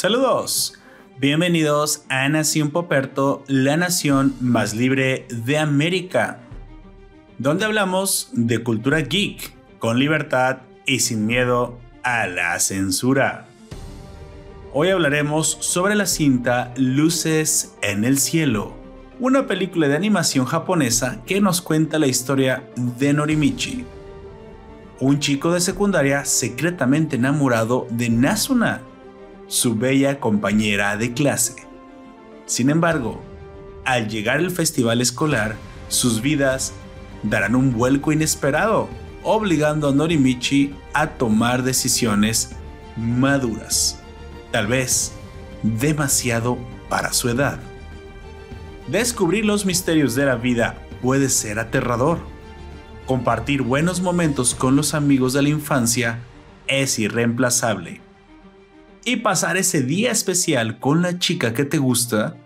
Saludos. Bienvenidos a Nación Poperto, la nación más libre de América, donde hablamos de cultura geek con libertad y sin miedo a la censura. Hoy hablaremos sobre la cinta Luces en el Cielo, una película de animación japonesa que nos cuenta la historia de Norimichi, un chico de secundaria secretamente enamorado de Nasuna, su bella compañera de clase. Sin embargo, al llegar el festival escolar, sus vidas darán un vuelco inesperado, obligando a Norimichi a tomar decisiones maduras, tal vez demasiado para su edad. Descubrir los misterios de la vida puede ser aterrador. Compartir buenos momentos con los amigos de la infancia es irreemplazable y pasar ese día especial con la chica que te gusta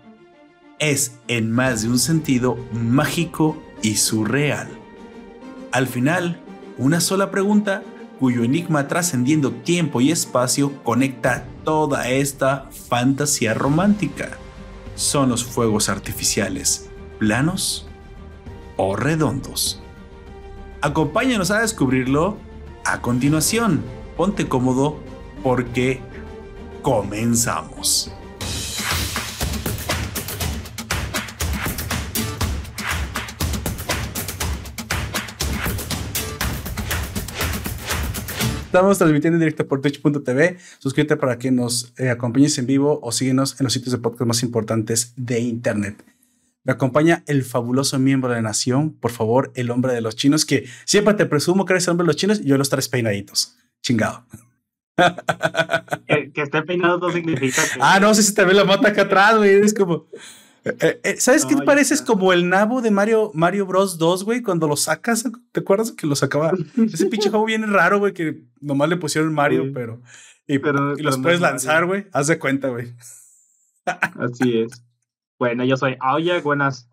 es en más de un sentido mágico y surreal. Al final, una sola pregunta cuyo enigma trascendiendo tiempo y espacio conecta toda esta fantasía romántica. ¿Son los fuegos artificiales planos o redondos? Acompáñanos a descubrirlo a continuación. Ponte cómodo porque comenzamos. Estamos transmitiendo en directo por twitch.tv. Suscríbete para que nos eh, acompañes en vivo o síguenos en los sitios de podcast más importantes de Internet. Me acompaña el fabuloso miembro de la nación, por favor, el hombre de los chinos, que siempre te presumo que eres el hombre de los chinos y yo los tres peinaditos. Chingado que, esté peinado no significa que... Ah, no sé si también la mata acá atrás, güey. Es como... Eh, eh, ¿Sabes qué te pareces? Como el nabo de Mario, Mario Bros 2, güey, cuando lo sacas. ¿Te acuerdas que lo sacaba? Ese pinche juego viene raro, güey, que nomás le pusieron Mario, pero... Y, pero, y los puedes lanzar, güey. Haz de cuenta, güey. Así es. Bueno, yo soy Aoya. Buenas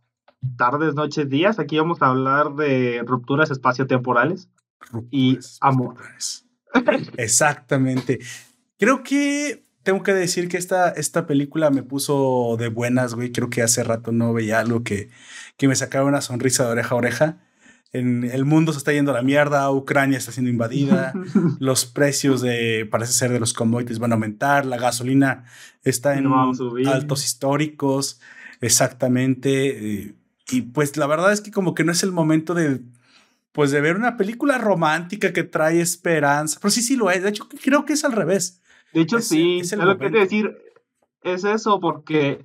tardes, noches, días. Aquí vamos a hablar de rupturas espaciotemporales y amor. Exactamente. Creo que tengo que decir que esta, esta película me puso de buenas, güey. Creo que hace rato no veía algo que, que me sacaba una sonrisa de oreja a oreja. En el mundo se está yendo a la mierda, Ucrania está siendo invadida, los precios de, parece ser, de los commodities van a aumentar, la gasolina está en altos históricos, exactamente. Y pues la verdad es que como que no es el momento de pues de ver una película romántica que trae esperanza. Pero sí, sí lo es. De hecho, creo que es al revés. De hecho, sí. Es, lo que decir es eso, porque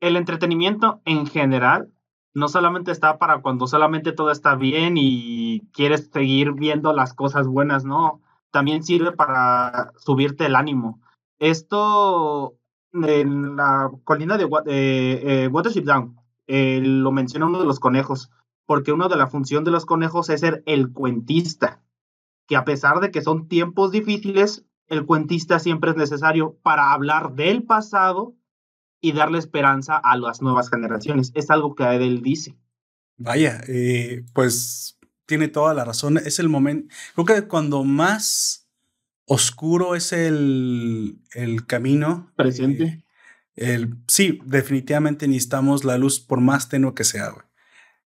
el entretenimiento en general no solamente está para cuando solamente todo está bien y quieres seguir viendo las cosas buenas, no. También sirve para subirte el ánimo. Esto en la colina de eh, Watership Down eh, lo menciona uno de los conejos porque una de las funciones de los conejos es ser el cuentista, que a pesar de que son tiempos difíciles, el cuentista siempre es necesario para hablar del pasado y darle esperanza a las nuevas generaciones. Es algo que él dice. Vaya, eh, pues tiene toda la razón. Es el momento, creo que cuando más oscuro es el, el camino. Presente. Eh, el, sí, definitivamente necesitamos la luz por más tenue que sea.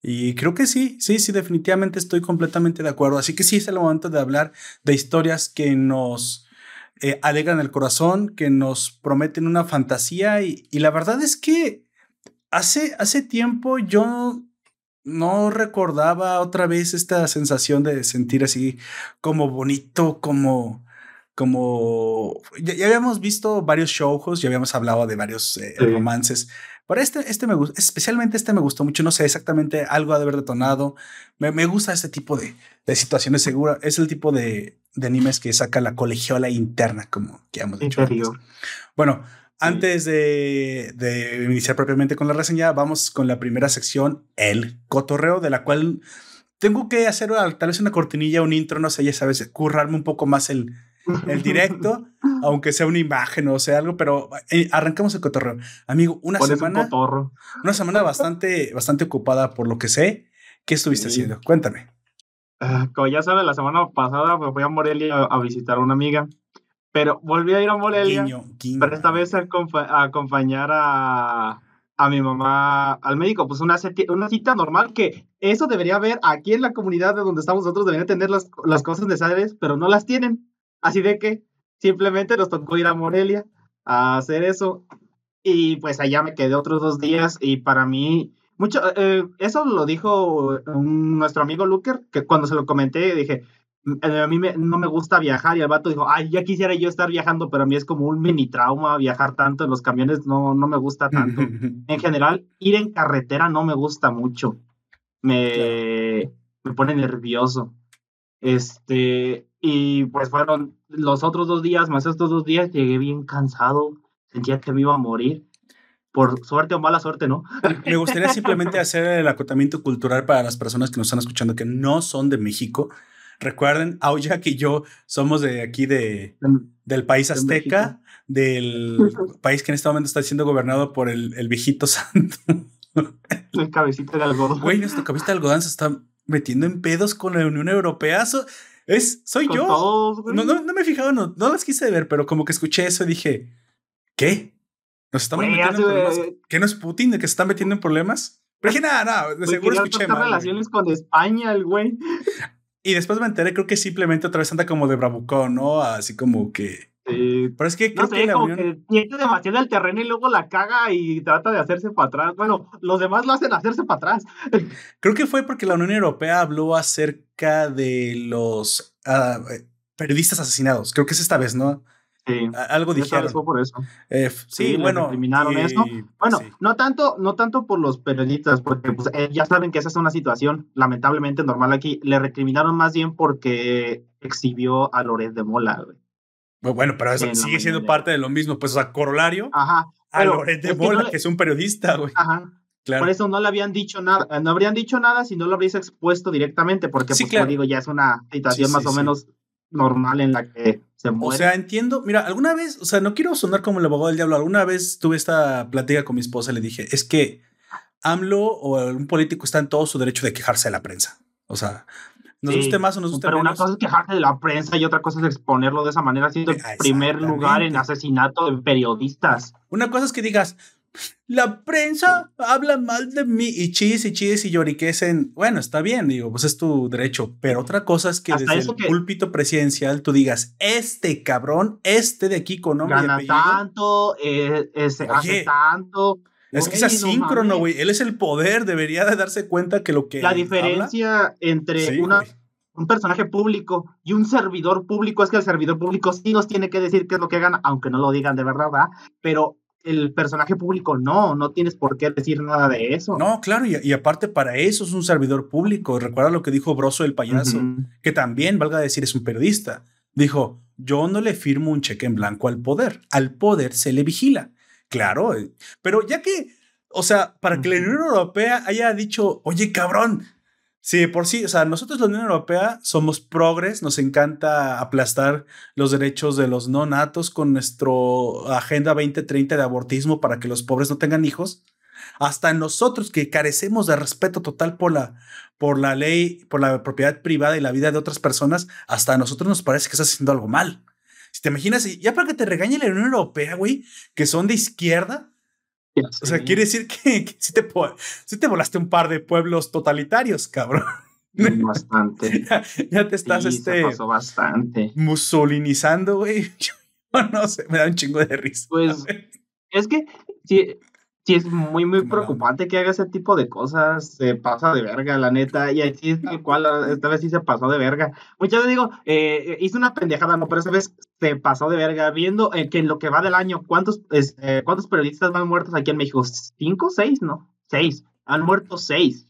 Y creo que sí, sí, sí, definitivamente estoy completamente de acuerdo. Así que sí es el momento de hablar de historias que nos eh, alegran el corazón, que nos prometen una fantasía. Y, y, la verdad es que hace, hace tiempo yo no recordaba otra vez esta sensación de sentir así como bonito, como como ya, habíamos visto varios shows, ya habíamos hablado de varios eh, romances, pero este, este me gusta, especialmente este me gustó mucho, no sé exactamente, algo ha de haber detonado. Me, me gusta este tipo de, de, situaciones seguras, es el tipo de, de, animes que saca la colegiola interna, como que hemos dicho. Bueno, antes de, de, iniciar propiamente con la reseña, vamos con la primera sección, el cotorreo, de la cual tengo que hacer tal vez una cortinilla, un intro, no sé, ya sabes, currarme un poco más el, el directo, aunque sea una imagen o sea algo, pero eh, arrancamos el cotorreo. Amigo, una semana. una semana bastante, bastante ocupada por lo que sé. ¿Qué estuviste haciendo? Cuéntame. Ah, como ya sabes, la semana pasada me fui a Morelia a, visitar a una amiga, Pero volví a ir a Morelia, pero esta vez a, acompañar a, a, mi mamá al médico, pues una, una cita normal que eso debería haber aquí en la comunidad de donde estamos nosotros, deberían tener las, las cosas necesarias, pero no las tienen. Así de que simplemente nos tocó ir a Morelia a hacer eso. Y pues allá me quedé otros dos días y para mí, mucho, eh, eso lo dijo nuestro amigo Luker, que cuando se lo comenté dije, eh, a mí no me gusta viajar y el vato dijo, ay, ya quisiera yo estar viajando, pero a mí es como un mini trauma viajar tanto en los camiones, no, no me gusta tanto. en general, ir en carretera no me gusta mucho, me, me pone nervioso. Este, y pues fueron los otros dos días, más estos dos días, llegué bien cansado, sentía que me iba a morir. Por suerte o mala suerte, ¿no? Me gustaría simplemente hacer el acotamiento cultural para las personas que nos están escuchando que no son de México. Recuerden, Aoyak y yo somos de aquí de, del país azteca, del país que en este momento está siendo gobernado por el, el viejito santo. El cabecita de algodón. Güey, nuestro cabecita de algodón se está metiendo en pedos con la Unión Europea. Es, soy yo. no, no, no, me he fijado, no, no las quise ver, pero como que escuché eso y dije, ¿qué? ¿Nos estamos metiendo en problemas? ¿Qué no es Putin de que se está metiendo en problemas? Pero dije, nada, nada, de seguro escuché mal. relaciones con España, el güey. Y después me enteré, creo que simplemente otra vez anda como de bravucón, ¿no? Así como que. Pero es que creo no sé, que como que tiene demasiado el terreno y luego la caga y trata de hacerse para atrás. Bueno, los demás lo hacen hacerse para atrás. Creo que fue porque la Unión Europea habló acerca de los uh, periodistas asesinados. Creo que es esta vez, ¿no? Sí, algo dijeron. Fue por eso. Eh, sí, bueno. Eliminaron eso. Bueno, no tanto, no tanto por los periodistas, porque pues, eh, ya saben que esa es una situación lamentablemente normal aquí. Le recriminaron más bien porque exhibió a Loret de Mola, Bueno, pero eso sigue siendo parte de lo mismo, pues, o sea, corolario Ajá, a Loret de Mola, que es un periodista, güey. Ajá. Claro. Por eso no le habían dicho nada, no habrían dicho nada si no lo habrías expuesto directamente, porque, pues, como digo, ya es una situación más o menos normal en la que se muere. O sea, entiendo, mira, alguna vez, o sea, no quiero sonar como el abogado del diablo, alguna vez tuve esta plática con mi esposa y le dije, es que AMLO o algún político está en todo su derecho de quejarse de la prensa. O sea, nos guste más o nos guste pero menos. Pero una cosa es quejarse de la prensa y otra cosa es exponerlo de esa manera, siendo el primer lugar en asesinato de periodistas. Una cosa es que digas, la prensa habla mal de mí y chis y chis y lloriquesen. Bueno, está bien, digo, pues es tu derecho. Pero otra cosa es que desde el púlpito presidencial tú digas, este cabrón, este de aquí con nombre Gana tanto, eh, hace tanto. Es que es asíncrono, güey. Él es el poder, debería de darse cuenta que lo que. La diferencia entre una, un personaje público y un servidor público es que el servidor público sí nos tiene que decir qué es lo que gana, aunque no lo digan de verdad, ¿verdad? Pero el personaje público no, no tienes por qué decir nada de eso. No, claro, y, aparte para eso es un servidor público. Recuerda lo que dijo Broso el payaso, que también, valga decir, es un periodista. Dijo, yo no le firmo un cheque en blanco al poder, al poder se le vigila. Claro, eh, pero ya que, o sea, para que la Unión Europea haya dicho, oye, cabrón, Sí, por sí, o sea, nosotros la Unión Europea somos progres, nos encanta aplastar los derechos de los no natos con nuestro Agenda 2030 de abortismo para que los pobres no tengan hijos. Hasta nosotros que carecemos de respeto total por la, por la ley, por la propiedad privada y la vida de otras personas, hasta a nosotros nos parece que estás haciendo algo mal. Si te imaginas, ya para que te regañe la Unión Europea, güey, que son de izquierda, o sea, quiere decir que, si, te, si te volaste un par de pueblos totalitarios, cabrón. Bastante. ya, te estás este. pasó bastante. Musolinizando, güey. no sé, me da un chingo de risa. Pues es que si, sí es muy, muy preocupante que haga ese tipo de cosas. Se pasa de verga, la neta. Y aquí es tal cual, esta vez sí se pasó de verga. Muchas veces digo, eh, hice una pendejada, no, pero esta vez se pasó de verga. Viendo eh, que en lo que va del año, ¿cuántos, eh, ¿cuántos periodistas van muertos aquí en México? ¿Cinco? ¿Seis? No, seis. Han muerto seis.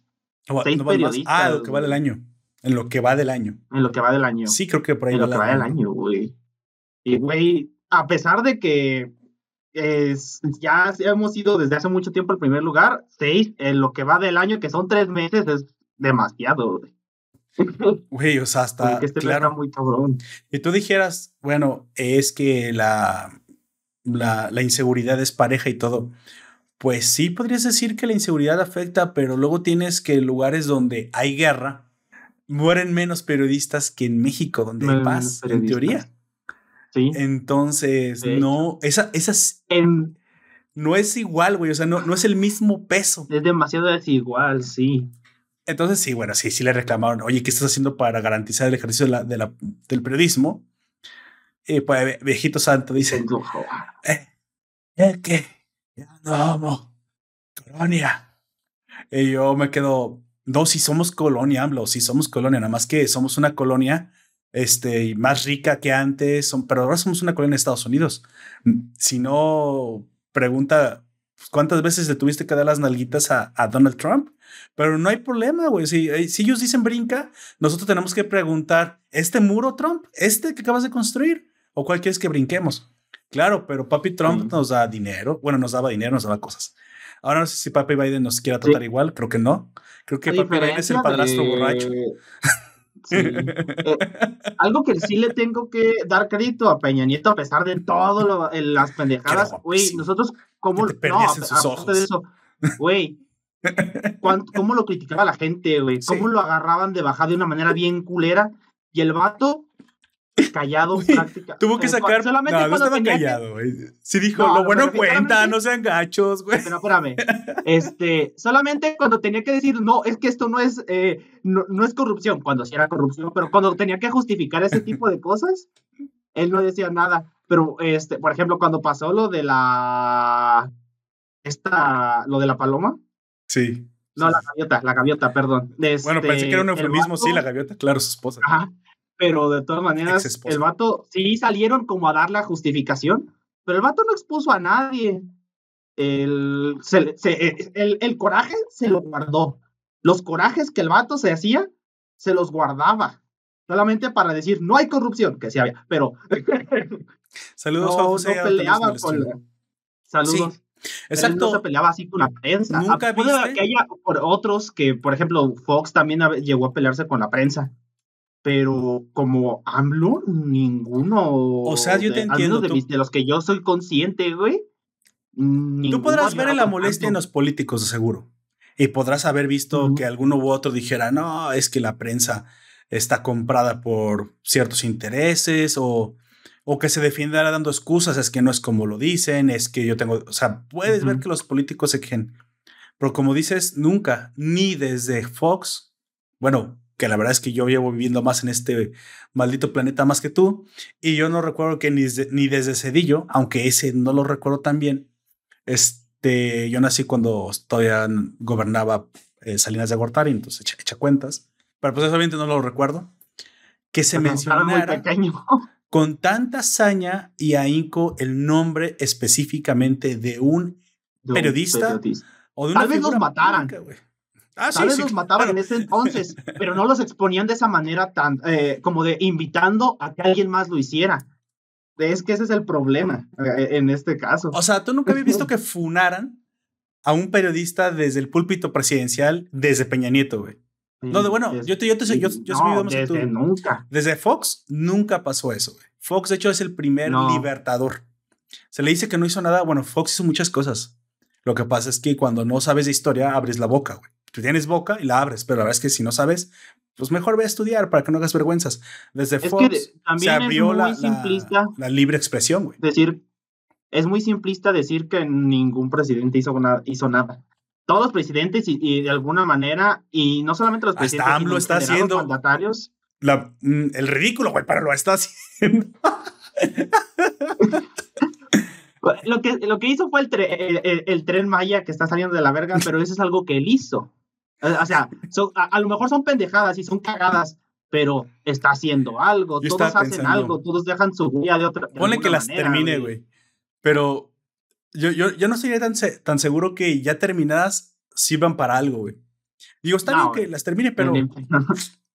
seis periodistas. Ah, lo que va del año. En lo que va del año. En lo que va del año. Sí, creo que por ahí en lo que va del año, güey. Y, güey, a pesar de que es, ya hemos ido desde hace mucho tiempo al primer lugar. Seis en lo que va del año, que son tres meses, es demasiado. Güey, o sea, hasta. Este claro. muy cabrón. Y tú dijeras, bueno, es que la, la, la inseguridad es pareja y todo. Pues sí, podrías decir que la inseguridad afecta, pero luego tienes que lugares donde hay guerra mueren menos periodistas que en México, donde hay paz, en teoría. Sí. Entonces, no, esa, esas en, no es igual, güey, o sea, no, no es el mismo peso. Es demasiado desigual, sí. Entonces, sí, bueno, sí, sí le reclamaron, oye, ¿qué estás haciendo para garantizar el ejercicio de la, de la, del periodismo? Y pues, viejito santo dice, eh, que ya no vamos, colonia. Y yo me quedo, no, si somos colonia, AMLO, si somos colonia, nada más que somos una colonia este, más rica que antes, son, pero ahora somos una colonia de Estados Unidos. Si no, pregunta, ¿cuántas veces le tuviste que dar las nalguitas a, a Donald Trump? Pero no hay problema, güey. Si, eh, si ellos dicen brinca, nosotros tenemos que preguntar, ¿este muro, Trump? ¿Este que acabas de construir? ¿O cuál quieres que brinquemos? Claro, pero papi Trump nos da dinero. Bueno, nos daba dinero, nos daba cosas. Ahora no sé si papi Biden nos quiera tratar igual, creo que no. Creo que papi Biden es el padrastro borracho. Eh, algo que sí le tengo que dar crédito a Peña Nieto, a pesar de todo las pendejadas, güey, nosotros, ¿cómo, no, en sus ojos. de eso, güey, ¿cómo lo criticaba la gente, güey? ¿Cómo lo agarraban de bajada de una manera bien culera? Y el vato callado práctica. Tuvo que sacar. Solamente no, no estaba callado, güey. Sí dijo, lo bueno cuenta, no sean gachos, güey. Pero espérame. Este, solamente cuando tenía que decir, no, es que esto no es, eh, no, no, es corrupción, cuando sí era corrupción, pero cuando tenía que justificar ese tipo de cosas, él no decía nada. Pero, este, por ejemplo, cuando pasó lo de la. Esta, lo de la paloma. Sí. No, la gaviota, la gaviota, perdón. bueno, pensé que era un este, eufemismo, sí, la gaviota, claro, su esposa. Ajá pero de todas maneras, el vato sí salieron como a dar la justificación, pero el vato no expuso a nadie. El, el, coraje se lo guardó. Los corajes que el vato se hacía, se los guardaba. Solamente para decir, no hay corrupción, que sí había, pero. Saludos a José. No peleaba con. Saludos. Exacto. no se peleaba así con la prensa. Nunca viste? que haya por otros que, por ejemplo, Fox también llegó a pelearse con la prensa pero como AMLO, ninguno. O sea, yo te entiendo. De, de, los que yo soy consciente, güey. Tú podrás ver la molestia en los políticos, de seguro. Y podrás haber visto que alguno u otro dijera, no, es que la prensa está comprada por ciertos intereses o, o que se defienda dando excusas, es que no es como lo dicen, es que yo tengo, o sea, puedes ver que los políticos se quejen, pero como dices, nunca, ni desde Fox, bueno, que la verdad es que yo llevo viviendo más en este maldito planeta más que tú, y yo no recuerdo que ni, ni desde Cedillo, aunque ese no lo recuerdo tan bien, este, yo nací cuando todavía gobernaba eh, Salinas de Gortari, entonces echa, cuentas, pero pues obviamente no lo recuerdo, que se mencionara con tanta hazaña y ahínco el nombre específicamente de un, periodista, o de una Tal vez los mataran. Ah, Tal vez los mataban en ese entonces, pero no los exponían de esa manera tan, eh, como de invitando a que alguien más lo hiciera. Es que ese es el problema eh, en este caso. O sea, ¿tú nunca habías visto que funaran a un periodista desde el púlpito presidencial desde Peña Nieto, güey? no, de bueno, yo te, yo te yo, yo no, desde nunca. Desde Fox nunca pasó eso, güey. Fox, de hecho, es el primer libertador. Se le dice que no hizo nada. Bueno, Fox hizo muchas cosas. Lo que pasa es que cuando no sabes de historia, abres la boca, güey tú tienes boca y la abres, pero la verdad es que si no sabes, pues mejor ve a estudiar para que no hagas vergüenzas. Desde Fox se abrió la, la, libre expresión, güey. Decir, es muy simplista decir que ningún presidente hizo, hizo nada. Todos los presidentes y, de alguna manera, y no solamente los presidentes, Hasta AMLO está haciendo mandatarios. La, mm, el ridículo, güey, pero lo está haciendo. Lo que, lo que hizo fue el, el, tren Maya que está saliendo de la verga, pero eso es algo que él hizo. O sea, a, lo mejor son pendejadas y son cagadas, pero está haciendo algo, todos hacen algo, todos dejan su guía de otra. Ponle que las termine, güey. Pero yo, yo, yo no sería tan, tan seguro que ya terminadas sirvan para algo, güey. Digo, está bien que las termine, pero.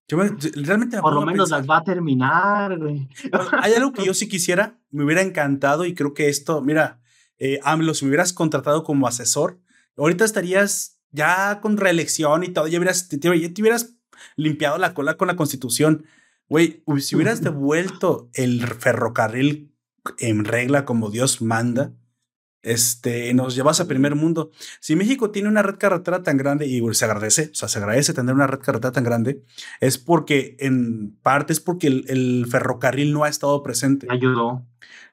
Yo realmente Por lo menos las va a terminar, güey. Hay algo que yo sí quisiera, me hubiera encantado y creo que esto, mira, eh, AMLO, si me hubieras contratado como asesor, ahorita estarías ya con reelección y todo, ya, hubieras, te, hubieras limpiado la cola con la constitución. Güey, si hubieras devuelto el ferrocarril en regla como Dios manda este, nos llevas a primer mundo. Si México tiene una red carretera tan grande, y se agradece, o sea, se agradece tener una red carretera tan grande, es porque en parte es porque el, ferrocarril no ha estado presente. Ayudó.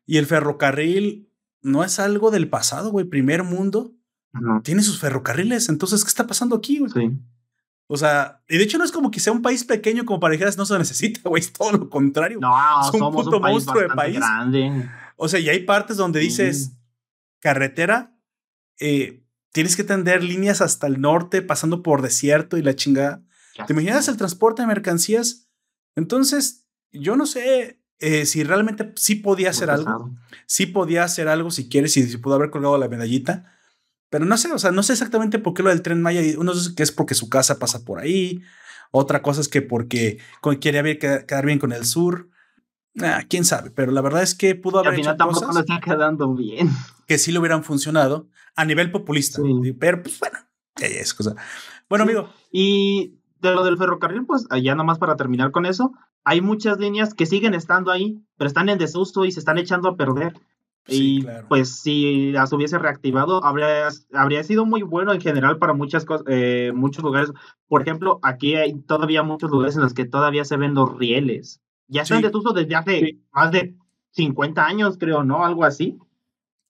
Y el ferrocarril no es algo del pasado, güey. Primer mundo tiene sus ferrocarriles. Entonces, ¿qué está pasando aquí, güey? Sí. O sea, y de hecho no es como que sea un país pequeño como para dijeras no se necesita, güey, es todo lo contrario. No, es un somos puto monstruo de país. Grande. O sea, y hay partes donde dices, carretera, eh, tienes que tender líneas hasta el norte, pasando por desierto y la chingada. ¿Te imaginas el transporte de mercancías? Entonces, yo no sé eh, si realmente sí podía hacer algo. Sí podía hacer algo si quieres, y si pudo haber colgado la medallita. Pero no sé, o sea, no sé exactamente por qué lo del tren Maya. Uno dice que es porque su casa pasa por ahí. Otra cosa es que porque quiere quedar bien con el sur. Ah, quién sabe, pero la verdad es que pudo haber hecho tampoco cosas está quedando bien. Que sí le hubieran funcionado a nivel populista. Pero pues bueno, es cosa. Bueno, amigo. Y de lo del ferrocarril, pues allá nomás para terminar con eso, hay muchas líneas que siguen estando ahí, pero están en desuso y se están echando a perder. Y pues si las hubiese reactivado, habría, habría sido muy bueno en general para muchas cosas, eh, muchos lugares. Por ejemplo, aquí hay todavía muchos lugares en los que todavía se ven los rieles ya están de uso desde hace más de 50 años, creo, ¿no? Algo así.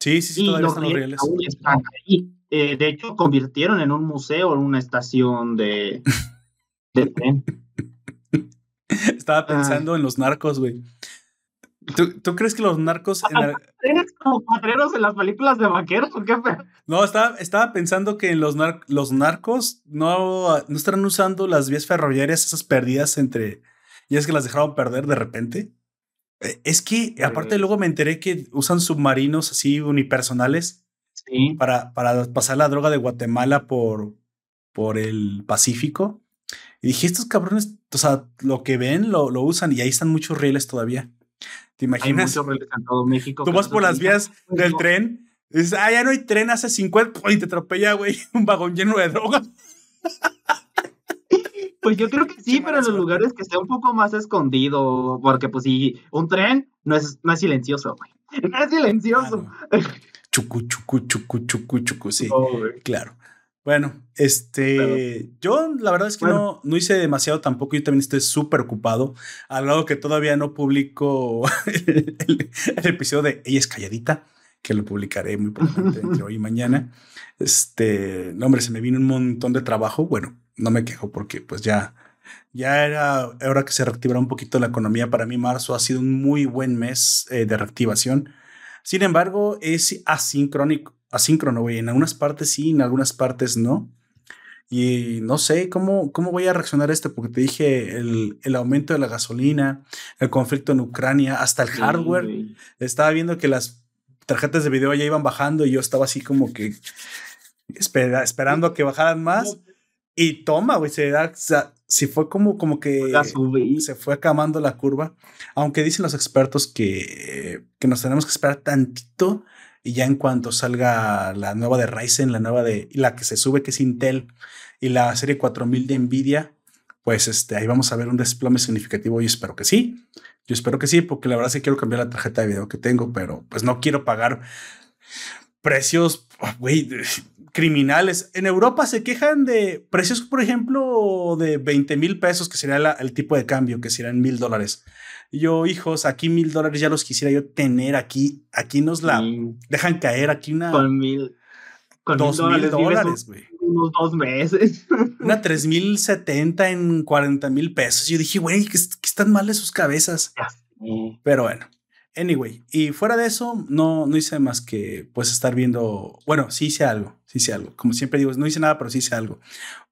Sí, sí, sí, todavía los están rieles. Aún están ahí. Eh, de hecho, convirtieron en un museo, en una estación de, tren. Estaba pensando en los narcos, güey. ¿Tú, crees que los narcos... ¿Tienes como cuatreros en las películas de vaqueros o qué? No, estaba, estaba pensando que los, los narcos no, no estarán usando las vías ferroviarias esas perdidas entre y es que las dejaron perder de repente. Eh, es que, aparte, luego me enteré que usan submarinos así unipersonales para, para pasar la droga de Guatemala por, por el Pacífico. Y dije, estos cabrones, o sea, lo que ven lo, lo usan y ahí están muchos rieles todavía. ¿Te imaginas? Hay muchos rieles en todo México. Tú vas por las vías del tren, y dices, ah, ya no hay tren hace 50, y te atropella, güey, un vagón lleno de droga. Pues yo creo que sí, pero en los lugares que esté un poco más escondido, porque pues si un tren no es, no es silencioso, güey. No es silencioso. Chucu, chucu, chucu, chucu, chucu, sí. claro. Bueno, este, yo la verdad es que no, no hice demasiado tampoco, yo también estoy súper ocupado, al lado que todavía no publico el, el, episodio de Ella es calladita, que lo publicaré muy pronto entre hoy y mañana. Este, no hombre, se me vino un montón de trabajo, bueno, no me quejo porque pues ya, ya era hora que se reactivara un poquito la economía. Para mí marzo ha sido un muy buen mes eh, de reactivación. Sin embargo, es asincrónico, asíncrono, güey. En algunas partes sí, en algunas partes no. Y no sé cómo, cómo voy a reaccionar a esto, porque te dije el, el aumento de la gasolina, el conflicto en Ucrania, hasta el hardware. Estaba viendo que las tarjetas de video ya iban bajando y yo estaba así como que espera, esperando a que bajaran más. Y toma, güey, se da, si fue como, como que se fue acabando la curva. Aunque dicen los expertos que, que nos tenemos que esperar tantito y ya en cuanto salga la nueva de Ryzen, la nueva de la que se sube que es Intel y la serie 4000 de Nvidia, pues este, ahí vamos a ver un desplome significativo y espero que sí. Yo espero que sí, porque la verdad sí quiero cambiar la tarjeta de video que tengo, pero pues no quiero pagar precios, güey, criminales. En Europa se quejan de precios, por ejemplo, de 20 mil pesos, que sería el tipo de cambio, que serían mil dólares. Yo, hijos, aquí mil dólares ya los quisiera yo tener aquí. Aquí nos la dejan caer aquí una. Con mil. Con dos mil dólares, güey. Unos dos meses. Una tres mil setenta en cuarenta mil pesos. Yo dije, güey, que, están mal de sus cabezas. Pero bueno. Anyway, y fuera de eso, no, no hice más que pues estar viendo, bueno, sí hice algo, sí hice algo. Como siempre digo, no hice nada, pero sí hice algo.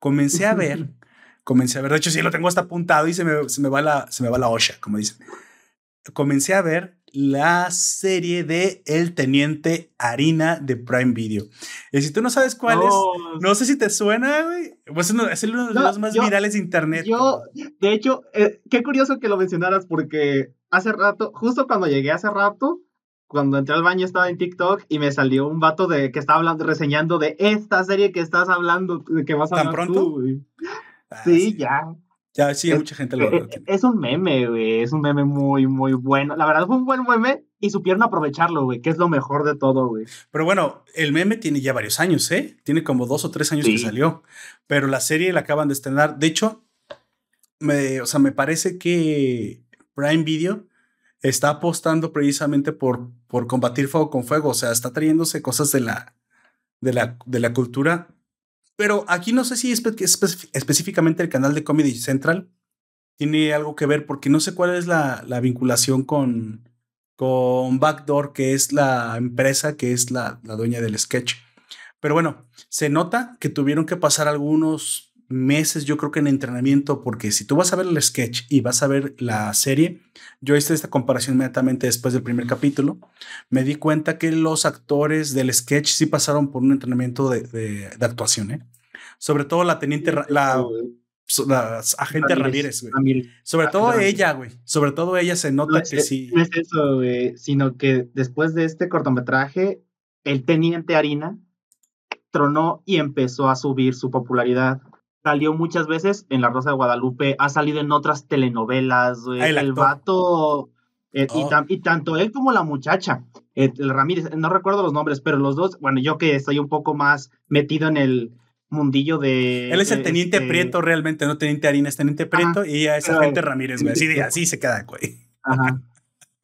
Comencé a ver, comencé a ver, de hecho sí lo tengo hasta apuntado y se me, se me va la, se me va la osha, como dicen. Comencé a ver la serie de El Teniente Harina de Prime Video. Y si tú no sabes cuál es, no sé si te suena, güey. Pues es uno de los más virales de internet. Yo, de hecho, eh, qué curioso que lo mencionaras porque hace rato, justo cuando llegué hace rato, cuando entré al baño estaba en TikTok y me salió un vato de que estaba hablando, reseñando de esta serie que estás hablando, de que vas a ¿Tan pronto? Ah, sí, ya. Ya, sí, mucha gente lo Es un meme, güey. Es un meme muy, muy bueno. La verdad fue un buen meme y supieron aprovecharlo, güey, que es lo mejor de todo, güey. Pero bueno, el meme tiene ya varios años, ¿eh? Tiene como dos o tres años que salió. Pero la serie la acaban de estrenar. De hecho, me, o sea, me parece que Prime Video está apostando precisamente por, por combatir fuego con fuego. O sea, está trayéndose cosas de la, de la, de la cultura. Pero aquí no sé si es específicamente el canal de Comedy Central tiene algo que ver, porque no sé cuál es la, la vinculación con, con Backdoor, que es la empresa que es la, la dueña del sketch. Pero bueno, se nota que tuvieron que pasar algunos meses, yo creo que en entrenamiento, porque si tú vas a ver el sketch y vas a ver la serie, yo hice esta comparación inmediatamente después del primer capítulo, me di cuenta que los actores del sketch sí pasaron por un entrenamiento de, de, actuación, ¿eh? Sobre todo la teniente, la, la agente Ramírez, güey. Sobre todo ella, güey. Sobre todo ella se nota que sí. No es eso, güey, sino que después de este cortometraje, el teniente Harina tronó y empezó a subir su popularidad. Salió muchas veces en La Rosa de Guadalupe, ha salido en otras telenovelas, güey. El, vato. Eh, oh. y, tanto él como la muchacha, el Ramírez, no recuerdo los nombres, pero los dos, bueno, yo que estoy un poco más metido en el, mundillo de. Él es el teniente este Prieto realmente, no teniente Harina, es teniente Prieto y ella es agente Ramírez, güey. Así, así se queda, güey. Ajá.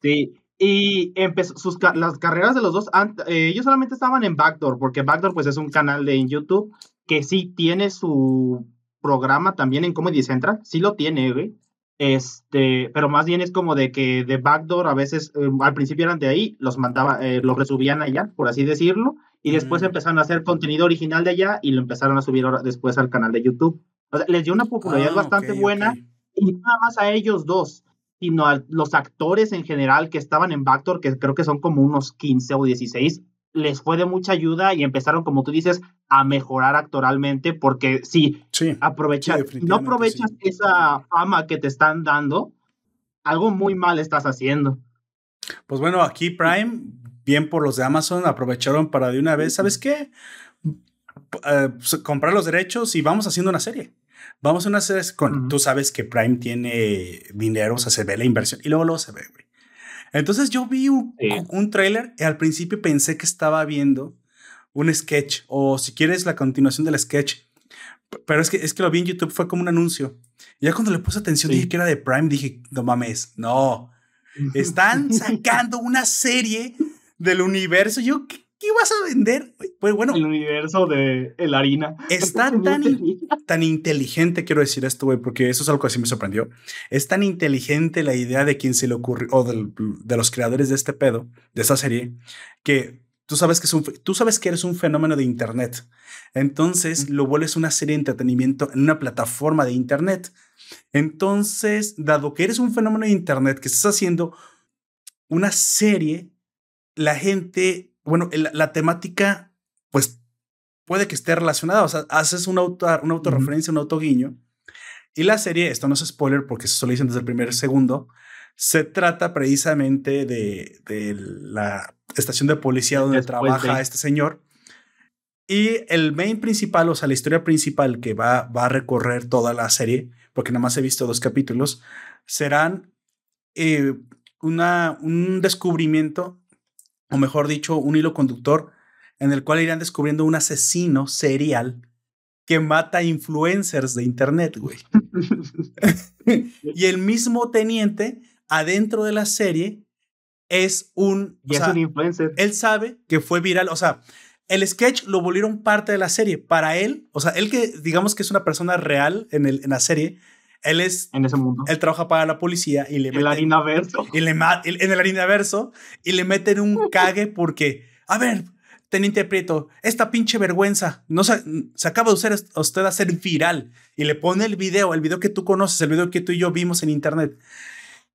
Sí. Y empezó sus las carreras de los dos, eh, ellos solamente estaban en Backdoor, porque Backdoor pues es un canal de YouTube que sí tiene su programa también en Comedy Central, sí lo tiene, güey. Este, pero más bien es como de que de Backdoor a veces, eh, al principio eran de ahí, los mandaba, eh, los resubían allá, por así decirlo, y después empezaron a hacer contenido original de allá y lo empezaron a subir después al canal de YouTube. O sea, les dio una popularidad ah, bastante buena y no nada más a ellos dos, sino a los actores en general que estaban en Backdoor, que creo que son como unos 15 o 16, les fue de mucha ayuda y empezaron, como tú dices, a mejorar actoralmente porque sí, sí aprovecha, no aprovechas esa fama que te están dando, algo muy mal estás haciendo. Pues bueno, aquí Prime bien por los de Amazon, aprovecharon para de una vez, ¿sabes qué? Eh, comprar los derechos y vamos haciendo una serie. Vamos a una serie con, tú sabes que Prime tiene dinero, o sea, se ve la inversión y luego luego se ve, güey. Entonces yo vi un, un trailer y al principio pensé que estaba viendo un sketch o si quieres la continuación del sketch. Pero es que, es que lo vi en YouTube, fue como un anuncio. Y ya cuando le puse atención dije que era de Prime, dije, no mames, no. Están sacando una serie del universo. Yo, ¿qué, qué vas a vender? Pues bueno. El universo de el harina. Está tan, tan inteligente, quiero decir esto, güey, porque eso es algo que sí me sorprendió. Es tan inteligente la idea de quien se le ocurrió, o de los creadores de este pedo, de esa serie, que tú sabes que, es un, tú sabes que eres un fenómeno de Internet. Entonces lo vuelves una serie de entretenimiento en una plataforma de Internet. Entonces, dado que eres un fenómeno de Internet que estás haciendo una serie la gente, bueno, la, temática, pues puede que esté relacionada, o sea, haces una, auto, una autorreferencia, un autoguiño, y la serie, esto no es spoiler porque eso lo dicen desde el primer segundo, se trata precisamente de, de la estación de policía donde trabaja este señor. Y el main principal, o sea, la historia principal que va, va a recorrer toda la serie, porque nada más he visto dos capítulos, serán eh, una, un descubrimiento o mejor dicho, un hilo conductor en el cual irán descubriendo un asesino serial que mata influencers de internet, güey. y el mismo teniente adentro de la serie es un... Y es un influencer. Él sabe que fue viral, o sea, el sketch lo volvieron parte de la serie. Para él, o sea, él que digamos que es una persona real en, el, en la serie, él es. En ese mundo. Él trabaja para la policía y le El harina verso. Y le en el harina verso y le meten un cague porque. A ver, Teniente Prieto, esta pinche vergüenza. No se, se acaba de usar usted a ser viral. Y le pone el video, el video que tú conoces, el video que tú y yo vimos en internet.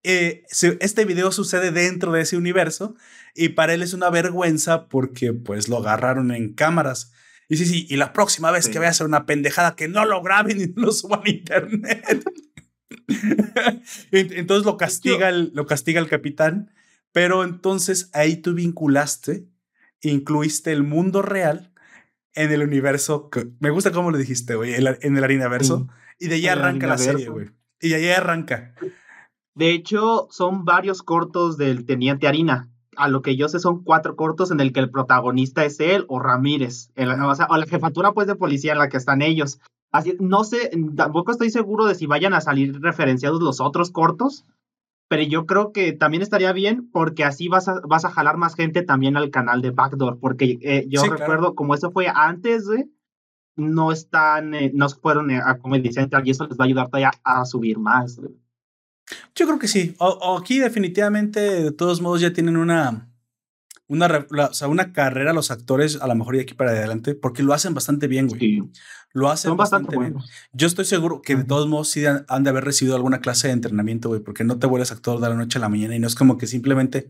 Eh, este video sucede dentro de ese universo y para él es una vergüenza porque pues lo agarraron en cámaras. Y sí, sí, y la próxima vez que vaya a hacer una pendejada, que no lo graben y no lo suban a internet. entonces lo castiga, el, lo castiga el capitán, pero entonces ahí tú vinculaste, incluiste el mundo real en el universo. me gusta cómo lo dijiste, güey, en el harinaverso. Y de ahí arranca la serie, güey. Y de ahí arranca. De hecho, son varios cortos del Teniente Harina a lo que yo sé, son cuatro cortos en el que el protagonista es él o Ramírez, o, sea, o la jefatura pues de policía en la que están ellos. Así, no sé, tampoco estoy seguro de si vayan a salir referenciados los otros cortos, pero yo creo que también estaría bien porque así vas a, vas a jalar más gente también al canal de Backdoor, porque eh, yo recuerdo, como eso fue antes, no están, eh, no fueron a Comedy Central y eso les va a ayudar todavía a subir más. Yo creo que sí. O, aquí definitivamente, de todos modos, ya tienen una, una, o sea, una carrera los actores, a lo mejor de aquí para adelante, porque lo hacen bastante bien, güey. Lo hacen bastante, bien. Yo estoy seguro que de todos modos sí han, de haber recibido alguna clase de entrenamiento, güey, porque no te vuelves actor de la noche a la mañana y no es como que simplemente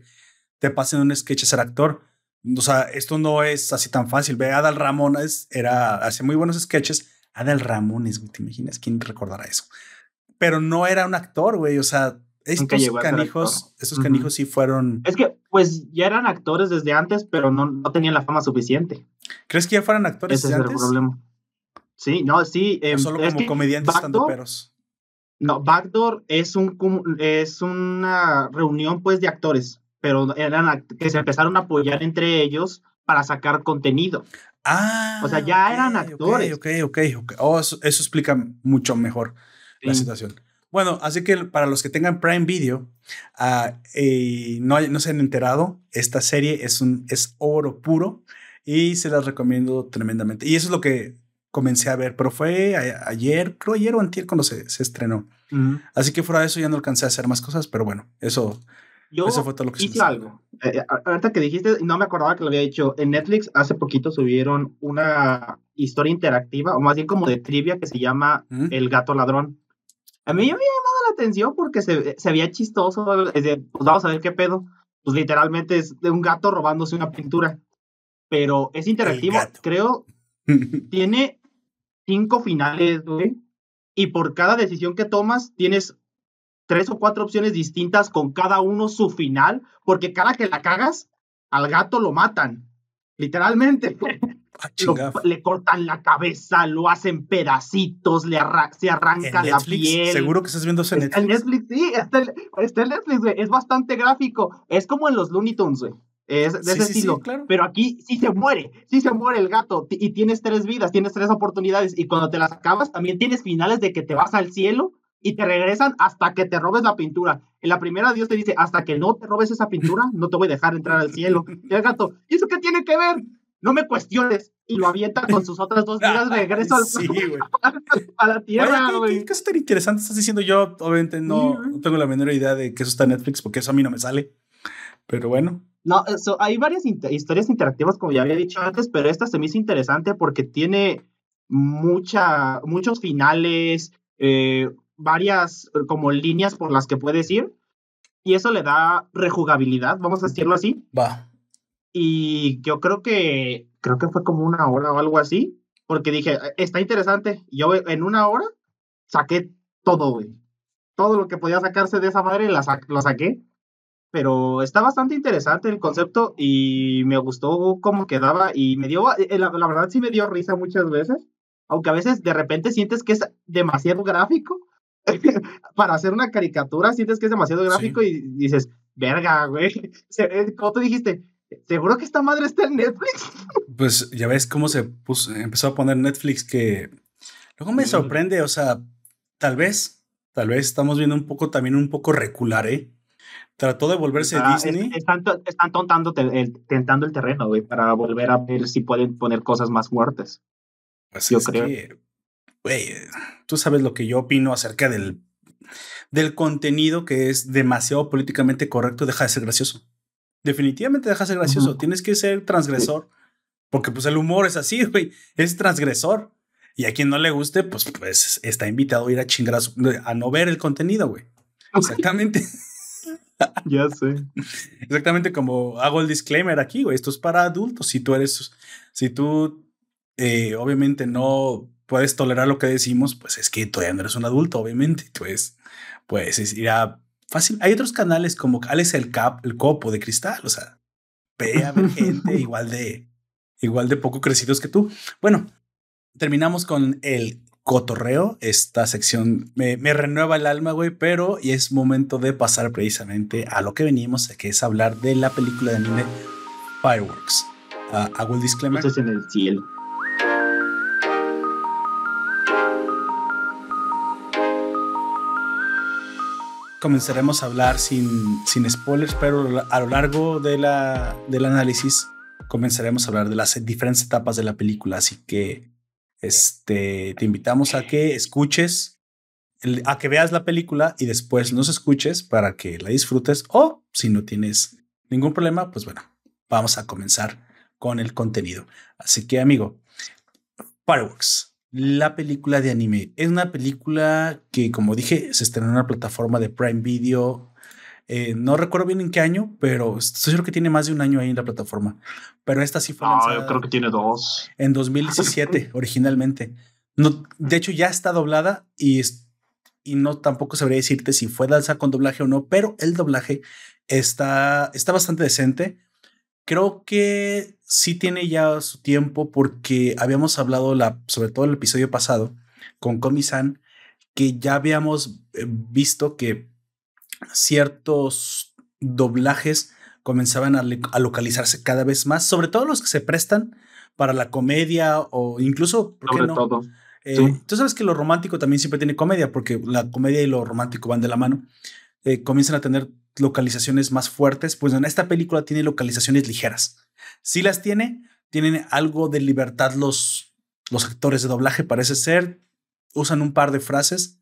te pasen un sketch a ser actor. O sea, esto no es así tan fácil. Ve, Adal Ramones era, hace muy buenos sketches. Adal Ramones, güey, ¿te imaginas quién recordará eso? Pero no era un actor, güey, o sea, estos canijos, estos canijos sí fueron. Es que, pues, ya eran actores desde antes, pero no, no tenían la fama suficiente. ¿Crees que ya fueran actores Ese es el problema. Sí, no, sí. Em, solo como comediantes estando peros. No, Backdoor es un es una reunión pues de actores, pero eran que se empezaron a apoyar entre ellos para sacar contenido. Ah. O sea, ya eran actores. Ok, ok, ok. Oh, eso, explica mucho mejor la situación. Bueno, así que para los que tengan Prime Video uh, no, no se han enterado, esta serie es, un, es oro puro y se las recomiendo tremendamente. Y eso es lo que comencé a ver, pero fue ayer, creo ayer o antier cuando se, se estrenó. Así que fuera de eso ya no alcancé a hacer más cosas, pero bueno, eso, Yo eso fue todo lo que hice algo. Eh, eh, ahorita que dijiste, no me acordaba que lo había dicho. En Netflix hace poquito subieron una historia interactiva, o más bien como de trivia, que se llama El gato ladrón. A mí me había llamado la atención porque se, se veía chistoso. pues vamos a ver qué pedo. Pues literalmente es de un gato robándose una pintura. Pero es interactivo. Creo tiene cinco finales, güey. Y por cada decisión que tomas, tienes tres o cuatro opciones distintas con cada uno su final. Porque cada que la cagas, al gato lo matan. Literalmente. Ah, le cortan la cabeza, lo hacen pedacitos, le se arranca la piel. Seguro que estás viendo ese Netflix. Netflix, sí, está, en Netflix, güey. Es bastante gráfico. Es como en los Looney Tunes, güey. Es de ese estilo. claro. Pero aquí sí se muere, sí se muere el gato. Y tienes tres vidas, tienes tres oportunidades. Y cuando te las acabas, también tienes finales de que te vas al cielo y te regresan hasta que te robes la pintura. En la primera Dios te dice, hasta que no te robes esa pintura, no te voy a dejar entrar al cielo. Y el gato, ¿y eso qué tiene que ver? No me cuestiones. Y lo avienta con sus otras dos vidas, regreso al, sí, a la tierra, güey. ¿Qué, es tan interesante estás diciendo? Yo, obviamente, no, tengo la menor idea de que eso está en Netflix, porque eso a mí no me sale. Pero bueno. No, eso, hay varias historias interactivas, como ya había dicho antes, pero esta se me hizo interesante porque tiene mucha, muchos finales, eh, varias como líneas por las que puedes ir. Y eso le da rejugabilidad, vamos a decirlo así. Va. Y yo creo que, creo que fue como una hora o algo así, porque dije, está interesante. Yo en una hora saqué todo, güey. Todo lo que podía sacarse de esa madre lo saqué. Pero está bastante interesante el concepto y me gustó cómo quedaba y me dio, eh, la, verdad sí me dio risa muchas veces, aunque a veces de repente sientes que es demasiado gráfico. Para hacer una caricatura sientes que es demasiado gráfico y dices, verga, güey. Como tú dijiste, ¿Seguro que esta madre está en Netflix? Pues ya ves cómo se puso, empezó a poner Netflix que luego me sorprende, o sea, tal vez, tal vez estamos viendo un poco también un poco recular, ¿eh? Trató de volverse ah, Disney. están, están tentando el terreno, güey, para volver a ver si pueden poner cosas más fuertes. Pues yo creo. Que, güey, tú sabes lo que yo opino acerca del, del contenido que es demasiado políticamente correcto, deja de ser gracioso definitivamente deja de ser gracioso. Tienes que ser transgresor. Porque pues el humor es así, güey. Es transgresor. Y a quien no le guste, pues, pues está invitado a ir a chingar a, no ver el contenido, güey. Exactamente. ya sé. Exactamente como hago el disclaimer aquí, güey. Esto es para adultos. Si tú eres, si tú eh, obviamente no puedes tolerar lo que decimos, pues es que todavía no eres un adulto, obviamente. Pues, pues ir a fácil. Hay otros canales como Alex el Cap, el Copo de Cristal, o sea, ve a ver gente igual de, igual de poco crecidos que tú. Bueno, terminamos con el cotorreo. Esta sección me, renueva el alma, güey, pero y es momento de pasar precisamente a lo que venimos, que es hablar de la película de anime Fireworks. Uh, hago el disclaimer. en el cielo. Comenzaremos a hablar sin, sin spoilers, pero a lo largo de la, del análisis comenzaremos a hablar de las diferentes etapas de la película. Así que este, te invitamos a que escuches, a que veas la película y después nos escuches para que la disfrutes o si no tienes ningún problema, pues bueno, vamos a comenzar con el contenido. Así que amigo, Fireworks la película de anime. Es una película que, como dije, se estrenó en una plataforma de Prime Video. Eh, no recuerdo bien en qué año, pero estoy seguro que tiene más de un año ahí en la plataforma. Pero esta sí fue lanzada. yo creo que tiene dos. En 2017, originalmente. No, de hecho, ya está doblada y, y no tampoco sabría decirte si fue lanzada con doblaje o no, pero el doblaje está, está bastante decente creo que sí tiene ya su tiempo porque habíamos hablado, la, sobre todo el episodio pasado, con Komi-san, que ya habíamos eh, visto que ciertos doblajes comenzaban a, localizarse cada vez más, sobre todo los que se prestan para la comedia o incluso, ¿por qué no? todo. Eh, tú sabes que lo romántico también siempre tiene comedia, porque la comedia y lo romántico van de la mano. Eh, comienzan a tener localizaciones más fuertes, pues en esta película tiene localizaciones ligeras. Si las tiene, tienen algo de libertad los, los actores de doblaje, parece ser, usan un par de frases,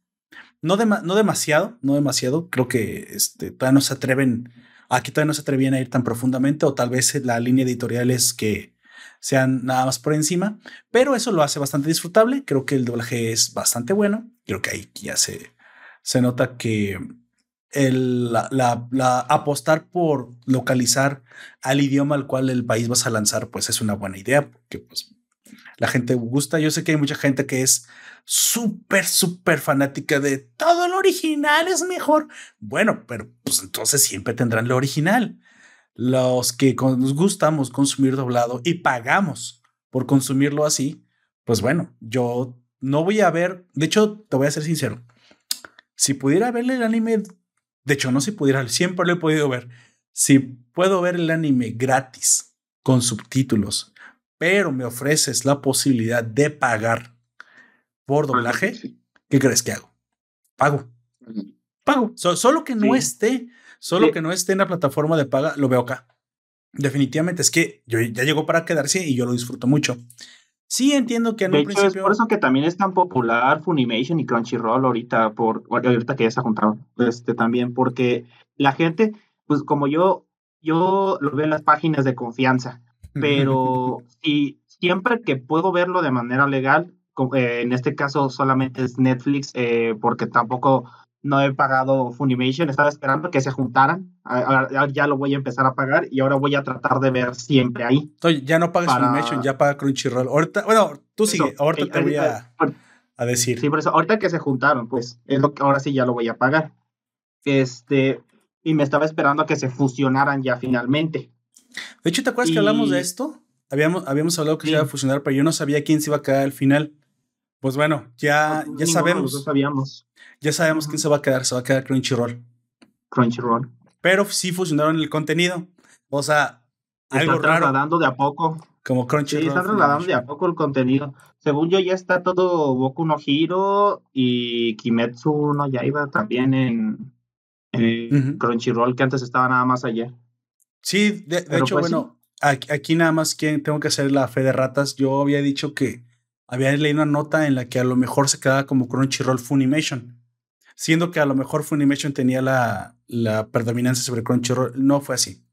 no, no demasiado, no demasiado, creo que este, todavía no se atreven, aquí todavía no se atrevían a ir tan profundamente, o tal vez la línea editorial es que sean nada más por encima, pero eso lo hace bastante disfrutable, creo que el doblaje es bastante bueno, creo que ahí ya se, se nota que el, la, apostar por localizar al idioma al cual el país vas a lanzar, pues es una buena idea, porque pues la gente gusta. Yo sé que hay mucha gente que es súper, súper fanática de todo lo original es mejor. Bueno, pero pues entonces siempre tendrán lo original. Los que nos gustamos consumir doblado y pagamos por consumirlo así, pues bueno, yo no voy a ver, de hecho, te voy a ser sincero, si pudiera verle el anime de hecho, no si pudiera, siempre lo he podido ver. Si puedo ver el anime gratis con subtítulos, pero me ofreces la posibilidad de pagar por doblaje, ¿qué crees que hago? Pago. Pago. solo que no esté, solo que no esté en la plataforma de paga, lo veo acá. Definitivamente es que yo ya llegó para quedarse y yo lo disfruto mucho. Sí, entiendo que en un principio... es por eso que también es tan popular Funimation y Crunchyroll ahorita, por, ahorita que ya se ha juntado, este, también, porque la gente, pues como yo, yo lo veo en las páginas de confianza, pero si siempre que puedo verlo de manera legal, eh, en este caso solamente es Netflix, eh, porque tampoco no he pagado Funimation, estaba esperando que se juntaran, ya lo voy a empezar a pagar y ahora voy a tratar de ver siempre ahí. Ya no pagas Funimation, ya paga Crunchyroll. Ahorita, bueno, tú sigue, ahorita te voy a, a, decir. Sí, por eso, ahorita que se juntaron, pues, es lo que ahora sí ya lo voy a pagar. Este, y me estaba esperando a que se fusionaran ya finalmente. De hecho, ¿te acuerdas que hablamos de esto? Habíamos, habíamos hablado que se iba a fusionar, pero yo no sabía quién se iba a quedar al final. Pues bueno, ya, ya sabemos. sabíamos. Ya sabemos quién se va a quedar, se va a quedar Crunchyroll. Crunchyroll. Pero sí fusionaron el contenido. O sea, algo están trasladando de a poco. Como Crunchyroll. Sí, están trasladando de a poco el contenido. Según yo, ya está todo Boku no Hiro y Kimetsu no ya iba también en, Crunchyroll, que antes estaba nada más allá. Sí, de, hecho, pues bueno, aquí, nada más tengo que hacer la fe de ratas. Yo había dicho que había leído una nota en la que a lo mejor se quedaba como Crunchyroll Funimation siendo que a lo mejor Funimation tenía la, la predominancia sobre Crunchyroll. No fue así.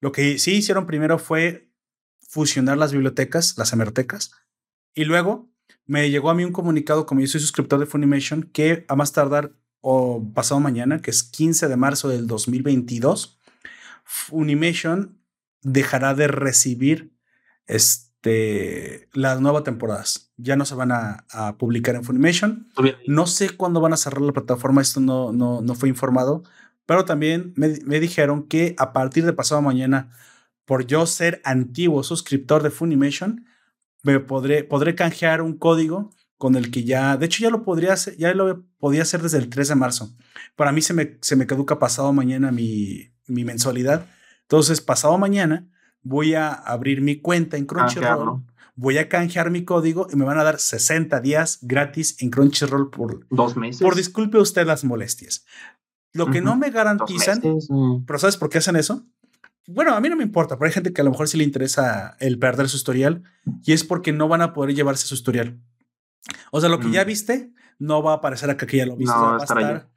Lo que sí hicieron primero fue fusionar las bibliotecas, las hemerotecas, y luego me llegó a mí un comunicado, como yo soy suscriptor de Funimation, que a más tardar o pasado mañana, que es 15 de marzo del 2022, Funimation dejará de recibir este, las nuevas temporadas ya no se van a, publicar en Funimation. No sé cuándo van a cerrar la plataforma, esto no, no, no fue informado, pero también me, dijeron que a partir de pasado mañana, por yo ser antiguo suscriptor de Funimation, me podré, podré canjear un código con el que ya, de hecho ya lo podría hacer, ya lo podía hacer desde el 3 de marzo. Para mí se me, se me caduca pasado mañana mi, mi mensualidad. Entonces, pasado mañana voy a abrir mi cuenta en Crunchyroll, voy a canjear mi código y me van a dar 60 días gratis en Crunchyroll por dos meses. Por disculpe usted las molestias. Lo que no me garantizan, mm. pero ¿sabes por qué hacen eso? Bueno, a mí no me importa, pero hay gente que a lo mejor sí le interesa el perder su historial y es porque no van a poder llevarse su historial. O sea, lo que ya mm. viste no va a aparecer acá que ya lo viste. No, va a estar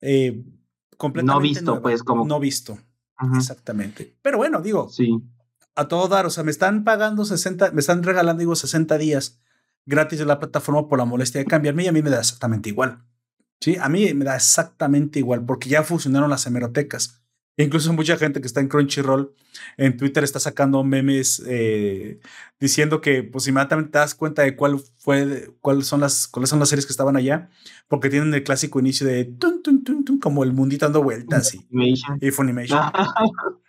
eh, completamente. No visto, pues, como. No visto. Exactamente. Pero bueno, digo. Sí. A todo dar, o sea, me están pagando 60, me están regalando, digo, 60 días gratis de la plataforma por la molestia de cambiarme y a mí me da exactamente igual. Sí, a mí me da exactamente igual porque ya funcionaron las hemerotecas. Incluso mucha gente que está en Crunchyroll en Twitter está sacando memes eh, diciendo que pues inmediatamente te das cuenta de cuál fue, cuáles son las, cuáles son las series que estaban allá, porque tienen el clásico inicio de tun, tun, tun, como el mundito dando vueltas y, y Funimation.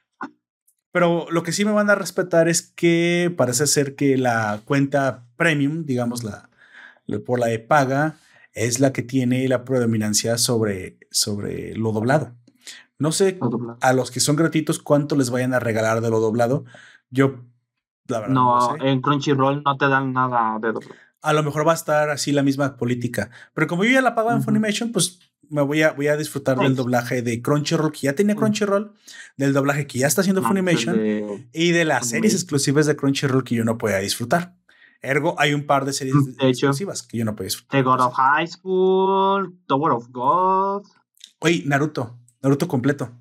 Pero lo que sí me van a respetar es que parece ser que la cuenta premium, digamos la, por la de paga, es la que tiene la predominancia sobre, sobre lo doblado. No sé a los que son gratuitos cuánto les vayan a regalar de lo doblado. Yo, la verdad. No, en Crunchyroll no te dan nada de doblado. A lo mejor va a estar así la misma política. Pero como yo ya la pago en Funimation, pues me voy a, voy a disfrutar del doblaje de Crunchyroll, que ya tenía Crunchyroll, del doblaje que ya está haciendo Funimation y de las series exclusivas de Crunchyroll que yo no podía disfrutar. Ergo, hay un par de series exclusivas que yo no puedo disfrutar. The God of High School, Tower of God. Oye, Naruto. Naruto completo.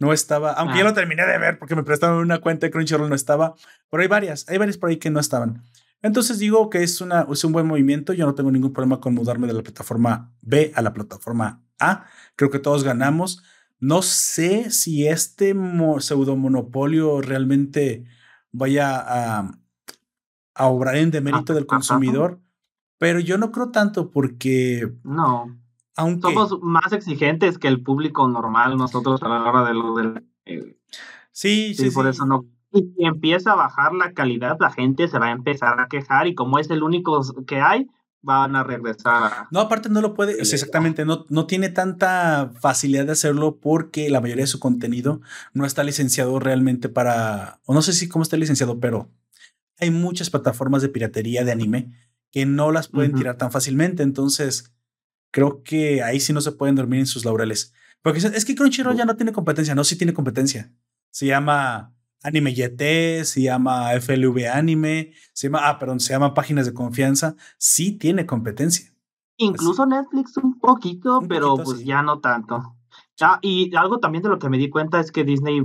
No estaba, aunque ya ah. lo terminé de ver porque me prestaron una cuenta de Crunchyroll, no estaba, pero hay varias, hay varias por ahí que no estaban. Entonces digo que es, una, es un buen movimiento, yo no tengo ningún problema con mudarme de la plataforma B a la plataforma A, creo que todos ganamos. No sé si este pseudo monopolio realmente vaya a, a obrar en demérito del consumidor, pero yo no creo tanto porque... No. Somos más exigentes que el público normal nosotros a la hora de lo del... Eh, sí, sí, sí. Por eso no... Y si empieza a bajar la calidad, la gente se va a empezar a quejar y como es el único que hay, van a regresar. No, aparte no lo puede, exactamente, no, no tiene tanta facilidad de hacerlo porque la mayoría de su contenido no está licenciado realmente para, o no sé si cómo está licenciado, pero hay muchas plataformas de piratería de anime que no las pueden tirar tan fácilmente, entonces creo que ahí sí no se pueden dormir en sus laureles. Porque es que Crunchyroll ya no tiene competencia, no, sí tiene competencia. Se llama Anime YT, se llama FLV Anime, se llama, ah, perdón, se llama Páginas de Confianza, sí tiene competencia. Incluso Netflix un poquito, pero pues ya no tanto. Ah, y algo también de lo que me di cuenta es que Disney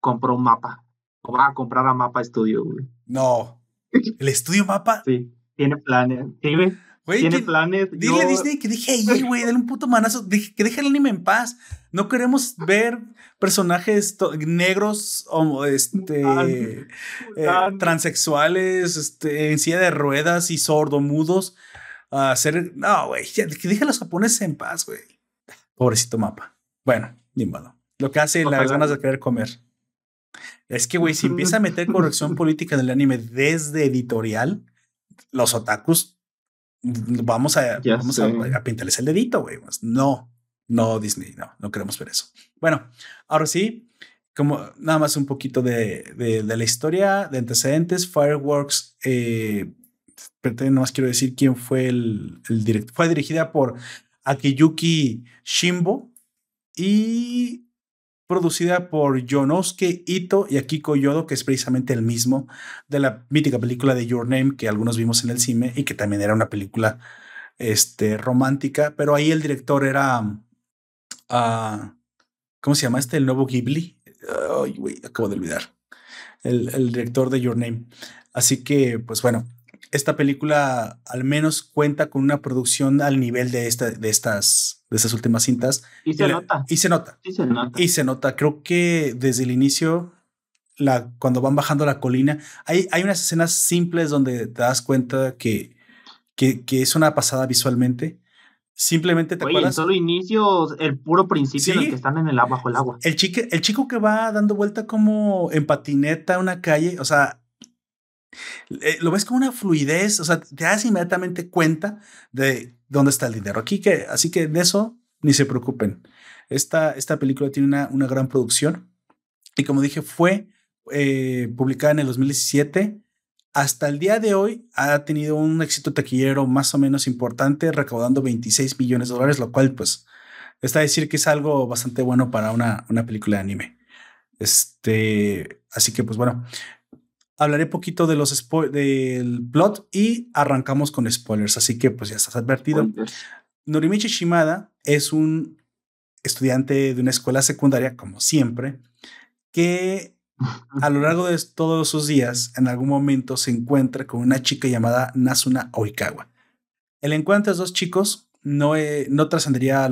compró un mapa. O va a comprar a Mapa Studio, No. ¿El estudio Mapa? Sí, tiene planes. Sí, tiene planes. Dile a Disney que dije ahí, güey, dale un puto manazo, que deje el anime en paz. No queremos ver personajes negros o este eh, transexuales, este, en silla de ruedas y sordomudos a hacer. No, güey, que deje a los japoneses en paz, güey. Pobrecito mapa. Bueno, ni modo. Lo que hace las ganas de querer comer. Es que, güey, si empieza a meter corrección política en el anime desde editorial, los otakus vamos a, vamos a, pintarles el dedito, güey. Pues, no, no, Disney, no, no queremos ver eso. Bueno, ahora sí, como nada más un poquito de, la historia, de antecedentes, Fireworks, eh, nada más quiero decir quién fue el, director. Fue dirigida por Akiyuki Shimbo y producida por Yonosuke Ito y Akiko Yodo, que es precisamente el mismo de la mítica película de Your Name que algunos vimos en el cine y que también era una película este, romántica, pero ahí el director era, uh, ¿cómo se llama este? El nuevo Ghibli. Ay, güey, acabo de olvidar. El, el director de Your Name. Así que, pues bueno, esta película al menos cuenta con una producción al nivel de, esta, de, estas, de estas últimas cintas. Y se nota. Y se nota. Y se nota. Y se nota. Creo que desde el inicio, la, cuando van bajando la colina, hay, hay unas escenas simples donde te das cuenta que, que, que es una pasada visualmente. Simplemente te Oye, acuerdas. solo inicio, el puro principio en el que están en el agua, bajo el agua. El, chique, el chico que va dando vuelta como en patineta a una calle, o sea, eh, lo ves con una fluidez, o sea, te das inmediatamente cuenta de dónde está el dinero. Aquí que, así que de eso ni se preocupen. Esta, esta película tiene una, una gran producción y como dije, fue eh, publicada en el 2017. Hasta el día de hoy ha tenido un éxito taquillero más o menos importante, recaudando 26 millones de dólares, lo cual pues está a decir que es algo bastante bueno para una, una película de anime. Este, así que pues bueno, hablaré poquito de los del plot y arrancamos con spoilers, así que pues ya estás advertido. Norimichi Shimada es un estudiante de una escuela secundaria, como siempre, que a lo largo de todos sus días, en algún momento se encuentra con una chica llamada Nasuna Oikawa. El encuentro de dos chicos no, no trascendería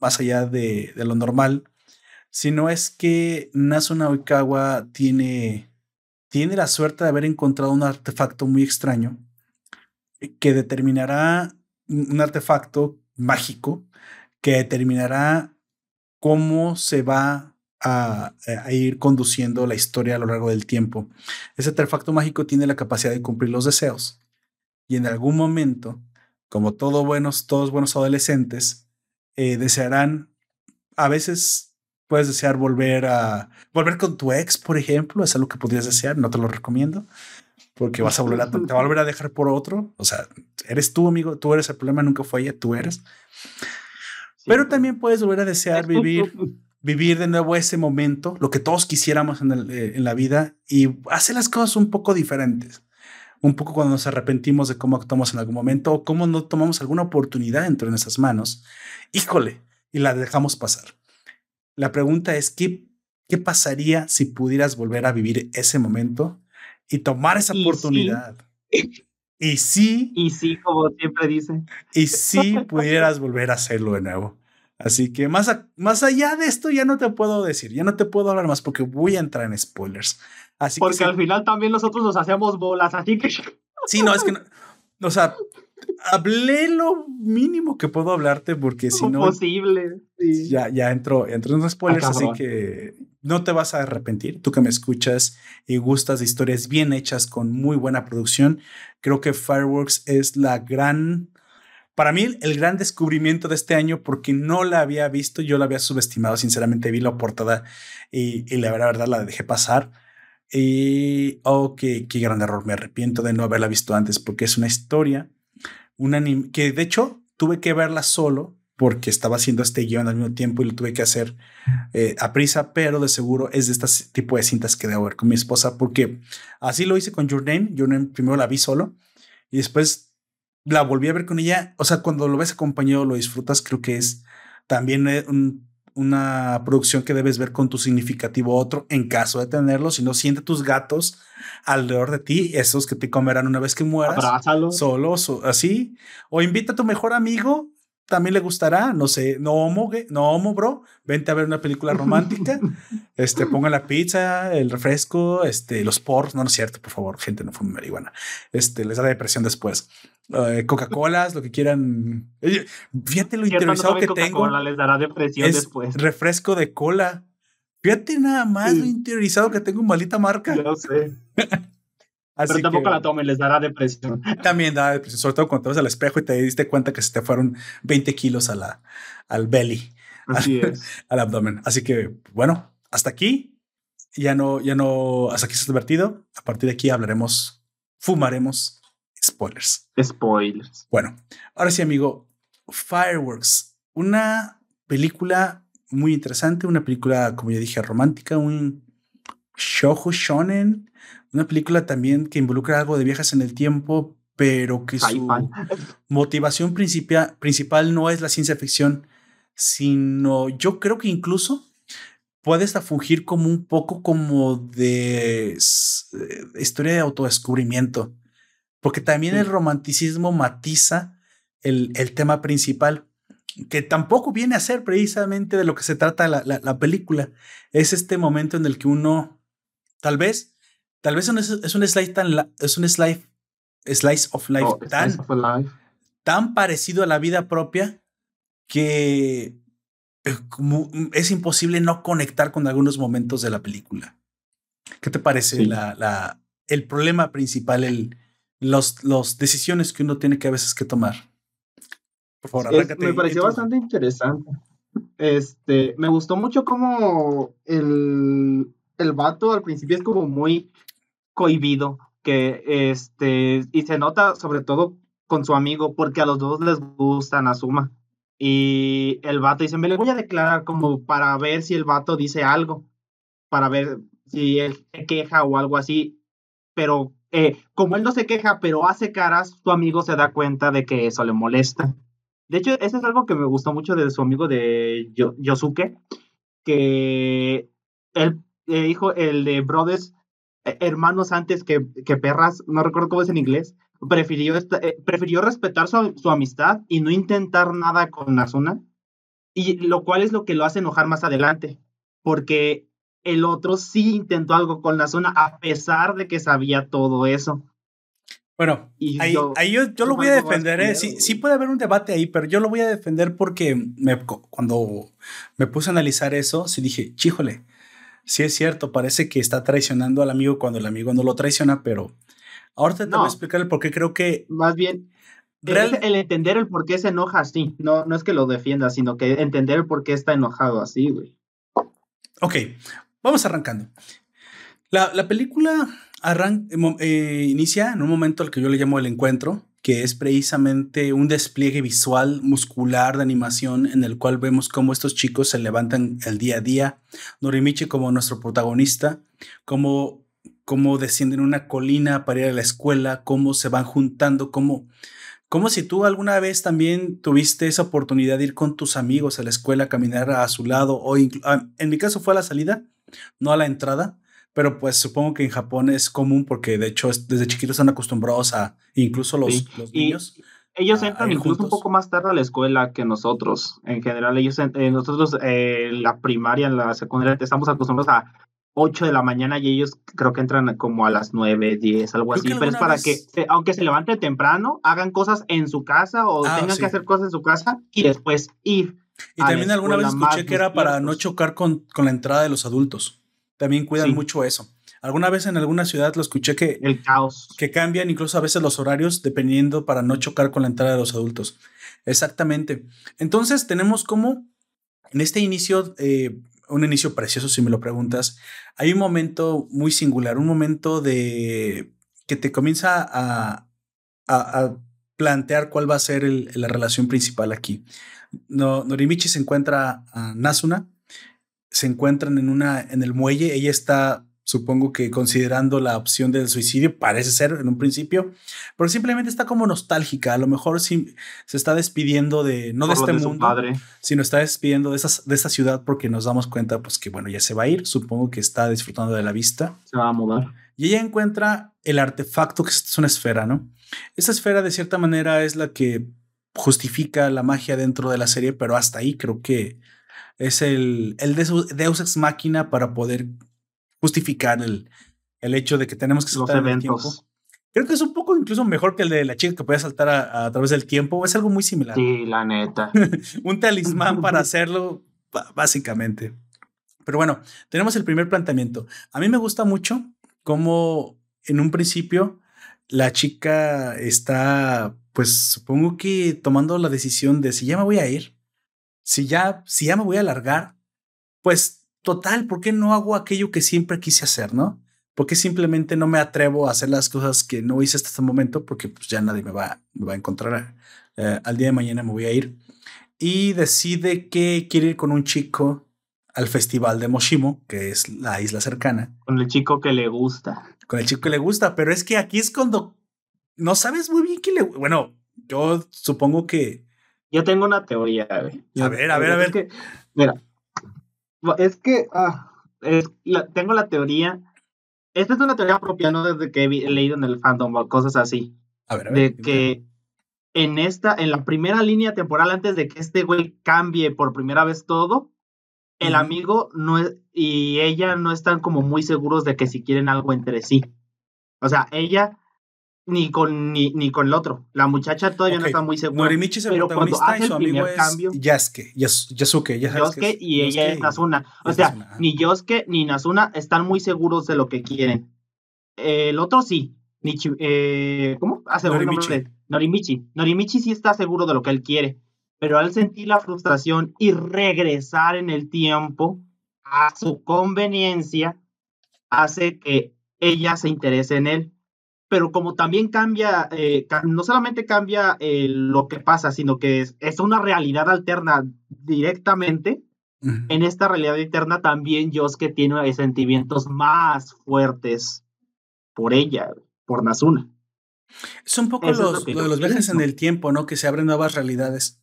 más allá de, lo normal, sino es que Nasuna Oikawa tiene tiene la suerte de haber encontrado un artefacto muy extraño que determinará un artefacto mágico que determinará cómo se va a, ir conduciendo la historia a lo largo del tiempo. Ese artefacto mágico tiene la capacidad de cumplir los deseos y en algún momento, como todos buenos, todos buenos adolescentes, eh, desearán a veces Puedes desear volver a volver con tu ex, por ejemplo, es algo que podrías desear, no te lo recomiendo, porque vas a volver a te va a volver a dejar por otro, o sea, eres tú, amigo, tú eres el problema, nunca fue ella, tú eres. Pero también puedes volver a desear vivir vivir de nuevo ese momento, lo que todos quisiéramos en, eh, en la vida y hacer las cosas un poco diferentes un poco cuando nos arrepentimos de cómo actuamos en algún momento o cómo no tomamos alguna oportunidad dentro de nuestras manos, híjole, y la dejamos pasar. La pregunta es, ¿qué, qué pasaría si pudieras volver a vivir ese momento y tomar esa oportunidad? Y sí. Y sí, como siempre dice. Y sí pudieras volver a hacerlo de nuevo. Así que más, más allá de esto ya no te puedo decir, ya no te puedo hablar más porque voy a entrar en spoilers. Así porque al final también nosotros nos hacemos bolas, así que... Sí, no, es que no, o sea, hablé lo mínimo que puedo hablarte porque si no. Posible. Ya, ya entro, entro en los spoilers, así que no te vas a arrepentir. Tú que me escuchas y gustas de historias bien hechas con muy buena producción, creo que Fireworks es la gran. Para mí, el gran descubrimiento de este año, porque no la había visto, yo la había subestimado. Sinceramente, vi la portada y, y la verdad la dejé pasar. Y, oh, qué, qué gran error. Me arrepiento de no haberla visto antes, porque es una historia un anime que de hecho tuve que verla solo porque estaba haciendo este guion al mismo tiempo y lo tuve que hacer eh, a prisa, pero de seguro es de este tipo de cintas que debo ver con mi esposa porque así lo hice con Your Name. Your primero la vi solo y después la volví a ver con ella. O sea, cuando lo ves acompañado lo disfrutas, creo que es también eh, un, una producción que debes ver con tu significativo otro en caso de tenerlo. Si no, siente tus gatos alrededor de ti, esos que te comerán una vez que mueras. Abrázalo. Solo, así. O invita a tu mejor amigo, también le gustará. No sé, no homo, no homo, bro. Vente a ver una película romántica. Este, ponga la pizza, el refresco, este, los porros. No, no es cierto, por favor, gente, no fume marihuana. Este, les da depresión después. Eh, Coca-Colas, lo que quieran. Fíjate lo interesado que tengo. les dará depresión después. Refresco de cola. Fíjate nada más lo interiorizado que tengo, maldita marca. Yo sé. Pero tampoco la tomen, les dará depresión. También da depresión, sobre todo cuando te ves al espejo y te diste cuenta que se te fueron 20 kilos a la, al belly. Así al, es. al abdomen. Así que, bueno, hasta aquí. Ya no, ya no, hasta aquí se ha divertido. A partir de aquí hablaremos, fumaremos spoilers. Spoilers. Bueno, ahora sí, amigo. Fireworks, una película muy interesante, una película, como ya dije, romántica, un shoujo shonen, una película también que involucra algo de viajes en el tiempo, pero que su motivación principal, principal no es la ciencia ficción, sino yo creo que incluso puede hasta fungir como un poco como de historia de autodescubrimiento porque también el romanticismo matiza el, el, tema principal, que tampoco viene a ser precisamente de lo que se trata la, la, película. Es este momento en el que uno, tal vez, tal vez es, es un slice tan, es un slice, slice of life, oh, tan, tan parecido a la vida propia que eh, es imposible no conectar con algunos momentos de la película. ¿Qué te parece la, la, el problema principal, el, los, los decisiones que uno tiene que a veces que tomar. Por favor, arráncate. me pareció bastante interesante. Este, me gustó mucho como el, el vato al principio es como muy cohibido, que este, y se nota sobre todo con su amigo, porque a los dos les gusta Nazuma. Y el vato dice, me le voy a declarar como para ver si el vato dice algo, para ver si él se queja o algo así. Pero eh, como él no se queja, pero hace caras, su amigo se da cuenta de que eso le molesta. De hecho, eso es algo que me gustó mucho de su amigo de Yosuke, que él eh, dijo, el de Brothers, eh, hermanos antes que, que, perras, no recuerdo cómo es en inglés, prefirió, eh, prefirió respetar su, su, amistad y no intentar nada con Nazuna, y lo cual es lo que lo hace enojar más adelante, porque el otro sí intentó algo con Nazuna a pesar de que sabía todo eso. Bueno, ahí, yo, yo, lo voy a defender, ¿eh? sí, sí, puede haber un debate ahí, pero yo lo voy a defender porque me, cuando me puse a analizar eso, sí dije, chíjole, sí es cierto, parece que está traicionando al amigo cuando el amigo no lo traiciona, pero ahorita te voy a explicar el por qué creo que... Más bien, el entender el por qué se enoja así, no, no es que lo defienda, sino que entender el por qué está enojado así, güey. Ok, vamos arrancando. La, la película eh, inicia en un momento al que yo le llamo el encuentro, que es precisamente un despliegue visual, muscular de animación en el cual vemos cómo estos chicos se levantan el día a día. Norimichi como nuestro protagonista, cómo, cómo descienden una colina para ir a la escuela, cómo se van juntando, cómo, como si tú alguna vez también tuviste esa oportunidad de ir con tus amigos a la escuela, caminar a su lado, o ah, en mi caso fue a la salida, no a la entrada pero pues supongo que en Japón es común porque de hecho desde chiquitos están acostumbrados a, incluso los, los niños. ellos entran incluso un poco más tarde a la escuela que nosotros. En general, ellos, eh, nosotros, eh, la primaria, la secundaria, estamos acostumbrados a 8 de la mañana y ellos creo que entran como a las 9, 10, algo así. Pero es para que, aunque se levante temprano, hagan cosas en su casa o ah, tengan que hacer cosas en su casa y después ir. Y también alguna vez escuché que era para no chocar con, con la entrada de los adultos también cuidan mucho eso. Alguna vez en alguna ciudad lo escuché que... El caos. Que cambian incluso a veces los horarios dependiendo para no chocar con la entrada de los adultos. Exactamente. Entonces tenemos como en este inicio, eh, un inicio precioso si me lo preguntas, hay un momento muy singular, un momento de que te comienza a, a, plantear cuál va a ser la relación principal aquí. No, Norimichi se encuentra a Nasuna, se encuentran en, una, en el muelle. Ella está, supongo que considerando la opción del suicidio, parece ser en un principio, pero simplemente está como nostálgica. A lo mejor sí, se está despidiendo de, no de este mundo, sino está despidiendo de, esas, de esta ciudad porque nos damos cuenta, pues que bueno, ya se va a ir. Supongo que está disfrutando de la vista. Se va a mudar. Y ella encuentra el artefacto que es una esfera, ¿no? Esa esfera de cierta manera es la que justifica la magia dentro de la serie, pero hasta ahí creo que es el, el Deus Ex Máquina para poder justificar el, el hecho de que tenemos que saltar el tiempo. Creo que es un poco incluso mejor que el de la chica que puede saltar a, través del tiempo. Es algo muy similar. Sí, la neta. un talismán para hacerlo, básicamente. Pero bueno, tenemos el primer planteamiento. A mí me gusta mucho cómo en un principio la chica está, pues supongo que tomando la decisión de si ya me voy a ir, si ya, si ya me voy a alargar, pues total, ¿por qué no hago aquello que siempre quise hacer, no? ¿Por qué simplemente no me atrevo a hacer las cosas que no hice hasta este momento? Porque pues ya nadie me va, me va a encontrar. Eh, al día de mañana me voy a ir. Y decide que quiere ir con un chico al festival de Moshimo, que es la isla cercana. Con el chico que le gusta. Con el chico que le gusta, pero es que aquí es cuando no sabes muy bien que le... Bueno, yo supongo que yo tengo una teoría, güey. A ver, a ver, a ver. Es que, mira, es que ah, tengo la teoría. Esta es una teoría propia, no desde que he, leído en el fandom o cosas así. A ver, a ver. De que en esta, en la primera línea temporal, antes de que este güey cambie por primera vez todo, el amigo no es, y ella no están como muy seguros de que si quieren algo entre sí. O sea, ella ni con ni, ni con el otro. La muchacha todavía no está muy segura. Norimichi es el pero protagonista y su amigo es cambio, Yasuke, Yasuke, Yasuke y ella es Nazuna. O sea, ni Yosuke ni Nazuna están muy seguros de lo que quieren. el otro sí. Eh, ¿Cómo? Ah, Norimichi. Norimichi. Norimichi sí está seguro de lo que él quiere, pero al sentir la frustración y regresar en el tiempo a su conveniencia, hace que ella se interese en él. Pero como también cambia, eh, no solamente cambia eh, lo que pasa, sino que es, es una realidad alterna directamente, en esta realidad alterna también Yosuke tiene sentimientos más fuertes por ella, por Nazuna. Es un poco lo, de los viajes en el tiempo, ¿no? Que se abren nuevas realidades.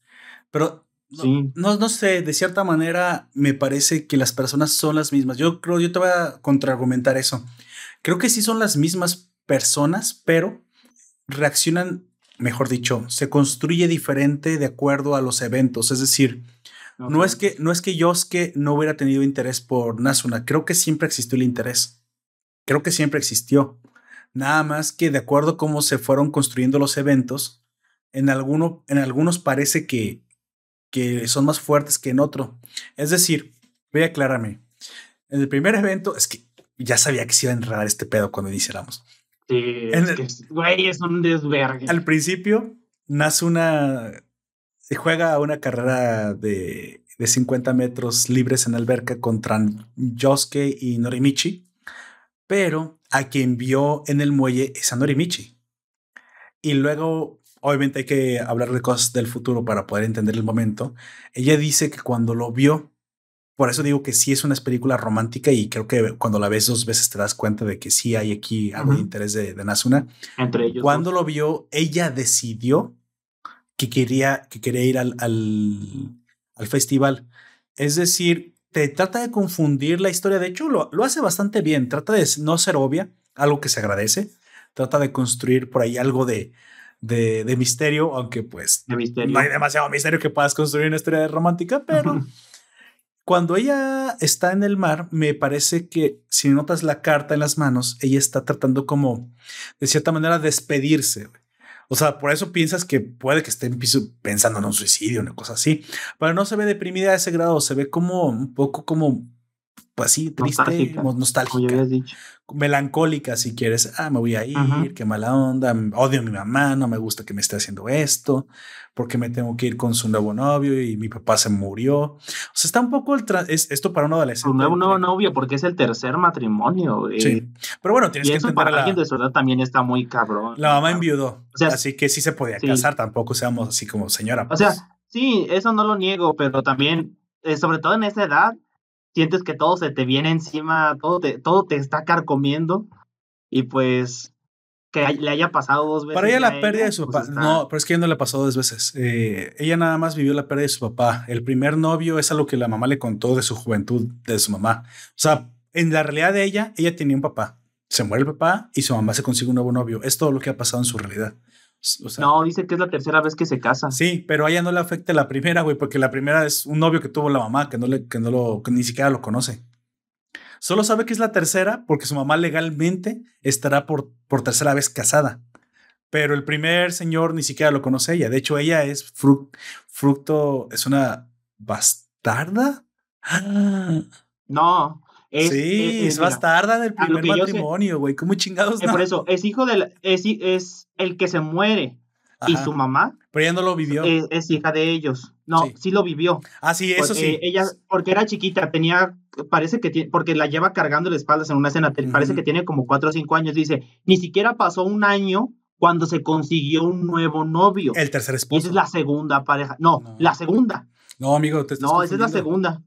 Pero no, no, sé, de cierta manera me parece que las personas son las mismas. Yo creo, yo te voy a contraargumentar eso. Creo que sí son las mismas personas, pero reaccionan, mejor dicho, se construye diferente de acuerdo a los eventos. Es decir, no es que no es que Yosuke no hubiera tenido interés por Nasuna, creo que siempre existió el interés. Creo que siempre existió. Nada más que de acuerdo a cómo se fueron construyendo los eventos, en, alguno, en algunos parece que, que son más fuertes que en otro. Es decir, voy a aclararme. En el primer evento, es que ya sabía que se iba a enredar este pedo cuando iniciáramos. Sí, es güey, es un desvergue. Al principio, Nasuna juega una carrera de, de 50 metros libres en alberca contra Yosuke y Norimichi, pero a quien vio en el muelle es a Norimichi. Y luego, obviamente hay que hablar de cosas del futuro para poder entender el momento. Ella dice que cuando lo vio, por eso digo que sí es una película romántica y creo que cuando la ves dos veces te das cuenta de que sí hay aquí algo de interés de, de Nasuna. Entre ellos. Cuando lo vio, ella decidió que quería, que quería ir al, al, festival. Es decir, te trata de confundir la historia. De hecho, lo, lo, hace bastante bien. Trata de no ser obvia, algo que se agradece. Trata de construir por ahí algo de, de, de misterio, aunque pues no hay demasiado misterio que puedas construir una historia romántica, pero cuando ella está en el mar, me parece que si notas la carta en las manos, ella está tratando como, de cierta manera, despedirse. O sea, por eso piensas que puede que esté pensando en un suicidio, una cosa así. Pero no se ve deprimida a ese grado, se ve como un poco como pues sí, triste, nostálgica, nostálgica melancólica si quieres, ah, me voy a ir, qué mala onda, odio a mi mamá, no me gusta que me esté haciendo esto, porque me tengo que ir con su nuevo novio y mi papá se murió. O sea, está un poco el es, esto para un adolescente. Un nuevo, nuevo novio, porque es el tercer matrimonio. Sí, pero bueno, tienes que eso para la... alguien de su edad también está muy cabrón. La mamá enviudó, o sea, así que sí se podía casar, tampoco seamos así como señora. O sea, pues. sí, eso no lo niego, pero también, eh, sobre todo en esa edad, sientes que todo se te viene encima, todo te, todo te está carcomiendo y pues que le haya pasado dos veces. Para ella la pérdida de su pues, papá, no, pero es que ella no le pasó dos veces. Eh, ella nada más vivió la pérdida de su papá. El primer novio es algo que la mamá le contó de su juventud, de su mamá. O sea, en la realidad de ella, ella tenía un papá. Se muere el papá y su mamá se consigue un nuevo novio. Es todo lo que ha pasado en su realidad no, dice que es la tercera vez que se casa. Sí, pero a ella no le afecta la primera, güey, porque la primera es un novio que tuvo la mamá, que no le, que no lo, ni siquiera lo conoce. Solo sabe que es la tercera porque su mamá legalmente estará por, por tercera vez casada. Pero el primer señor ni siquiera lo conoce ella. De hecho, ella es fruto, es una bastarda. No, sí, es, bastarda del primer matrimonio, güey. ¿Cómo chingados? Eh, por eso, es hijo del. Es, es el que se muere. Y su mamá. Pero ella no lo vivió. Es, hija de ellos. No, sí. lo vivió. Ah, sí, eso sí. Ella, porque era chiquita, tenía. Parece que tiene. Porque la lleva cargando la espaldas en una escena. Parece que tiene como cuatro o cinco años. Dice: Ni siquiera pasó un año cuando se consiguió un nuevo novio. El tercer esposo. esa es la segunda pareja. No, la segunda. No, amigo, te estás No, esa es la segunda.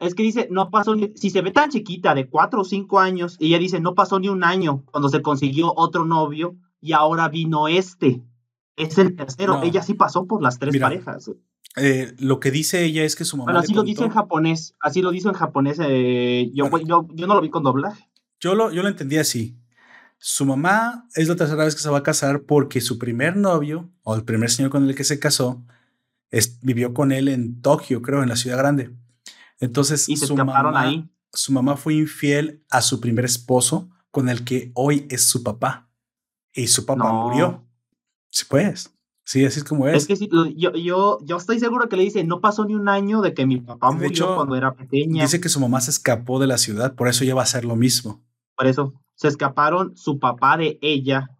Es que dice, no pasó ni, si se ve tan chiquita, de cuatro o cinco años, y ella dice, no pasó ni un año cuando se consiguió otro novio y ahora vino este. Es el tercero. Ella sí pasó por las tres parejas. Eh, lo que dice ella es que su mamá. Pero así lo dice en japonés. Así lo dice en japonés. Eh, yo, yo, yo, no lo vi con doblaje. Yo lo, yo lo entendí así. Su mamá es la tercera vez que se va a casar porque su primer novio, o el primer señor con el que se casó, vivió con él en Tokio, creo, en la ciudad grande. Entonces, su, mamá, ahí? su mamá fue infiel a su primer esposo, con el que hoy es su papá. Y su papá murió. Sí, pues. Sí, así es como es. Es que sí, yo, yo, yo estoy seguro que le dice, no pasó ni un año de que mi papá murió cuando era pequeña. Dice que su mamá se escapó de la ciudad, por eso ella va a hacer lo mismo. Por eso, se escaparon su papá de ella.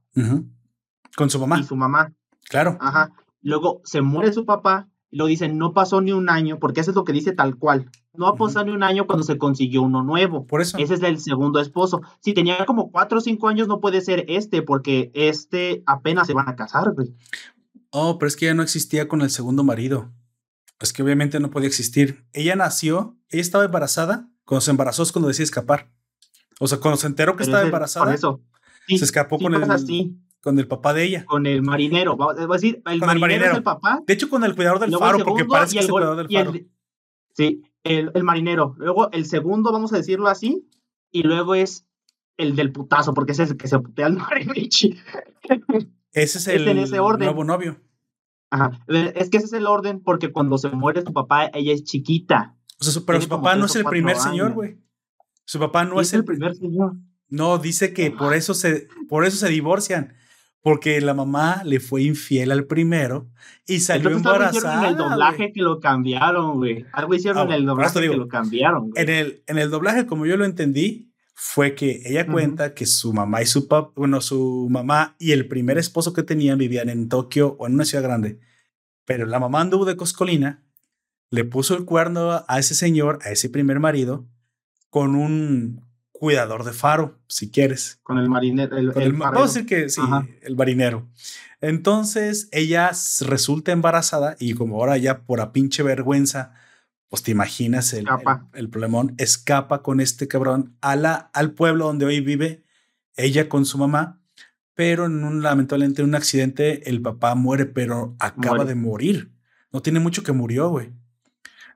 Con su mamá. Y su mamá. Claro. Ajá. Luego se muere su papá y lo dicen, no pasó ni un año, porque eso es lo que dice tal cual. No ha pasado ni un año cuando se consiguió uno nuevo. Por eso. Ese es el segundo esposo. Si tenía como cuatro o cinco años, no puede ser este, porque este apenas se van a casar, güey. Oh, pero es que ya no existía con el segundo marido. Es que obviamente no podía existir. Ella nació, ella estaba embarazada. Cuando se embarazó es cuando decía escapar. O sea, cuando se enteró que estaba embarazada, eso. se escapó con el, con el papá de ella. Con el marinero. Va a decir, el, marinero, es el papá. De hecho, con el cuidador del faro, porque parece que es el cuidador del faro. sí, el, el, marinero. Luego el segundo, vamos a decirlo así. Y luego es el del putazo, porque ese es el que se putea al Marinichi. Ese es el nuevo novio. Ajá. Es que ese es el orden, porque cuando se muere su papá, ella es chiquita. O sea, pero su papá no es el primer señor, güey. Su papá no es, el, primer señor. No, dice que por eso se, por eso se divorcian. Porque la mamá le fue infiel al primero y salió embarazada. en el doblaje que lo cambiaron, güey. Algo hicieron en el doblaje que lo cambiaron. En el, en el doblaje, como yo lo entendí, fue que ella cuenta que su mamá y su papá, bueno, su mamá y el primer esposo que tenían vivían en Tokio o en una ciudad grande. Pero la mamá anduvo de coscolina, le puso el cuerno a ese señor, a ese primer marido, con un cuidador de faro, si quieres. Con el marinero. El, vamos a decir que sí, el marinero. Entonces ella resulta embarazada y como ahora ya por a pinche vergüenza, pues te imaginas el, el, problemón, escapa con este cabrón a la, al pueblo donde hoy vive ella con su mamá, pero en un lamentablemente en un accidente el papá muere, pero acaba de morir. No tiene mucho que murió, güey.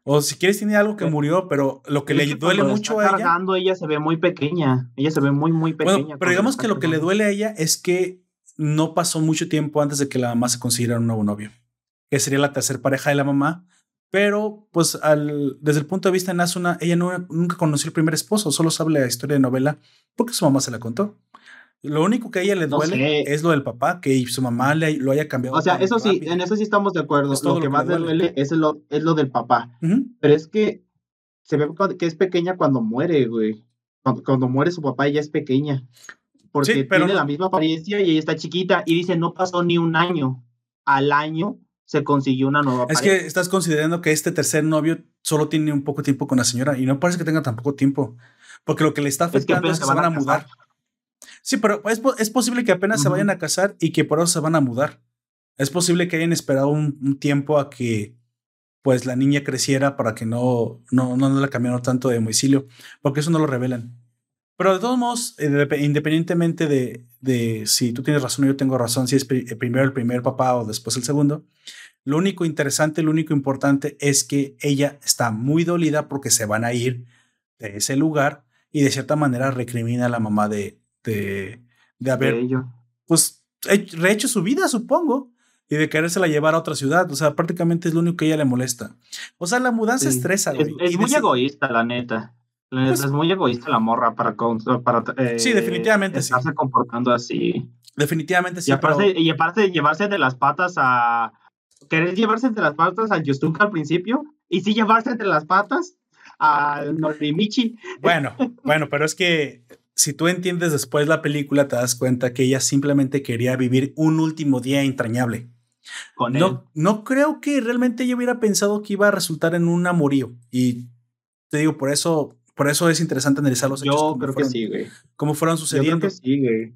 O si quieres, tiene algo que murió, pero lo que le duele mucho a ella. ella se ve muy pequeña. Ella se ve muy, muy pequeña. pero digamos que lo que le duele a ella es que no pasó mucho tiempo antes de que la mamá se consiguiera un nuevo novio, que sería la tercera pareja de la mamá. Pero, pues, al, desde el punto de vista de Nasuna, ella nunca conoció el primer esposo, solo sabe la historia de novela porque su mamá se la contó. Lo único que a ella le duele es lo del papá, que su mamá le, lo haya cambiado. O sea, eso sí, en eso sí estamos de acuerdo. lo que más le duele, es, lo, es lo del papá. Pero es que se ve que es pequeña cuando muere, güey. Cuando, muere su papá, ella es pequeña. Porque tiene la misma apariencia y ella está chiquita. Y dice, no pasó ni un año. Al año se consiguió una nueva Es que estás considerando que este tercer novio solo tiene un poco tiempo con la señora y no parece que tenga tan poco tiempo. Porque lo que le está afectando es que, se van, a mudar. Sí, pero es, es posible que apenas se vayan a casar y que por eso se van a mudar. Es posible que hayan esperado un, tiempo a que pues la niña creciera para que no, no, no la cambiaran tanto de domicilio, porque eso no lo revelan. Pero de todos modos, eh, independientemente de, de si tú tienes razón o yo tengo razón, si es eh, primero el primer papá o después el segundo, lo único interesante, lo único importante es que ella está muy dolida porque se van a ir de ese lugar y de cierta manera recrimina a la mamá de, de, de haber, pues, rehecho su vida, supongo, y de querérsela llevar a otra ciudad. O sea, prácticamente es lo único que ella le molesta. O sea, la mudanza estresa, güey. Es, muy egoísta, la neta. Pues es muy egoísta la morra para, para eh, sí, definitivamente estarse comportando así. Definitivamente sí. Y aparte, y aparte de llevarse de las patas a. Querer llevarse entre las patas al Yustuka al principio y sí llevarse entre las patas al Norimichi. Bueno, bueno, pero es que si tú entiendes después la película, te das cuenta que ella simplemente quería vivir un último día entrañable. Con no, él. no creo que realmente ella hubiera pensado que iba a resultar en un amorío. Y te digo, por eso, por eso es interesante analizar los hechos. Yo creo que sí, güey. Cómo fueron sucediendo. Yo creo que sí, güey.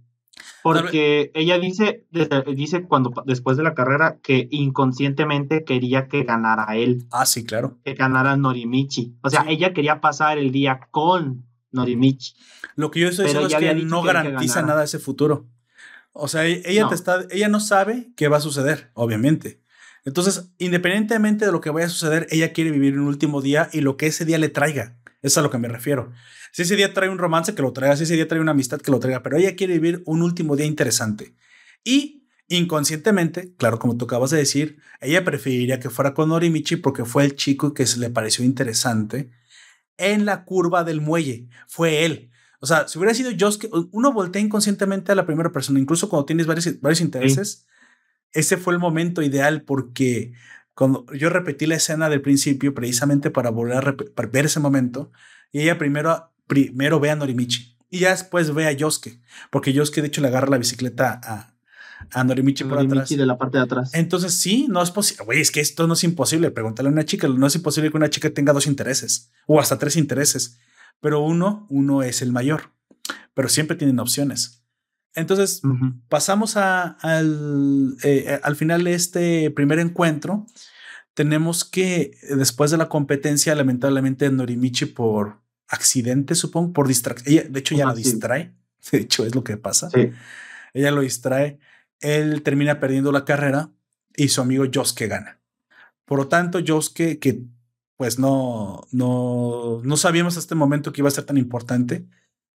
Porque ella dice, dice cuando después de la carrera que inconscientemente quería que ganara él. Ah, sí, claro. Que ganara Norimichi. O sea, ella quería pasar el día con Norimichi. Lo que yo estoy diciendo es que no garantiza nada ese futuro. O sea, e-, ella, te está, ella no sabe qué va a suceder, obviamente. Entonces, independientemente de lo que vaya a suceder, ella quiere vivir un último día y lo que ese día le traiga. Es a lo que me refiero. Si ese día trae un romance, que lo traiga. Si ese día trae una amistad, que lo traiga. Pero ella quiere vivir un último día interesante. Y inconscientemente, claro, como tú acabas de decir, ella preferiría que fuera con Norimichi porque fue el chico que se le pareció interesante en la curva del muelle. Fue él. O sea, si hubiera sido Josuke, uno voltea inconscientemente a la primera persona, incluso cuando tienes varios, varios intereses. Ese fue el momento ideal porque cuando yo repetí la escena del principio precisamente para volver a ver ese momento y ella primero, primero ve a Norimichi Y ya después ve a Yosuke, porque Yosuke de hecho le agarra la bicicleta a, a Norimichi por atrás. de la parte de atrás. Entonces sí, no es posible. Güey, es que esto no es imposible. Pregúntale a una chica. No es imposible que una chica tenga dos intereses o hasta tres intereses. Pero uno, uno es el mayor. Pero siempre tienen opciones. Entonces pasamos a, al, eh, al final de este primer encuentro. Tenemos que, después de la competencia, lamentablemente Norimichi por accidente, supongo, por distracción. De hecho, ya lo distrae. De hecho, es lo que pasa. Ella lo distrae. Él termina perdiendo la carrera y su amigo Josuke gana. Por lo tanto, Josuke, que pues no, no, no sabíamos hasta este momento que iba a ser tan importante,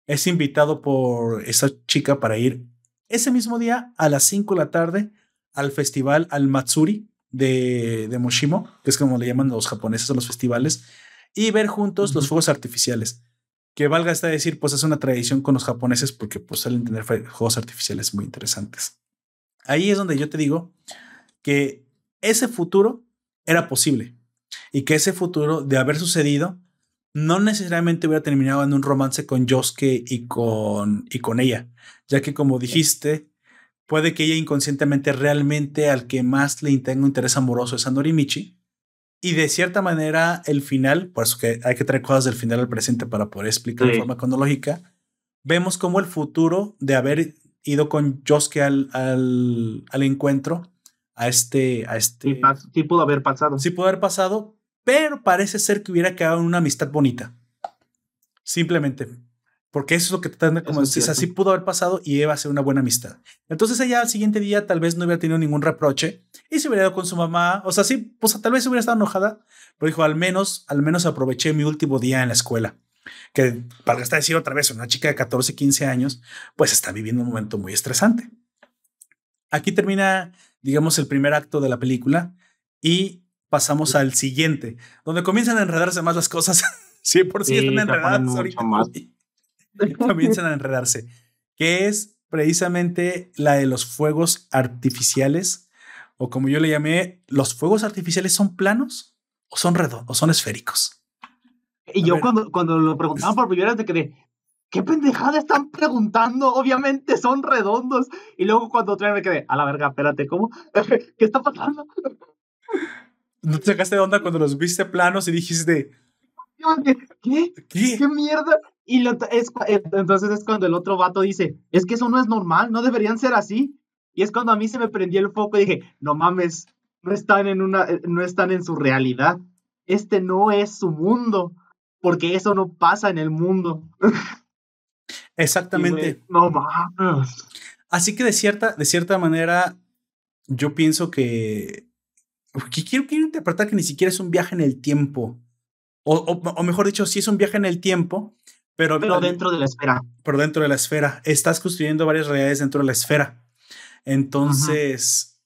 es invitado por esa chica para ir ese mismo día a las 5 de la tarde al festival, al Matsuri de, de Moshimo, que es como le llaman los japoneses a los festivales, y ver juntos los fuegos artificiales. Que valga esta decir, pues es una tradición con los japoneses porque pues suelen tener juegos artificiales muy interesantes. Ahí es donde yo te digo que ese futuro era posible y que ese futuro de haber sucedido no necesariamente hubiera terminado en un romance con Yosuke y con, y con ella, ya que como dijiste, puede que ella inconscientemente realmente al que más le tenga interés amoroso es a Norimichi. Y de cierta manera, el final, por eso que hay que traer cosas del final al presente para poder explicar de forma cronológica, vemos como el futuro de haber ido con Yosuke al, al, al encuentro, a este, a este. Sí, pudo haber pasado. Sí pudo haber pasado, pero parece ser que hubiera quedado en una amistad bonita. Simplemente. Porque eso es lo que te como dices, así pudo haber pasado y iba a ser una buena amistad. Entonces ella al siguiente día tal vez no hubiera tenido ningún reproche y se hubiera ido con su mamá. O sea, sí, pues tal vez hubiera estado enojada, pero dijo, al menos, al menos aproveché mi último día en la escuela. Que para decir otra vez, una chica de 14, 15 años, pues está viviendo un momento muy estresante. Aquí termina, digamos, el primer acto de la película y pasamos al siguiente, donde comienzan a enredarse más las cosas. 100% sí, están enredadas ahorita. Comienzan a enredarse, que es precisamente la de los fuegos artificiales, o como yo le llamé, ¿los fuegos artificiales son planos o son o son esféricos? Y yo cuando, cuando lo preguntaban por primera vez de que ¿qué pendejada están preguntando? Obviamente son redondos. Y luego cuando otra vez me quedé, a la verga, espérate, ¿cómo? ¿Qué está pasando? ¿No te sacaste de onda cuando los viste planos y dijiste, ¿qué? ¿Qué, ¿Qué mierda? Y es, eh, entonces es cuando el otro vato dice, es que eso no es normal, no deberían ser así. Y es cuando a mí se me prendió el foco y dije, no mames, no están en una, eh, no están en su realidad. Este no es su mundo, porque eso no pasa en el mundo. Exactamente. no mames. Así que de cierta, de cierta manera, yo pienso que, que quiero, quiero interpretar que ni siquiera es un viaje en el tiempo. O, o, mejor dicho, sí es un viaje en el tiempo, pero, dentro de la esfera. Pero dentro de la esfera. Estás construyendo varias realidades dentro de la esfera. Entonces,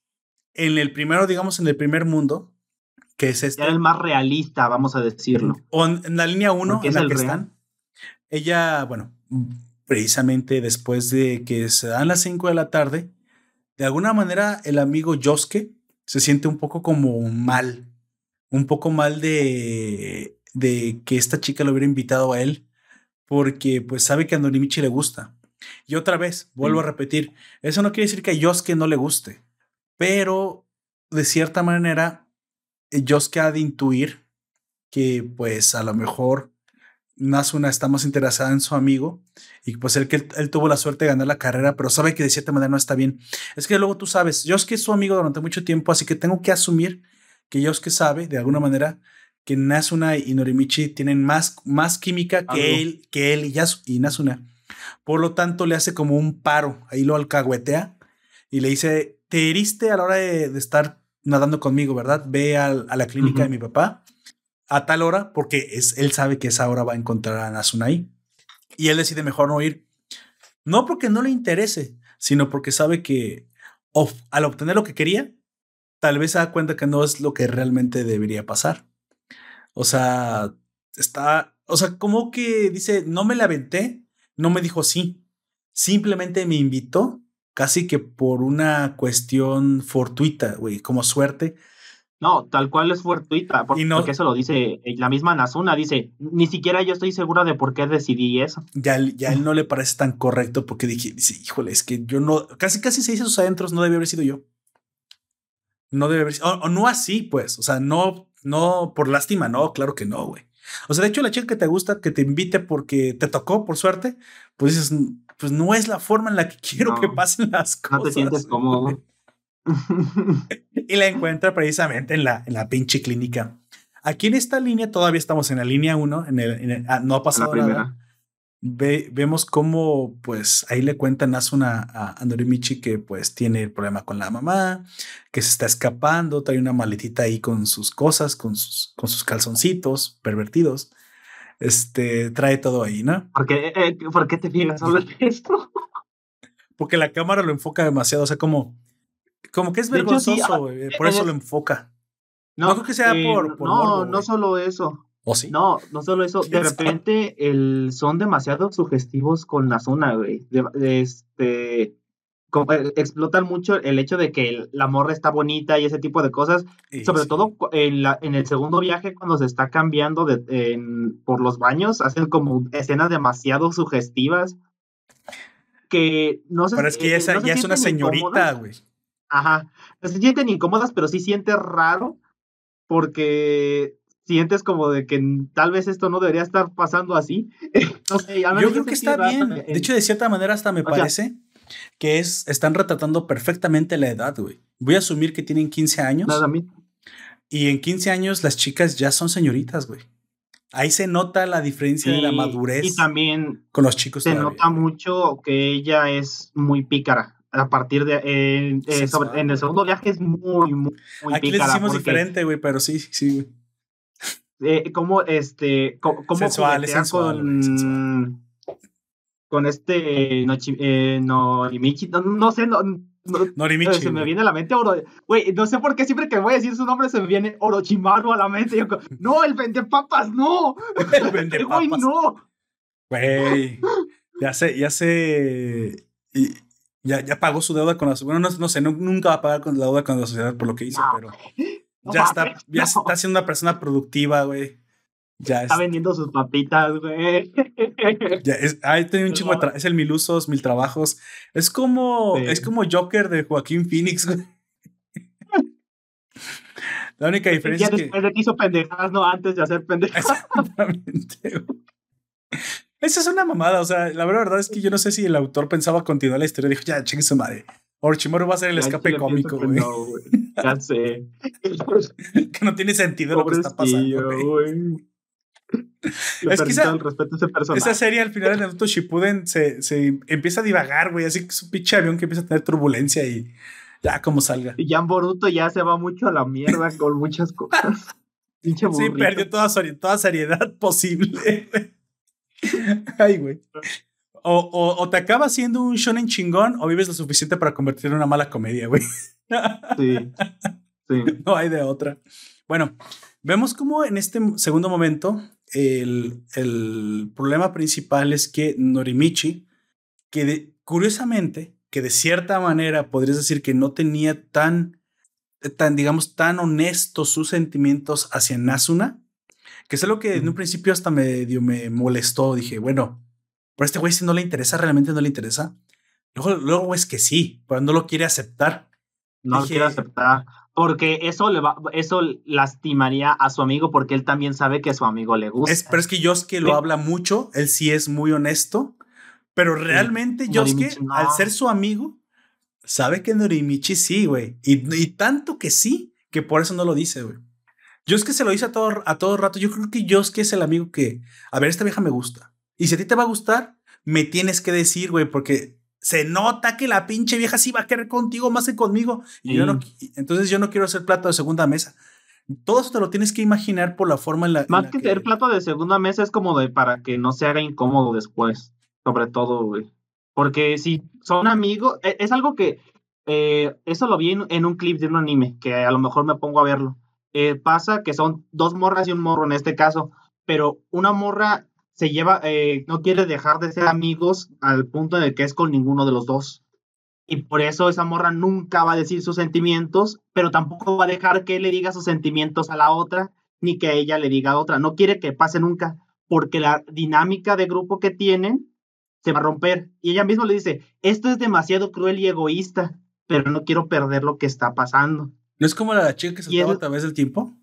en el primero, digamos, en el primer mundo, que es este. Era el más realista, vamos a decirlo. O en, la línea 1, en la que están. Ella, bueno, precisamente después de que se dan las 5 de la tarde, de alguna manera el amigo Yosuke se siente un poco como mal. Un poco mal de, de que esta chica lo hubiera invitado a él porque pues sabe que a Norimichi le gusta. Y otra vez, vuelvo a repetir, eso no quiere decir que a no le guste, pero de cierta manera, eh, Yosuke ha de intuir que pues a lo mejor Nasuna está más interesada en su amigo y pues él que él, tuvo la suerte de ganar la carrera, pero sabe que de cierta manera no está bien. Es que luego tú sabes, Yosuke es su amigo durante mucho tiempo, así que tengo que asumir que Yosuke sabe de alguna manera que Nasuna y Norimichi tienen más, más química que él, que él y, Yasu, y Nasuna. Por lo tanto, le hace como un paro, ahí lo alcahuetea y le dice, te heriste a la hora de, estar nadando conmigo, ¿verdad? Ve a la clínica de mi papá a tal hora porque es, él sabe que esa hora va a encontrar a Nasuna ahí. Y él decide mejor no ir. No porque no le interese, sino porque sabe que al obtener lo que quería, tal vez se da cuenta que no es lo que realmente debería pasar. O sea, está, o sea, como que dice, no me la aventé, no me dijo sí, simplemente me invitó, casi que por una cuestión fortuita, güey, como suerte, No, tal cual es fortuita, porque, no, eso lo dice la misma Nazuna, dice, ni siquiera yo estoy segura de por qué decidí eso. Ya, ya él no le parece tan correcto porque dije, dice, híjole, es que yo no, casi casi se dice sus adentros, no debe haber sido yo. No debe haber sido, o, no así, pues, o sea, no, no por lástima, no, claro que no, güey. O sea, de hecho, la chica que te gusta, que te invite porque te tocó, por suerte, pues dices, pues no es la forma en la que quiero que pasen las cosas. No te sientes cómodo. y la encuentra precisamente en la, en la pinche clínica. Aquí en esta línea todavía estamos en la línea 1, en el, ah, no ha pasado nada. vemos cómo, pues, ahí le cuentan a a, a Norimichi que, pues, tiene el problema con la mamá, que se está escapando, trae una maletita ahí con sus cosas, con sus, con sus calzoncitos pervertidos. Este, trae todo ahí, ¿no? ¿Por qué, eh, ¿por qué te fijas sobre esto? Porque la cámara lo enfoca demasiado, o sea, como como que es vergonzoso, ah, por eso lo enfoca. No, creo que sea eh, por, No, no solo eso. ¿O sí? No, no solo eso. De repente el, son demasiado sugestivos con la zona, güey. este, eh, explotan mucho el hecho de que la morra está bonita y ese tipo de cosas. Sobre todo en, la, en el segundo viaje, cuando se está cambiando de, por los baños, hacen como escenas demasiado sugestivas. Que no sé. Pero es que eh, ya es una señorita, güey. Ajá. No se sienten incómodas, pero sí sientes raro porque sientes como de que tal vez esto no debería estar pasando así. Yo creo que está bien. De hecho, de cierta manera hasta me parece que es, están retratando perfectamente la edad, güey. Voy a asumir que tienen 15 años. Nada, a mí. Y en 15 años las chicas ya son señoritas, güey. Ahí se nota la diferencia de la madurez. Y también con los chicos. Se nota mucho que ella es muy pícara a partir de eh, eh, en el segundo viaje es muy muy, muy aquí le decimos diferente güey pero sí sí eh, como este como sensual, sensual, con con este eh, Norimichi no, no sé no, Norimichi, se me viene a la mente Oro. Güey, no sé por qué siempre que voy a decir su nombre se me viene Orochimaru a la mente. Yo, no, el papas no. el vendepapas. Güey, no. Güey, ya sé, ya sé. Y, ya, ya pagó su deuda con la sociedad. Bueno, no, sé, nunca va a pagar con la deuda con la sociedad por lo que hizo, pero ya está, ya está siendo una persona productiva, güey. Ya está vendiendo sus papitas, güey. Ya es, ahí tiene un chingo es el mil usos, mil trabajos. Es como, es como Joker de Joaquín Phoenix, güey. La única diferencia ya es después de que hizo pendejadas, no antes de hacer pendejadas. Exactamente. Esa es una mamada. O sea, la verdad es que yo no sé si el autor pensaba continuar la historia. Dijo, ya, chingue su madre. Orochimaru va a ser el escape cómico, güey. No, Ya sé. que no tiene sentido lo que está pasando, güey. Es que esa, esa, serie al final de Naruto Shippuden se, se empieza a divagar, güey. Así que es un pinche avión que empieza a tener turbulencia y ya como salga. Y ya Boruto ya se va mucho a la mierda con muchas cosas. pinche sí, perdió toda, toda seriedad posible. Ay, güey. O, o, te acaba siendo un shonen chingón o vives lo suficiente para convertirlo en una mala comedia, güey. Sí. Sí. No hay de otra. Bueno, vemos como en este segundo momento el, el problema principal es que Norimichi, que curiosamente, que de cierta manera podrías decir que no tenía tan, tan, digamos, tan honestos sus sentimientos hacia Nasuna, que es algo que en un principio hasta medio me molestó. Dije, bueno, pero este güey si no le interesa, realmente no le interesa. Luego, luego es que sí, pero no lo quiere aceptar. No lo quiere aceptar. Porque eso le va, eso lastimaría a su amigo porque él también sabe que a su amigo le gusta. pero es que Yosuke lo habla mucho, él sí es muy honesto, pero realmente Yosuke, al ser su amigo, sabe que Norimichi sí, güey. Y, y tanto que sí, que por eso no lo dice, güey. Yo es que se lo dice a todo, a todo rato. Yo creo que yo es que es el amigo que, a ver, esta vieja me gusta. Y si a ti te va a gustar, me tienes que decir, güey, porque se nota que la pinche vieja sí va a querer contigo más que conmigo. Y yo no, entonces yo no quiero ser plato de segunda mesa. Todo eso te lo tienes que imaginar por la forma en la. Más que, ser plato de segunda mesa es como de para que no se haga incómodo después. Sobre todo, güey. Porque si son amigos, e, es, algo que. Eh, eso lo vi en, en, un clip de un anime, que a lo mejor me pongo a verlo. Eh, pasa que son dos morras y un morro en este caso, pero una morra se lleva, eh, no quiere dejar de ser amigos al punto de que es con ninguno de los dos. y por eso esa morra nunca va a decir sus sentimientos, pero tampoco va a dejar que él le diga sus sentimientos a la otra, ni que ella le diga a otra. No quiere que pase nunca, porque la dinámica de grupo que tienen se va a romper. Y ella misma le dice, esto es demasiado cruel y egoísta, pero no quiero perder lo que está pasando. ¿No es como la chica que se estaba a través del tiempo?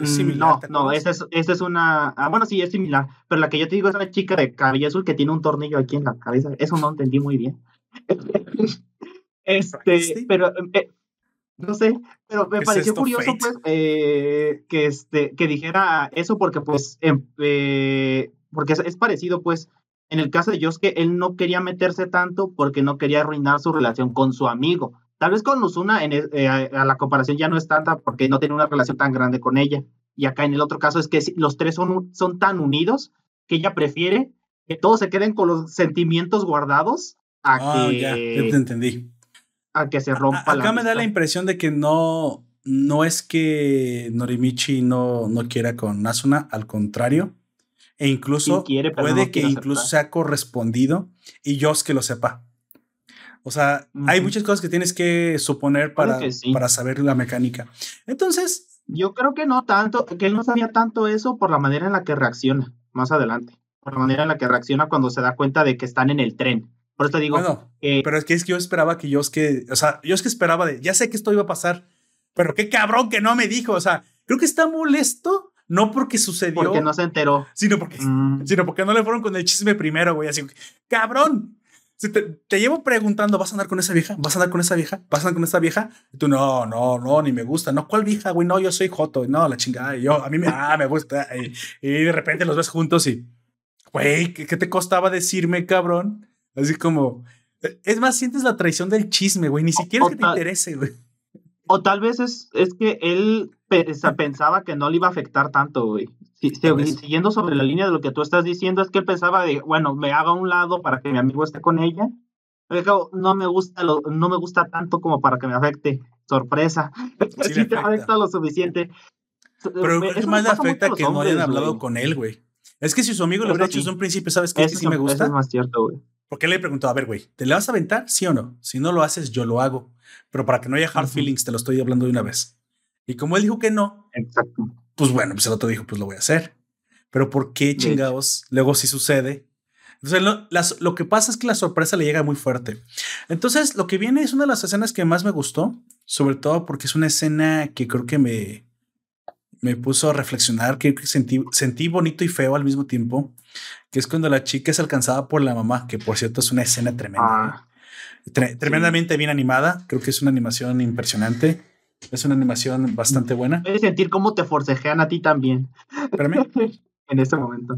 ¿Es similar, no, no, esa es, esa es una. Ah, bueno, sí, es similar. Pero la que yo te digo es una chica de cabello azul que tiene un tornillo aquí en la cabeza. Eso no entendí muy bien. este, pero. Eh, no sé, pero me pareció curioso, pues, eh, que, este, que dijera eso, porque, pues, em, eh, porque es, parecido, pues, en el caso de Josuke, él no quería meterse tanto porque no quería arruinar su relación con su amigo. Tal vez con Uzuna en, eh, a la comparación ya no es tanta porque no tiene una relación tan grande con ella. Y acá en el otro caso es que los tres son, son tan unidos que ella prefiere que todos se queden con los sentimientos guardados a ah, que... Ya, te entendí. A que se rompa la Acá me da la impresión de que no, no es que Norimichi no, no quiera con Asuna, al contrario. E incluso puede que incluso sea correspondido y yo es que lo sepa. O sea, hay muchas cosas que tienes que suponer para, para saber la mecánica. Entonces. Yo creo que no tanto, que él no sabía tanto eso por la manera en la que reacciona más adelante. Por la manera en la que reacciona cuando se da cuenta de que están en el tren. Por eso te digo. Bueno, pero es que es que yo esperaba que yo es que, o sea, yo es que esperaba de, ya sé que esto iba a pasar, pero qué cabrón que no me dijo. O sea, creo que está molesto no porque sucedió. Porque no se enteró. Sino porque, mm. sino porque no le fueron con el chisme primero, güey. Así, cabrón, si te, llevo preguntando, ¿vas a andar con esa vieja? ¿Vas a andar con esa vieja? ¿Vas a andar con esa vieja? Y tú, no, no, no, ni me gusta. No, ¿cuál vieja, güey? No, yo soy Joto. No, la chingada. Yo, a mí me, ah, me gusta. Y, de repente los ves juntos y, güey, ¿qué, te costaba decirme, cabrón? Así como, es más, sientes la traición del chisme, güey. Ni siquiera es que te interese, güey. O tal vez es, es que él pensaba que no le iba a afectar tanto, güey siguiendo sobre la línea de lo que tú estás diciendo, es que pensaba de, bueno, me haga a un lado para que mi amigo esté con ella. Pero no me gusta lo, no me gusta tanto como para que me afecte. Sorpresa. Sí, te afecta lo suficiente. Pero es más le afecta que no hayan hablado con él, güey. Es que si su amigo lo hubiera hecho desde un principio, ¿sabes qué? sí me gusta. es más cierto, güey. Porque le preguntó, a ver, güey, ¿te le vas a aventar? ¿Sí o no? Si no lo haces, yo lo hago. Pero para que no haya hard feelings, te lo estoy hablando de una vez. Y como él dijo que no, Exacto pues bueno, pues el otro dijo, pues lo voy a hacer. Pero ¿por qué chingados? Luego sí sucede. Entonces, lo, lo, que pasa es que la sorpresa le llega muy fuerte. Entonces, lo que viene es una de las escenas que más me gustó, sobre todo porque es una escena que creo que me, me puso a reflexionar, que sentí, sentí bonito y feo al mismo tiempo, que es cuando la chica es alcanzada por la mamá, que por cierto es una escena tremenda. Ah, tremendamente bien animada, creo que es una animación impresionante. Es una animación bastante buena. Puedes sentir cómo te forcejean a ti también. En este momento.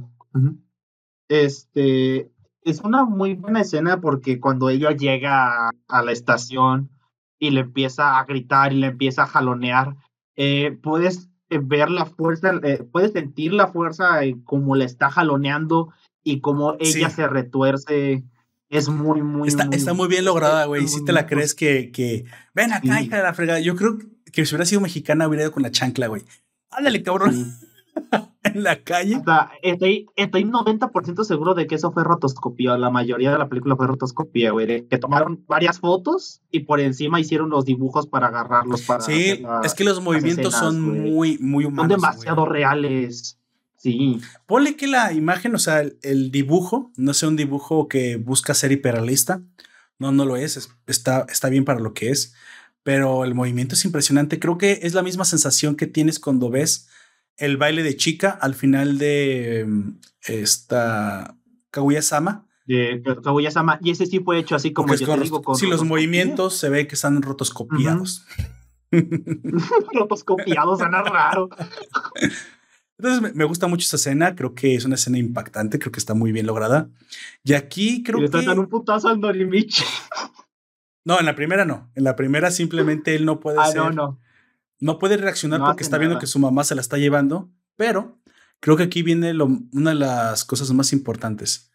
Este es una muy buena escena porque cuando ella llega a, la estación y le empieza a gritar y le empieza a jalonear, eh, puedes eh, ver la fuerza, eh, puedes sentir la fuerza como le está jaloneando y cómo ella se retuerce. Es muy, muy, está, muy, está muy bien lograda, güey. Si te la crees que, que ven acá, hija de la fregada. Yo creo que si hubiera sido mexicana hubiera ido con la chancla, güey. Ándale, cabrón. en la calle. O sea, estoy, estoy 90% seguro de que eso fue rotoscopía. La mayoría de la película fue rotoscopía, güey. Que tomaron varias fotos y por encima hicieron los dibujos para agarrarlos. Para sí, es que los movimientos son muy, muy humanos. Son demasiado reales. Sí. Ponle que la imagen, o sea, el, dibujo, no sea un dibujo que busca ser hiperrealista. No, no lo es. Está, está bien para lo que es pero el movimiento es impresionante. Creo que es la misma sensación que tienes cuando ves el baile de chica al final de mm, esta Kaguya-sama. De Kaguya-sama. Y ese sí fue hecho así como yo te digo. Con sí, los movimientos se ve que están rotoscopiados. rotoscopiados, suena raro. Entonces me, gusta mucho esa escena, creo que es una escena impactante, creo que está muy bien lograda. Y aquí creo y le que... un putazo al Norimichi. No, en la primera no. En la primera simplemente él no puede ah, No, no. no puede reaccionar porque está viendo que su mamá se la está llevando, pero creo que aquí viene una de las cosas más importantes.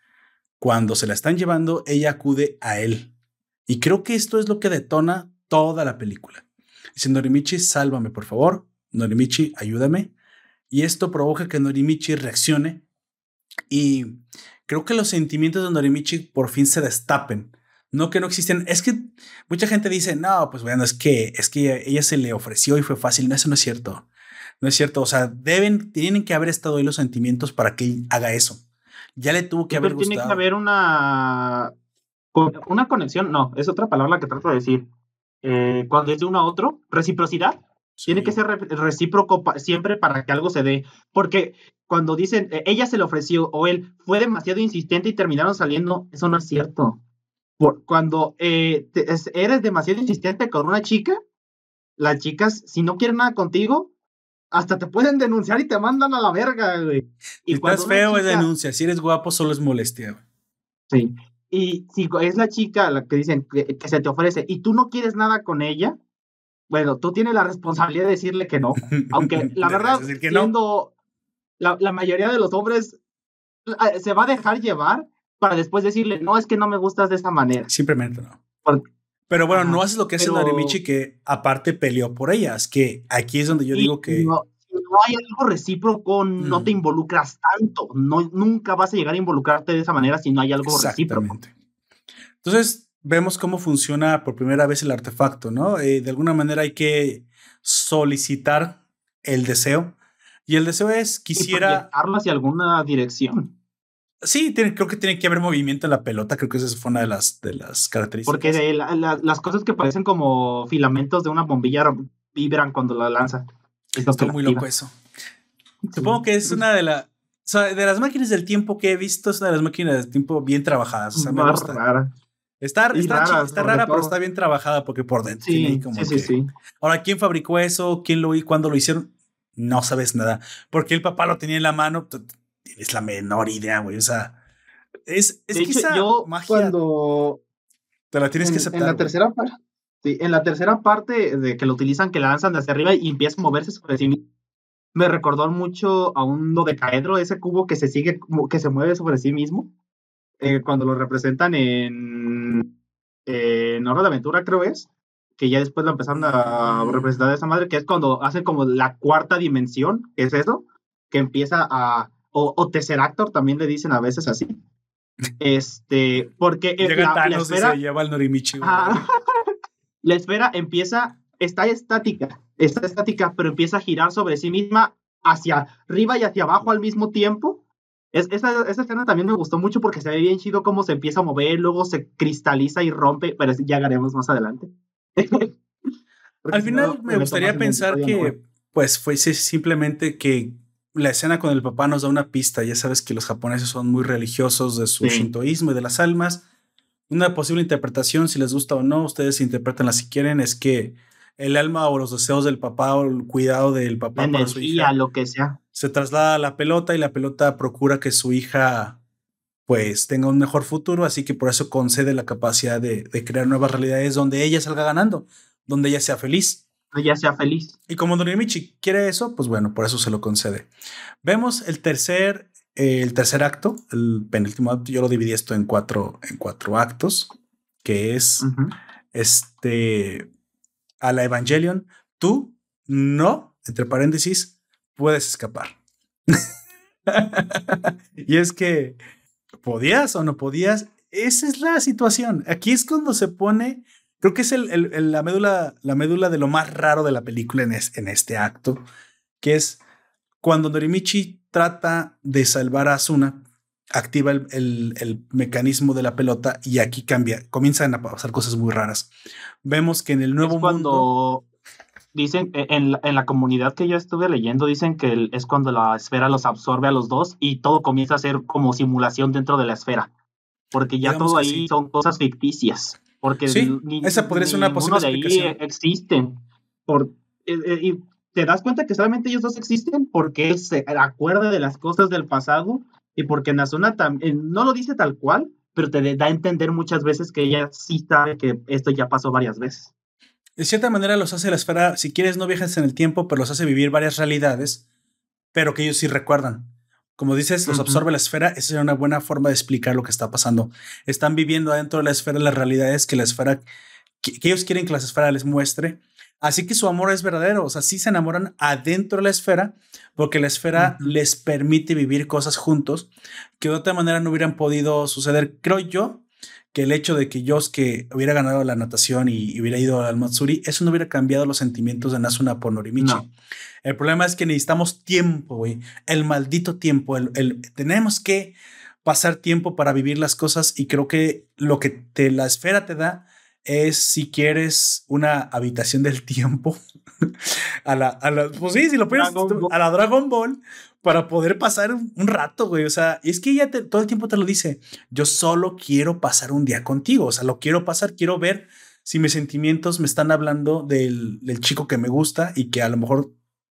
Cuando se la están llevando, ella acude a él. Y creo que esto es lo que detona toda la película. Dice, Norimichi, sálvame, por favor. Norimichi, ayúdame. Y esto provoca que Norimichi reaccione. Y creo que los sentimientos de Norimichi por fin se destapen No que no existen. Es que mucha gente dice, no, pues bueno, es que, es que ella, se le ofreció y fue fácil. No, eso no es cierto. No es cierto. O sea, deben, tienen que haber estado ahí los sentimientos para que él haga eso. Ya le tuvo que haber gustado. Tiene que haber una, una conexión. No, es otra palabra que trato de decir. Eh, cuando es de uno a otro, reciprocidad. Tiene que ser recíproco siempre para que algo se dé. Porque cuando dicen e-, ella se le ofreció o él fue demasiado insistente y terminaron saliendo, eso no es cierto. Por, cuando eh, eres demasiado insistente con una chica, las chicas, si no quieren nada contigo, hasta te pueden denunciar y te mandan a la verga, güey. Y si estás feo es denuncia, si eres guapo solo es molestia. Sí. Y si es la chica la que dicen que, que se te ofrece y tú no quieres nada con ella, bueno, tú tienes la responsabilidad de decirle que no. Aunque la verdad, siendo la, la, mayoría de los hombres eh, se va a dejar llevar para después decirle, no, es que no me gustas de esa manera. Simplemente no. pero bueno, no haces lo que hace Narimichi, que aparte peleó por ellas, que aquí es donde yo digo que... No, no hay algo recíproco, no te mm. involucras tanto. No, nunca vas a llegar a involucrarte de esa manera si no hay algo recíproco. Entonces, vemos cómo funciona por primera vez el artefacto, ¿no? Eh, de alguna manera hay que solicitar el deseo. Y el deseo es, quisiera... Y hacia alguna dirección. Sí, creo que tiene que haber movimiento en la pelota, creo que esa fue una de las, de las características. Porque las cosas que parecen como filamentos de una bombilla vibran cuando la lanza. Está muy loco eso. Supongo que es una de, la, de las máquinas del tiempo que he visto, es una de las máquinas del tiempo bien trabajadas. O sea, me gusta. Rara. Está, rara, está rara pero está bien trabajada porque por dentro sí, como sí, sí, Ahora, ¿quién fabricó eso? ¿Quién lo hizo? ¿Cuándo lo hicieron? No sabes nada. Porque el papá lo tenía en la mano. Tienes la menor idea, güey. O sea, es, es quizá yo magia. Cuando. Te la tienes que aceptar. En la tercera parte. Sí, en la tercera parte de que lo utilizan, que la lanzan de hacia arriba y empieza a moverse sobre sí mismo, me recordó mucho a un dodecaedro, ese cubo que se sigue, que se mueve sobre sí mismo. Eh, cuando lo representan en, en Hora de Aventura, creo es, que ya después lo empezaron a representar de esa madre, que es cuando hacen como la cuarta dimensión, es eso, que empieza a, o, o Tesseractor también le dicen a veces así. Este, porque la, la, esfera, se lleva Norimichi. la esfera empieza, está estática, está estática, pero empieza a girar sobre sí misma hacia arriba y hacia abajo al mismo tiempo es, esa, esa, escena también me gustó mucho porque se ve bien chido cómo se empieza a mover, luego se cristaliza y rompe, pero ya haremos más adelante. Al final me gustaría pensar que pues fuese simplemente que la escena con el papá nos da una pista. Ya sabes que los japoneses son muy religiosos de su shintoísmo y de las almas. Una posible interpretación, si les gusta o no, ustedes interpretanla si quieren, es que el alma o los deseos del papá o el cuidado del papá para su hija. lo que sea. Se traslada a la pelota y la pelota procura que su hija pues tenga un mejor futuro, así que por eso concede la capacidad de, crear nuevas realidades donde ella salga ganando, donde ella sea feliz. Ella sea feliz. Y como Norimichi quiere eso, pues bueno, por eso se lo concede. Vemos el tercer, el tercer acto, el penúltimo acto, yo lo dividí esto en cuatro, en cuatro actos, que es este a la Evangelion, tú no, entre paréntesis, puedes escapar. y es que, ¿podías o no podías? Esa es la situación. Aquí es cuando se pone, creo que es el, la, médula, la médula de lo más raro de la película en, en este acto, que es cuando Norimichi trata de salvar a Asuna, activa el, mecanismo de la pelota y aquí cambia, comienzan a pasar cosas muy raras. Vemos que en el nuevo cuando Dicen, e, en, en, la comunidad que yo estuve leyendo, dicen que es cuando la esfera los absorbe a los dos y todo comienza a ser como simulación dentro de la esfera. Porque ya todo ahí son cosas ficticias. Porque sí, esa podría ser una posible de ahí existen. Por, eh, eh, y te das cuenta que solamente ellos dos existen porque él se acuerda de las cosas del pasado y porque Nazuna también, no lo dice tal cual, pero te da a entender muchas veces que ella sí sabe que esto ya pasó varias veces. De cierta manera los hace la esfera, si quieres no viajas en el tiempo, pero los hace vivir varias realidades, pero que ellos sí recuerdan. Como dices, los absorbe la esfera, esa sería una buena forma de explicar lo que está pasando. Están viviendo adentro de la esfera las realidades que la esfera, que, que ellos quieren que la esfera les muestre, Así que su amor es verdadero, o sea, sí se enamoran adentro de la esfera, porque la esfera les permite vivir cosas juntos que de otra manera no hubieran podido suceder. Creo yo que el hecho de que Yosuke hubiera ganado la natación y, hubiera ido al Matsuri, eso no hubiera cambiado los sentimientos de Nasuna por Norimichi. El problema es que necesitamos tiempo, güey. El maldito tiempo. El, tenemos que pasar tiempo para vivir las cosas y creo que lo que te, la esfera te da es si quieres una habitación del tiempo a la, a la pues sí, si lo pones a la Dragon Ball para poder pasar un rato, güey. O sea, es que ella todo el tiempo te lo dice. Yo solo quiero pasar un día contigo. O sea, lo quiero pasar, quiero ver si mis sentimientos me están hablando del, del chico que me gusta y que a lo mejor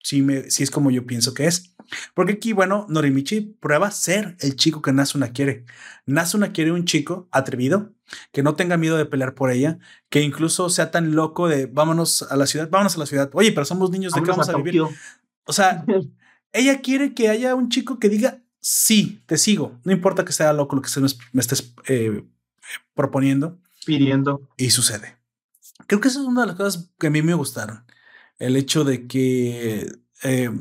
sí, me, sí es como yo pienso que es. Porque aquí, bueno, Norimichi prueba ser el chico que Nasuna quiere. Nasuna quiere un chico atrevido, que no tenga miedo de pelear por ella, que incluso sea tan loco de vámonos a la ciudad, vámonos a la ciudad. Oye, pero somos niños, ¿de qué vamos a, vivir? O sea, ella quiere que haya un chico que diga, sí, te sigo. No importa que sea loco lo que me estés eh, proponiendo. Pidiendo. Y sucede. Creo que esa es una de las cosas que a mí me gustaron. El hecho de que eh,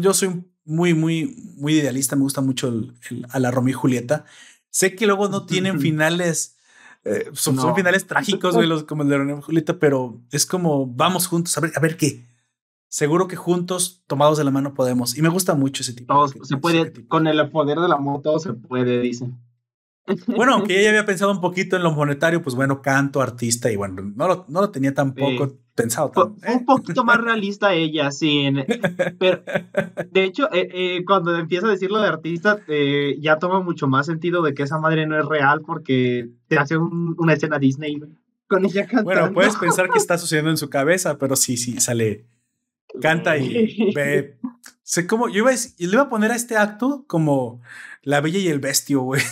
yo soy muy, muy, muy idealista. Me gusta mucho a la Romeo y Julieta. Sé que luego no tienen finales. Eh, son, finales trágicos, güey, como el de Romeo y Julieta, pero es como vamos juntos a ver, a ver qué. Seguro que juntos, tomados de la mano, podemos. Y me gusta mucho ese tipo. se puede, con el poder del amor, todo se puede, dicen. Bueno, aunque ella había pensado un poquito en lo monetario, pues bueno, canto, artista, y bueno, no lo, no lo tenía tampoco pensado. Un ¿eh? poquito más realista ella, sí. Pero, de hecho, eh, eh, cuando empieza a decir lo de artista, ya toma mucho más sentido de que esa madre no es real porque te hace una escena Disney con ella cantando. Bueno, puedes pensar que está sucediendo en su cabeza, pero sí, sí, sale, canta y ve. Sé cómo, yo iba a, yo le iba a poner a este acto como la bella y el bestio, güey.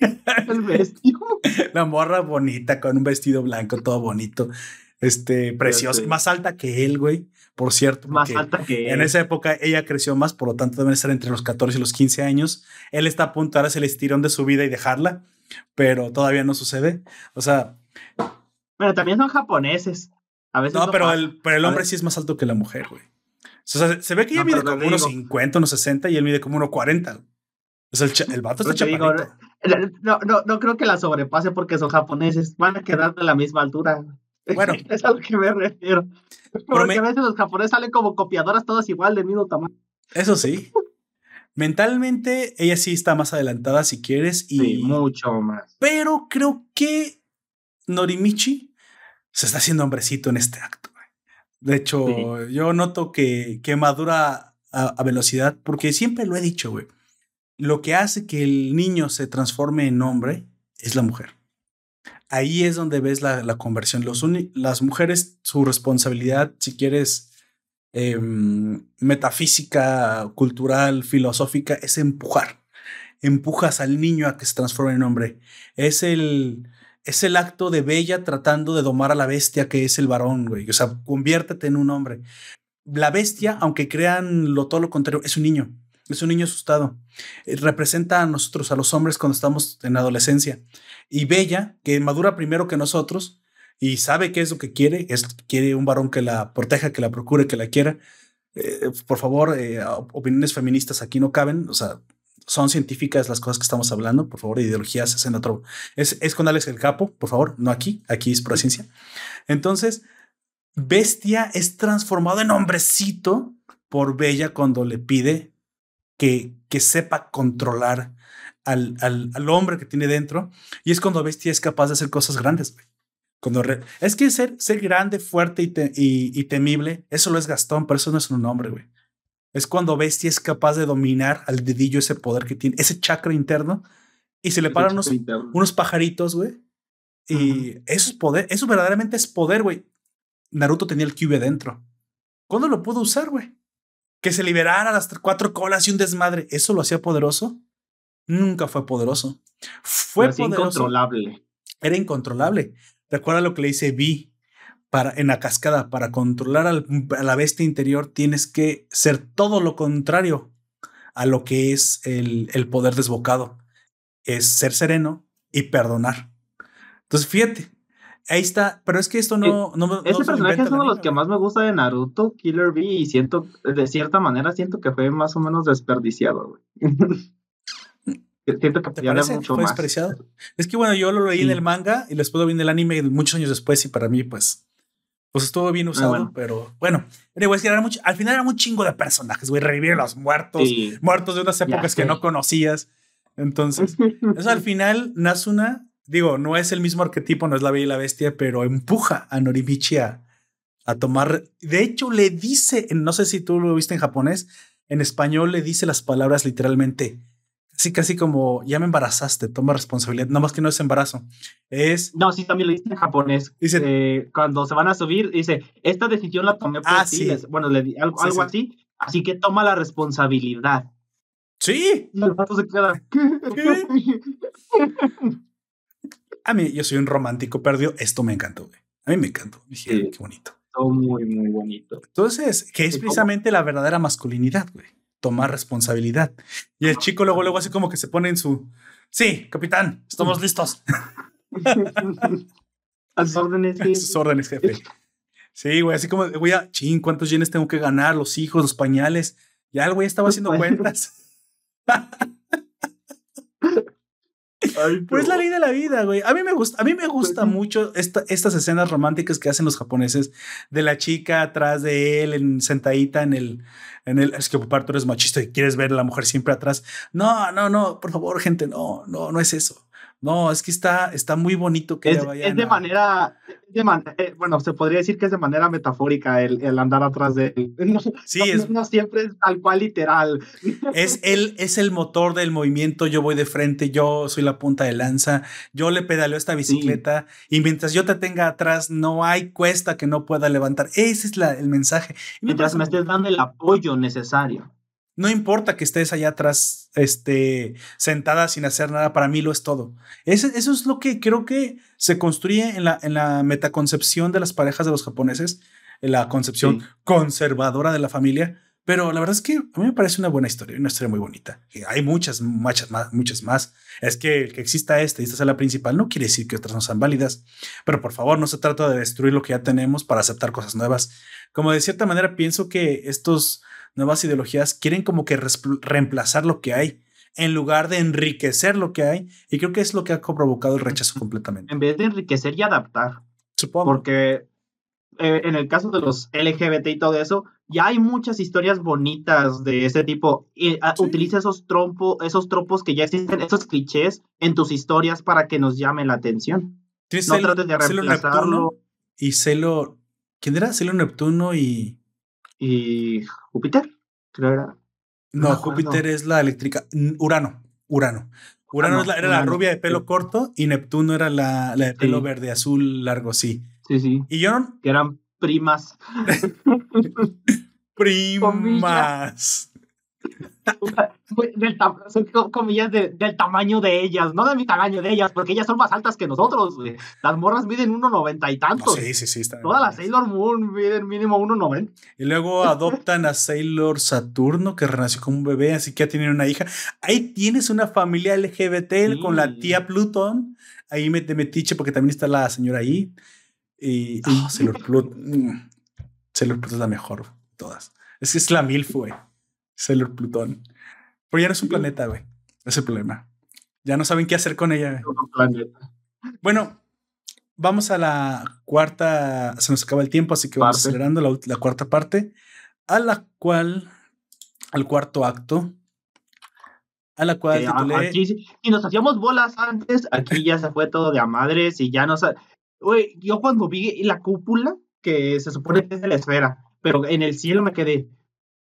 El bestio. La morra bonita con un vestido blanco, todo bonito. Este, preciosa, más alta que él, güey. Por cierto, más alta que él. En esa época ella creció más, por lo tanto deben estar entre los 14 y los 15 años. Él está a punto de darse el estirón de su vida y dejarla, pero todavía no sucede. O sea. Bueno, también son japoneses. A veces no, pero el, pero el hombre sí es más alto que la mujer, güey. O sea, se ve que ella mide como unos 50, unos 60 y él mide como unos 40. O sea, el, el vato está chaparrito. no, no, no creo que la sobrepase porque son japoneses. Van a quedar de la misma altura. Bueno. es a lo que me refiero. Porque a veces los japoneses salen como copiadoras todas igual de mismo tamaño. Eso sí. Mentalmente, ella sí está más adelantada si quieres. Y... Sí, mucho más. Pero creo que Norimichi se está haciendo hombrecito en este acto. De hecho, yo noto que, que madura a, velocidad, porque siempre lo he dicho, güey. Lo que hace que el niño se transforme en hombre es la mujer. Ahí es donde ves la, conversión. Los las mujeres, su responsabilidad, si quieres, em, metafísica, cultural, filosófica, es empujar. Empujas al niño a que se transforme en hombre. Es el, es el acto de Bella tratando de domar a la bestia que es el varón, güey. O sea, conviértete en un hombre. La bestia, aunque crean lo todo lo contrario, es un niño. Es un niño asustado. Eh, representa a nosotros, a los hombres, cuando estamos en adolescencia. Y Bella, que madura primero que nosotros y sabe qué es lo que quiere, es, quiere un varón que la proteja, que la procure, que la quiera. Eh, por favor, eh, opiniones feministas aquí no caben. O sea, son científicas las cosas que estamos hablando, por favor, ideologías es en otro. Es, es con Alex el Capo, por favor, no aquí, aquí es ciencia. Entonces, Bestia es transformado en hombrecito por Bella cuando le pide que, que sepa controlar al, al, al, hombre que tiene dentro. Y es cuando Bestia es capaz de hacer cosas grandes. Cuando es que ser, ser grande, fuerte y, y, y, temible, eso lo es Gastón, pero eso no es un nombre, güey. Es cuando Bestia es capaz de dominar al dedillo ese poder que tiene, ese chakra interno, y se le paran unos, unos, pajaritos, güey. Y eso es poder, eso verdaderamente es poder, güey. Naruto tenía el Cube dentro. ¿Cuándo lo pudo usar, güey? Que se liberara las cuatro colas y un desmadre. ¿Eso lo hacía poderoso? Nunca fue poderoso. Fue poderoso. incontrolable. Era incontrolable. Recuerda lo que le dice Vi para, en la cascada, para controlar a la bestia interior, tienes que ser todo lo contrario a lo que es el, el poder desbocado. Es ser sereno y perdonar. Entonces, fíjate, ahí está, pero es que esto no... no, Ese personaje es uno de los que más me gusta de Naruto, Killer B, y siento, de cierta manera, siento que fue más o menos desperdiciado, Siento que ¿Te parece? Mucho ¿Fue despreciado? Es que bueno, yo lo leí en el manga y después lo vi en el anime muchos años después y para mí, pues, pues estuvo bien ah, usado, pero bueno. que era mucho, al final era un chingo de personajes, güey. Revivir a los muertos, muertos de unas épocas que no conocías. Entonces, eso al final, Nasuna, digo, no es el mismo arquetipo, no es la bella y la bestia, pero empuja a Norimichi a, a tomar. De hecho, le dice, no sé si tú lo viste en japonés, en español le dice las palabras literalmente Sí, casi como ya me embarazaste, toma responsabilidad. Nada más que no es embarazo. Es. No, sí, también lo dice en japonés. Dice. Eh, cuando se van a subir, dice: Esta decisión la tomé por ah, ti. Sí. Bueno, le, algo, algo así. Así que toma la responsabilidad. Sí. Y el pato se queda. A mí, yo soy un romántico perdido. Esto me encantó, güey. A mí me encantó. Dije, qué bonito. Todo muy, muy bonito. Entonces, que es precisamente la verdadera masculinidad, güey tomar responsabilidad. Y el chico luego, luego así como que se pone en su, sí, capitán, estamos listos. A sus órdenes, jefe. sus órdenes, jefe. Sí, güey, así como, güey, ching, ¿cuántos yenes tengo que ganar? Los hijos, los pañales. Ya el güey estaba haciendo cuentas. pues la ley de la vida, güey. A mí me gusta, a mí me gusta mucho estas escenas románticas que hacen los japoneses de la chica atrás de él, en, sentadita en el, en el, es que papá, tú eres machista y quieres ver a la mujer siempre atrás. No, no, no, por favor, gente, no, no, no es eso. No, es que está, está muy bonito que es, Es de manera, de eh, bueno, se podría decir que es de manera metafórica el, el andar atrás de él. No, sí, es, no siempre es tal cual literal. Es él, es el motor del movimiento, yo voy de frente, yo soy la punta de lanza, yo le pedaleo esta bicicleta y mientras yo te tenga atrás, no hay cuesta que no pueda levantar. Ese es la, el mensaje. Mientras me estés dando el apoyo necesario. No importa que estés allá atrás, este, sentada sin hacer nada, para mí lo es todo. Eso, eso es lo que creo que se construye en la, en la metaconcepción de las parejas de los japoneses, en la concepción conservadora de la familia. Pero la verdad es que a mí me parece una buena historia, una historia muy bonita. Hay muchas, muchas más, muchas más. Es que el que exista esta y esta sea la principal no quiere decir que otras no sean válidas. Pero por favor, no se trata de destruir lo que ya tenemos para aceptar cosas nuevas. Como de cierta manera pienso que estos nuevas ideologías quieren como que reemplazar lo que hay en lugar de enriquecer lo que hay. Y creo que es lo que ha provocado el rechazo completamente. En vez de enriquecer y adaptar. Supongo. Porque eh, en el caso de los LGBT y todo eso, ya hay muchas historias bonitas de ese tipo. Y, ah, Utiliza esos, trompos esos tropos que ya existen, esos clichés en tus historias para que nos llamen la atención. No trates de reemplazarlo. y Celo. ¿Quién era? Celo Neptuno y y Júpiter, creo era. No, Júpiter es la eléctrica. Urano, Urano. Urano era la rubia de pelo corto y Neptuno era la, la de pelo verde, azul, largo, sí. Sí, sí. Y yo Que eran primas. primas del son comillas del tamaño de ellas, no de mi tamaño de ellas, porque ellas son más altas que nosotros. Las morras miden 1,90 y tantos. sí, sí, sí. Todas las Sailor Moon miden mínimo 1,90. Y luego adoptan a Sailor Saturno, que renació como un bebé, así que ya tienen una hija. Ahí tienes una familia LGBT con la tía Plutón. Ahí me metiche porque también está la señora ahí. Y Sailor Plutón. Mm, Sailor Plutón es la mejor de todas. Es que es la MILF, güey. Sailor Plutón. Pero ya no es un planeta, güey. Es el problema. Ya no saben qué hacer con ella. Bueno, vamos a la cuarta. Se nos acaba el tiempo, así que vamos acelerando la, cuarta parte, a la cual, al cuarto acto, a la cual si nos hacíamos bolas antes, aquí ya se fue todo de a madres y ya no sé. Güey, yo cuando vi la cúpula, que se supone que es de la esfera, pero en el cielo me quedé,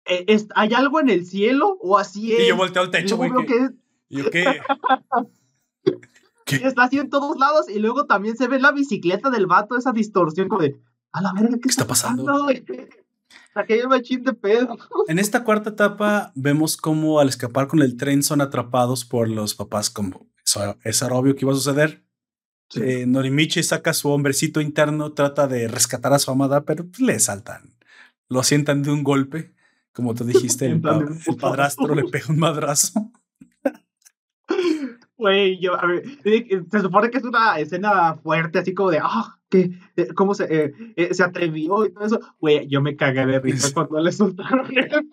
eh, ¿hay algo en el cielo o así es? Y yo volteo al techo, güey. Que... ¿Y qué? ¿Qué? Está así en todos lados y luego también se ve la bicicleta del vato, esa distorsión como de, a la verga, ¿qué, está pasando? Aquello machín de pedo. En esta cuarta etapa vemos cómo al escapar con el tren son atrapados por los papás como eso, era obvio que iba a suceder. Eh, Norimichi saca su hombrecito interno, trata de rescatar a su amada, pero le saltan. Lo sientan de un golpe como tú dijiste, el, padrastro le pega un madrazo. Güey, yo, a ver, se supone que es una escena fuerte, así como de, ah, que, cómo se, eh, eh, se atrevió y todo eso. Güey, yo me cagué de risa cuando le soltaron el...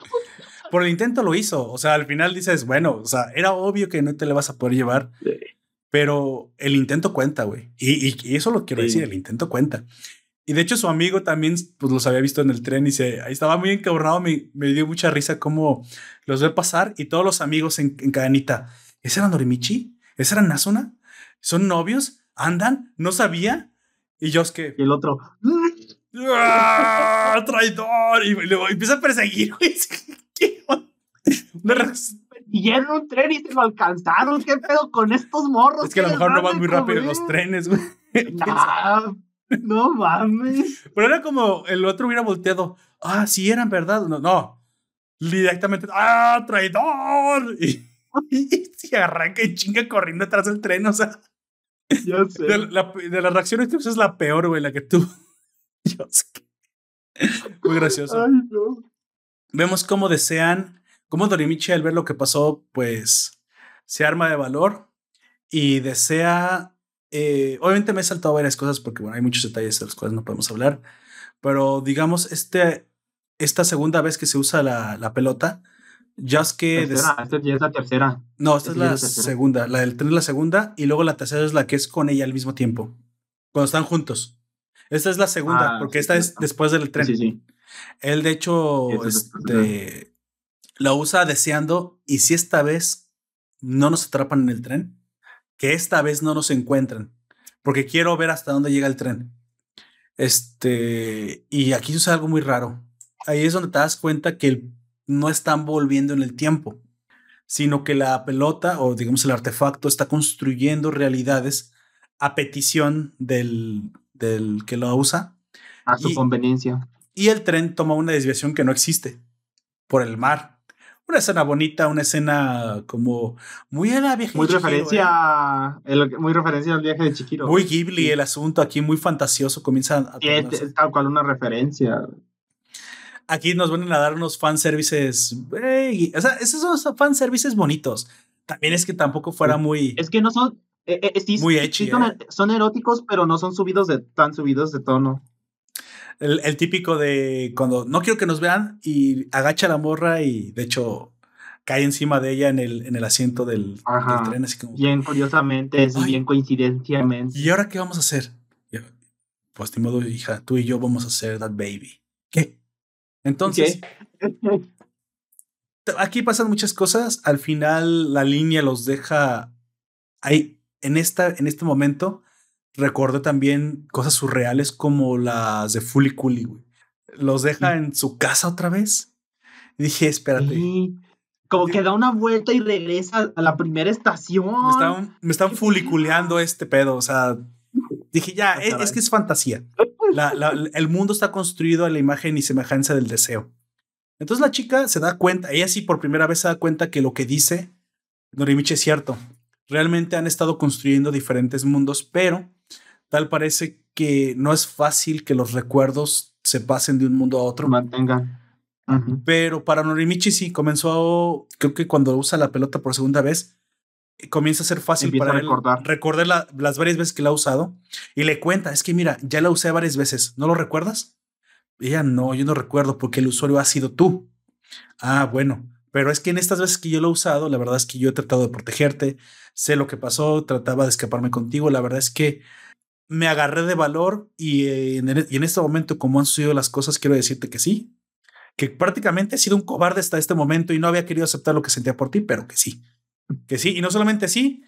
por el intento lo hizo. O sea, al final dices, bueno, o sea, era obvio que no te le vas a poder llevar, pero el intento cuenta, güey. Y, eso lo quiero decir, el intento cuenta. Y de hecho su amigo también, pues los había visto en el tren y se, ahí estaba muy encabronado, me, me dio mucha risa cómo los ve pasar y todos los amigos en, en cadenita. ¿Ese era Norimichi? ¿Ese era Nasuna? ¿Son novios? ¿Andan? ¿No sabía? Y yo es que... Y el otro... ¡Ah, ¡Traidor! Y luego empieza a perseguir. Y en un tren y se lo alcanzaron. ¿Qué pedo con estos morros? Es que a lo mejor no van muy rápido los trenes, güey. No mames. Pero era como el otro hubiera volteado. Ah, sí, eran verdad. No, no. Directamente. ¡Ah, traidor! Y, se arranca y chinga corriendo atrás del tren. O sea. Ya sé. De, la, de las reacciones que es la peor, güey, la que tú. Yo sé. Muy gracioso. Ay, no. Vemos cómo desean, cómo Dorimichi al ver lo que pasó, pues se arma de valor y desea. Eh, obviamente me he saltado varias cosas porque bueno, hay muchos detalles de los cuales no podemos hablar, pero digamos, este, esta segunda vez que se usa la, la pelota, ya es que. Tercera, esta ya es la tercera. No, esta es Esta la es la tercera. segunda. La del tren es la segunda y luego la tercera es la que es con ella al mismo tiempo. Cuando están juntos. Esta es la segunda, Ah, porque sí, esta es después del tren. Sí, sí. Él, de hecho, este, la usa deseando. Y si esta vez no nos atrapan en el tren, que esta vez no nos encuentran, porque quiero ver hasta dónde llega el tren. Este, y aquí sucede algo muy raro. Ahí es donde te das cuenta que no están volviendo en el tiempo, sino que la pelota o digamos el artefacto está construyendo realidades a petición del, del que lo usa A su Y- conveniencia. y el tren toma una desviación que no existe por el mar. Una escena bonita, una escena como muy a la vieja Muy de Chihiro, referencia, ¿eh? a- el- muy referencia al viaje de Chiquiro. Muy Ghibli Sí. el asunto, aquí muy fantasioso, comienza a Sí, es, tal cual una referencia. Aquí nos van a dar unos fanservices, ey, o sea, esos son fanservices bonitos. También es que tampoco fuera muy... Es que no son. eh, eh, sí, Muy sí son, ¿eh? son eróticos, pero no son subidos de tan subidos de tono. El, el típico de cuando no quiero que nos vean y agacha la morra y de hecho cae encima de ella en el, en el asiento del, tren, así como... Bien curiosamente, Ay. bien coincidencialmente. ¿Y ahora qué vamos a hacer? Pues ni modo, hija, tú y yo vamos a hacer that baby. ¿Qué? Entonces, aquí pasan muchas cosas. Al final, la línea los deja ahí. En, esta, en este momento, recordé también cosas surreales como las de Fully Cooley, güey. Los deja en su casa otra vez. Y dije, espérate. Sí, Como que da una vuelta y regresa a la primera estación. Me están, me están fuliculeando este pedo. O sea, dije, ya, Ah, es, caray. es que es fantasía. La- la- el mundo está construido a la imagen y semejanza del deseo. Entonces la chica se da cuenta, ella sí por primera vez se da cuenta que lo que dice Norimichi es cierto. Realmente han estado construyendo diferentes mundos, pero tal parece que no es fácil que los recuerdos se pasen de un mundo a otro. mantengan. Ujú. Pero para Norimichi sí comenzó, creo que cuando usa la pelota por segunda vez, comienza a ser fácil Empieza para a él recordar. recordar la- las varias veces que la ha usado y le cuenta, es que mira, ya la usé varias veces, ¿no lo recuerdas? Y Ella no, yo no recuerdo porque el usuario ha sido tú. Ah, bueno, pero es que en estas veces que yo lo he usado, la verdad es que yo he tratado de protegerte, sé lo que pasó, trataba de escaparme contigo, la verdad es que me agarré de valor y, eh, en, y en este momento, como han sucedido las cosas, quiero decirte que sí, que prácticamente he sido un cobarde hasta este momento y no había querido aceptar lo que sentía por ti, pero que sí, que sí, y no solamente sí,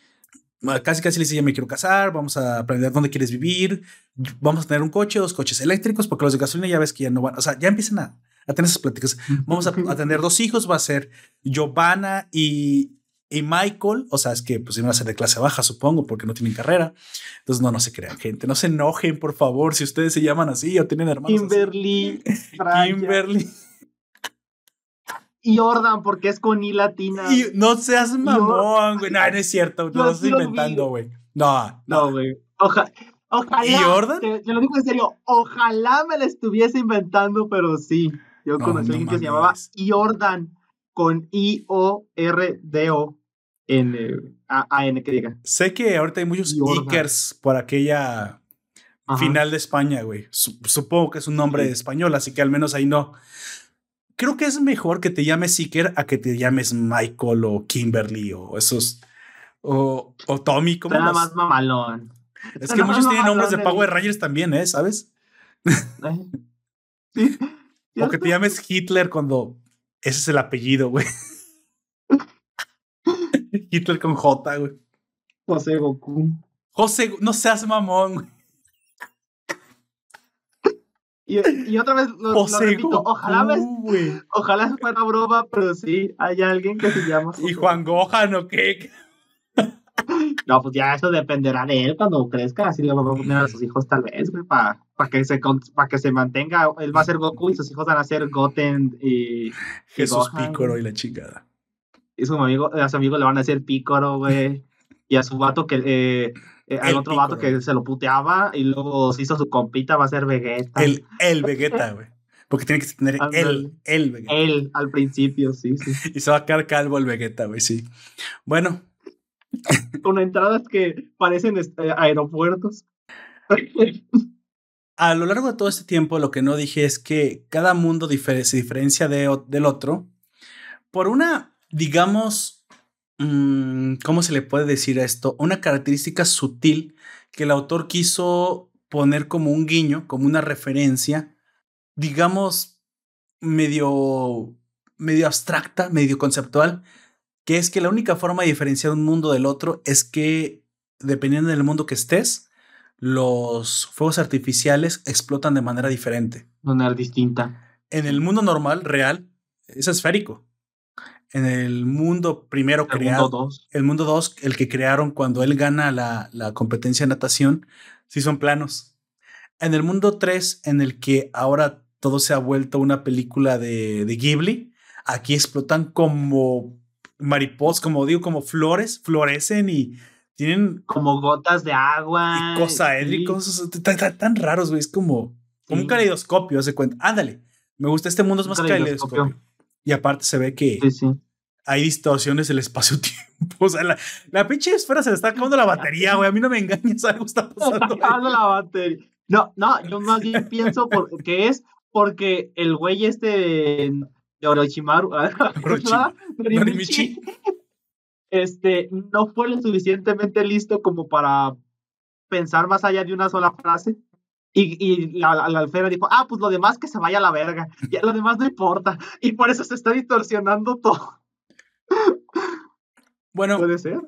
casi casi le dice, ya me quiero casar, vamos a aprender dónde quieres vivir, vamos a tener un coche, dos coches eléctricos, porque los de gasolina ya ves que ya no van, o sea, ya empiezan a, a tener esas pláticas. Vamos a, a tener dos hijos, va a ser Giovanna y, y Michael, o sea, es que pues iban a ser de clase baja, supongo, porque no tienen carrera. Entonces, no, no se crean, gente, no se enojen, por favor, si ustedes se llaman así o tienen hermanos. así. Kimberly, Raya Kimberly. y Jordan, porque es con I latina. Y no seas mamón, güey. No, no es cierto. Yo Lo estás inventando, güey. No, No, güey. Oja- ojalá. ¿Y Jordan? Te, te lo digo en serio. Ojalá me la estuviese inventando, pero sí. Yo No, conocí no a alguien que se llamaba. Jordan con I-O-R-D-O N A-N que diga. Sé que ahorita hay muchos. Ickers por aquella Ajá. final de España, güey. Su- supongo que es un nombre Sí. español, así que al menos ahí no. creo que es mejor que te llames Seeker a que te llames Michael o Kimberly o esos. O, o Tommy. como Nada más mamalón. Es que muchos tienen nombres de Power Rangers también, ¿eh? ¿Sabes? Sí. O que te llames Hitler cuando ese es el apellido, güey. Hitler con J, güey. José Goku. José, no seas mamón, güey. Y, otra vez lo, repito, ojalá, ves, ojalá fuera broma, pero sí, hay alguien que se llama. ¿Y Juan Gohan o qué? No, pues ya eso dependerá de él cuando crezca, así le va a poner a sus hijos tal vez, güey, para que, se, para que se mantenga, él va a ser Goku y sus hijos van a ser Goten y... Jesús Pícoro y la chingada. Y su amigo, a su amigo le van a hacer Pícoro, güey, y a su vato que... Eh, eh, al otro vato que se lo puteaba y luego se hizo su compita, va a ser Vegeta. El, el Vegeta, güey. Porque tiene que tener el, el Vegeta. Él, al principio, sí, sí. Y se va a quedar calvo el Vegeta, güey, sí. Bueno. Con entradas que parecen este, aeropuertos. a lo largo de todo este tiempo, lo que no dije es que cada mundo se diferencia de, del otro por una, digamos, Mm, ¿cómo se le puede decir a esto? Una característica sutil que el autor quiso poner como un guiño, como una referencia, digamos, medio, medio abstracta, medio conceptual, que es que la única forma de diferenciar un mundo del otro es que, dependiendo del mundo que estés, los fuegos artificiales explotan de manera diferente. De manera distinta. En el mundo normal, real, es esférico en el mundo primero creado, el mundo 2, el que crearon cuando él gana la, la competencia de natación, sí son planos. En el mundo 3, en el que ahora todo se ha vuelto una película de, de Ghibli, aquí explotan como mariposas, como digo, como flores, florecen y tienen... Como gotas de agua. Y cosaédricos, tan, raros, güey, es como, como un caleidoscopio, hace cuenta. Ándale, me gusta, este mundo es más caleidoscopio. Y aparte se ve que sí, sí hay distorsiones del espacio-tiempo. O sea, la, la pinche esfera se le está acabando la batería, güey. A mí no me engañes, algo está pasando. acabando la batería. No, no, yo más bien pienso que es porque el güey este de Orochimaru, Norimichi, este, no fue lo suficientemente listo como para pensar más allá de una sola frase. Y, y la, la, alfera dijo, ah, pues lo demás que se vaya a la verga. Ya lo demás no importa. Y por eso se está distorsionando todo. Bueno. ¿Puede ser?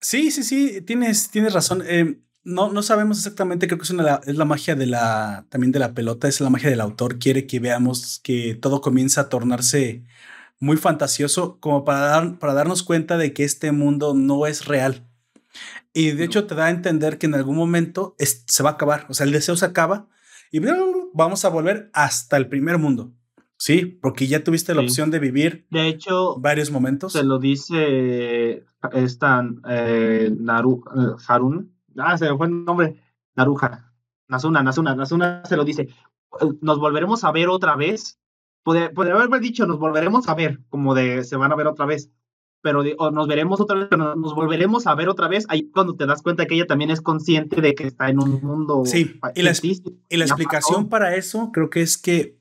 Sí, sí, sí, tienes, tienes razón. Eh, no, no sabemos exactamente, creo que es, una, es la magia de la, también de la pelota, es la magia del autor. Quiere que veamos que todo comienza a tornarse muy fantasioso, como para, dar, para darnos cuenta de que este mundo no es real. Y de hecho te da a entender que en algún momento se va a acabar, o sea, el deseo se acaba y vamos a volver hasta el primer mundo. Sí, porque ya tuviste la opción de vivir de hecho, varios momentos. Se lo dice esta eh, Naru, eh, Harun. Ah, se me fue el nombre. Naruja. Nazuna, Nazuna, Nazuna se lo dice. Nos volveremos a ver otra vez. Podría, haberme dicho, nos volveremos a ver, como de se van a ver otra vez. Pero o nos veremos otra vez, pero nos volveremos a ver otra vez. Ahí cuando te das cuenta que ella también es consciente de que está en un mundo. Sí, y la, y la explicación para eso creo que es que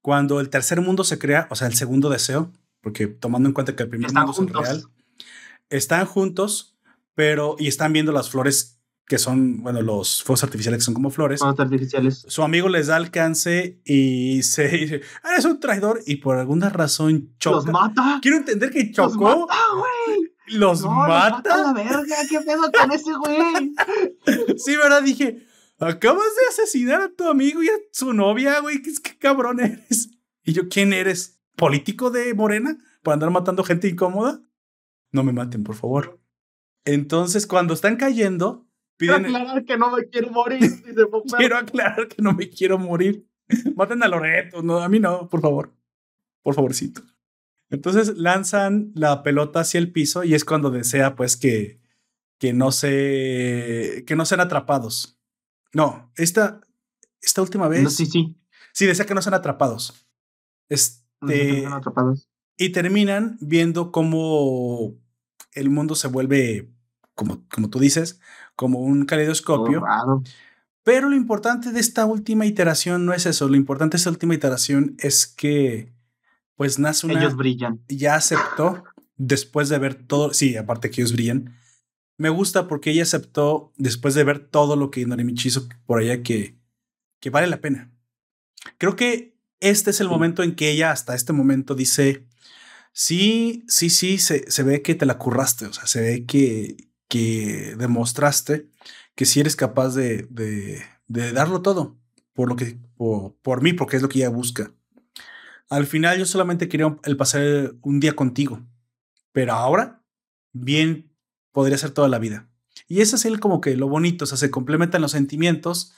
cuando el tercer mundo se crea, o sea, el segundo deseo, porque tomando en cuenta que el primer mundo es real, están juntos, pero y están viendo las flores que son, bueno, los fuegos artificiales que son como flores. Fuegos artificiales. Su amigo les da alcance y se dice, eres un traidor y por alguna razón choca. Los mata. Quiero entender que chocó. Los mata, güey. Los mata. Los mata la verga, qué pedo con ese güey. sí, verdad, dije, Acabas de asesinar a tu amigo y a su novia, güey. ¿Qué, qué cabrón eres? Y yo, ¿quién eres? ¿Político de Morena? ¿Por andar matando gente incómoda? No me maten, por favor. Entonces, cuando están cayendo, piden. Quiero aclarar que no me quiero morir. quiero aclarar que no me quiero morir. Maten a Loreto, no, a mí no, por favor. Por favorcito. Entonces lanzan la pelota hacia el piso y es cuando desea, pues, que, que no se. que no sean atrapados. No, esta, esta última vez. sí, sí. Sí, decía que no son atrapados. Este, atrapados. Y terminan viendo cómo el mundo se vuelve, como, como tú dices, como un caleidoscopio. Pero lo importante de esta última iteración no es eso. Lo importante de esta última iteración es que pues Nasuna ellos brillan. ya aceptó después de ver todo, sí, aparte que ellos brillan, me gusta porque ella aceptó después de ver todo lo que Norimichi hizo por allá que, que vale la pena. Creo que este es el momento en que ella hasta este momento dice, sí, sí, sí, se, se ve que te la curraste, o sea, se ve que, que demostraste que sí eres capaz de, de, de darlo todo por lo que, por, por mí, porque es lo que ella busca. Al final yo solamente quería el pasar un día contigo, pero ahora bien podría ser toda la vida. Y ese es el como que lo bonito, o sea, se complementan los sentimientos.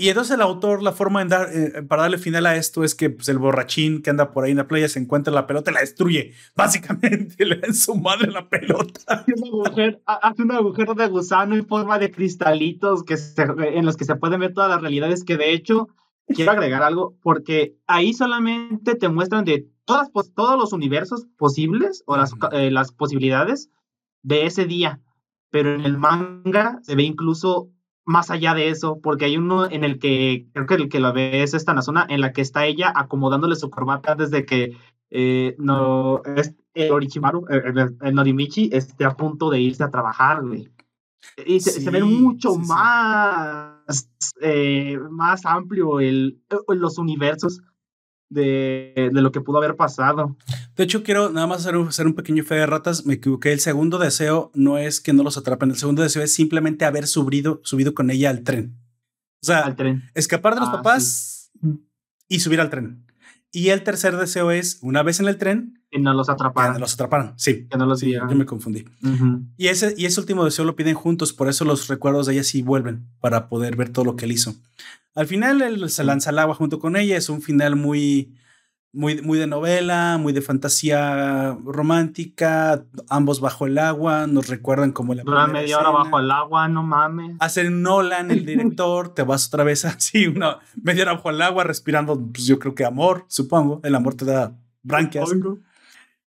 Y entonces el autor, la forma de dar, eh, para darle final a esto es que pues, el borrachín que anda por ahí en la playa se encuentra la pelota y la destruye. Básicamente le da en su madre la pelota. Hace un agujero, hace un agujero de gusano en forma de cristalitos que en los que se pueden ver todas las realidades que de hecho quiero agregar algo, porque ahí solamente te muestran de todas, todos los universos posibles o las, eh, las posibilidades de ese día. Pero en el manga se ve incluso más allá de eso, porque hay uno en el que creo que el que lo ve es esta zona en la que está ella acomodándole su corbata desde que eh, no es el Orichimaru, el, Norimichi, esté a punto de irse a trabajar, Y se, ve mucho más eh, más amplio el, los universos de, de, lo que pudo haber pasado. De hecho, quiero nada más hacer un, hacer un, pequeño fe de ratas. Me equivoqué. El segundo deseo no es que no los atrapen. El segundo deseo es simplemente haber subido, subido con ella al tren. O sea, al tren. escapar de los ah, papás y subir al tren. Y el tercer deseo es, una vez en el tren, que no los atraparon. Que no los atraparon, sí. Que no los sí, Yo me confundí. y, ese, y ese último deseo lo piden juntos, por eso los recuerdos de ella sí vuelven, para poder ver todo lo que él hizo. Al final él se lanza al agua junto con ella, es un final muy, muy, muy de novela, muy de fantasía romántica, ambos bajo el agua, nos recuerdan como la... Dura media hora bajo el agua, no mames. Hacen Nolan, el director, te vas otra vez así, una media hora bajo el agua, respirando, pues yo creo que amor, supongo, el amor te da branquias.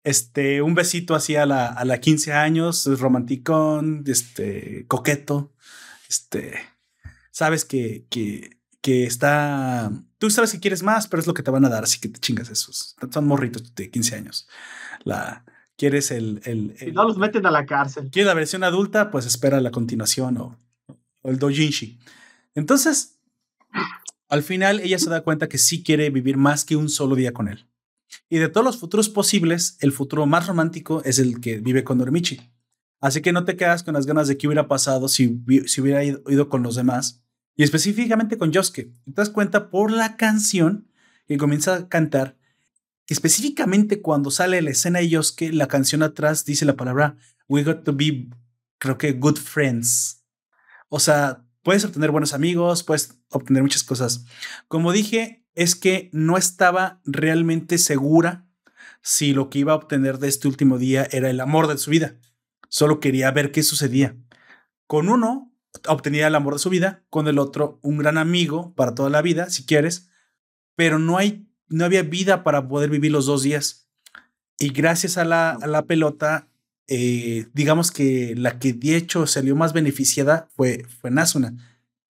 Este, un besito así a la, a la 15 años, romanticón, este, coqueto, este, sabes que, que, que está tú sabes que quieres más, pero es lo que te van a dar, así que te chingas esos. Son morritos de 15 años. La, quieres el, el, Si no los meten a la cárcel. Quieres la versión adulta, pues espera la continuación o, el dojinshi. Entonces, al final ella se da cuenta que sí quiere vivir más que un solo día con él. Y de todos los futuros posibles, el futuro más romántico es el que vive con Norimichi. Así que no te quedas con las ganas de qué hubiera pasado si, si hubiera ido con los demás y específicamente con Yosuke. Te das cuenta por la canción que comienza a cantar. Específicamente cuando sale la escena de Yosuke, la canción atrás dice la palabra We got to be, creo que, good friends. O sea, puedes obtener buenos amigos, puedes obtener muchas cosas. Como dije, es que no estaba realmente segura si lo que iba a obtener de este último día era el amor de su vida. Solo quería ver qué sucedía. Con uno obtenía el amor de su vida, con el otro un gran amigo para toda la vida, si quieres, pero no, hay, no había vida para poder vivir los dos días. Y gracias a la, a la pelota, eh, digamos que la que de hecho salió más beneficiada fue, fue Nasuna.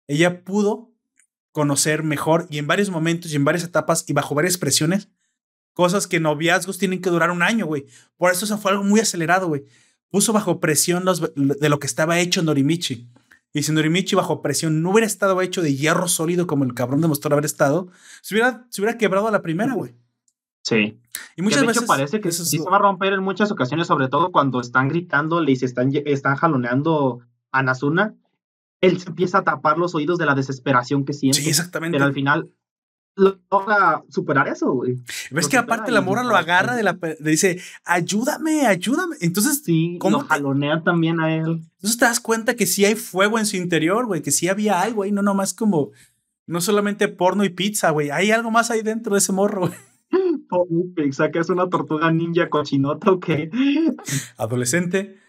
Ella pudo conocer mejor y en varios momentos y en varias etapas y bajo varias presiones, cosas que noviazgos tienen que durar un año, güey. Por eso eso fue algo muy acelerado, güey. Puso bajo presión los, de lo que estaba hecho Norimichi. Y si Norimichi bajo presión no hubiera estado hecho de hierro sólido como el cabrón demostró haber estado, se hubiera, se hubiera quebrado a la primera, güey. Sí. Y muchas veces parece que sí se va a romper en muchas ocasiones, sobre todo cuando están gritándole y se están, están jaloneando a Nazuna. Él se empieza a tapar los oídos de la desesperación que siente. Sí, exactamente. Pero al final logra superar eso, güey. Ves que aparte la mora lo agarra de la le dice, ayúdame, ayúdame. Entonces, sí, ¿cómo lo jalonea también a él. Entonces te das cuenta que sí hay fuego en su interior, güey, que sí había algo ahí, no nomás como, no solamente porno y pizza, güey, hay algo más ahí dentro de ese morro, güey. Porno y pizza, que es una tortuga ninja cochinota o qué. Adolescente.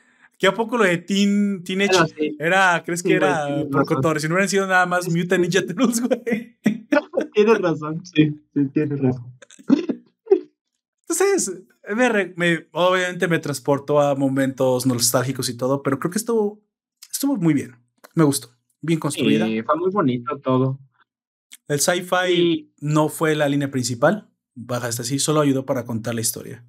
¿Qué a poco lo de Teen, Teenage era, crees que era por Si no hubieran sido nada más Mutant Ninja Turtles, güey. Tienes razón, sí, sí, tienes razón. Entonces, me, obviamente me transportó a momentos nostálgicos y todo, pero creo que estuvo, estuvo muy bien. Me gustó. Bien construida. Sí, fue muy bonito todo. El sci-fi no fue la línea principal, baja esta sí, solo ayudó para contar la historia.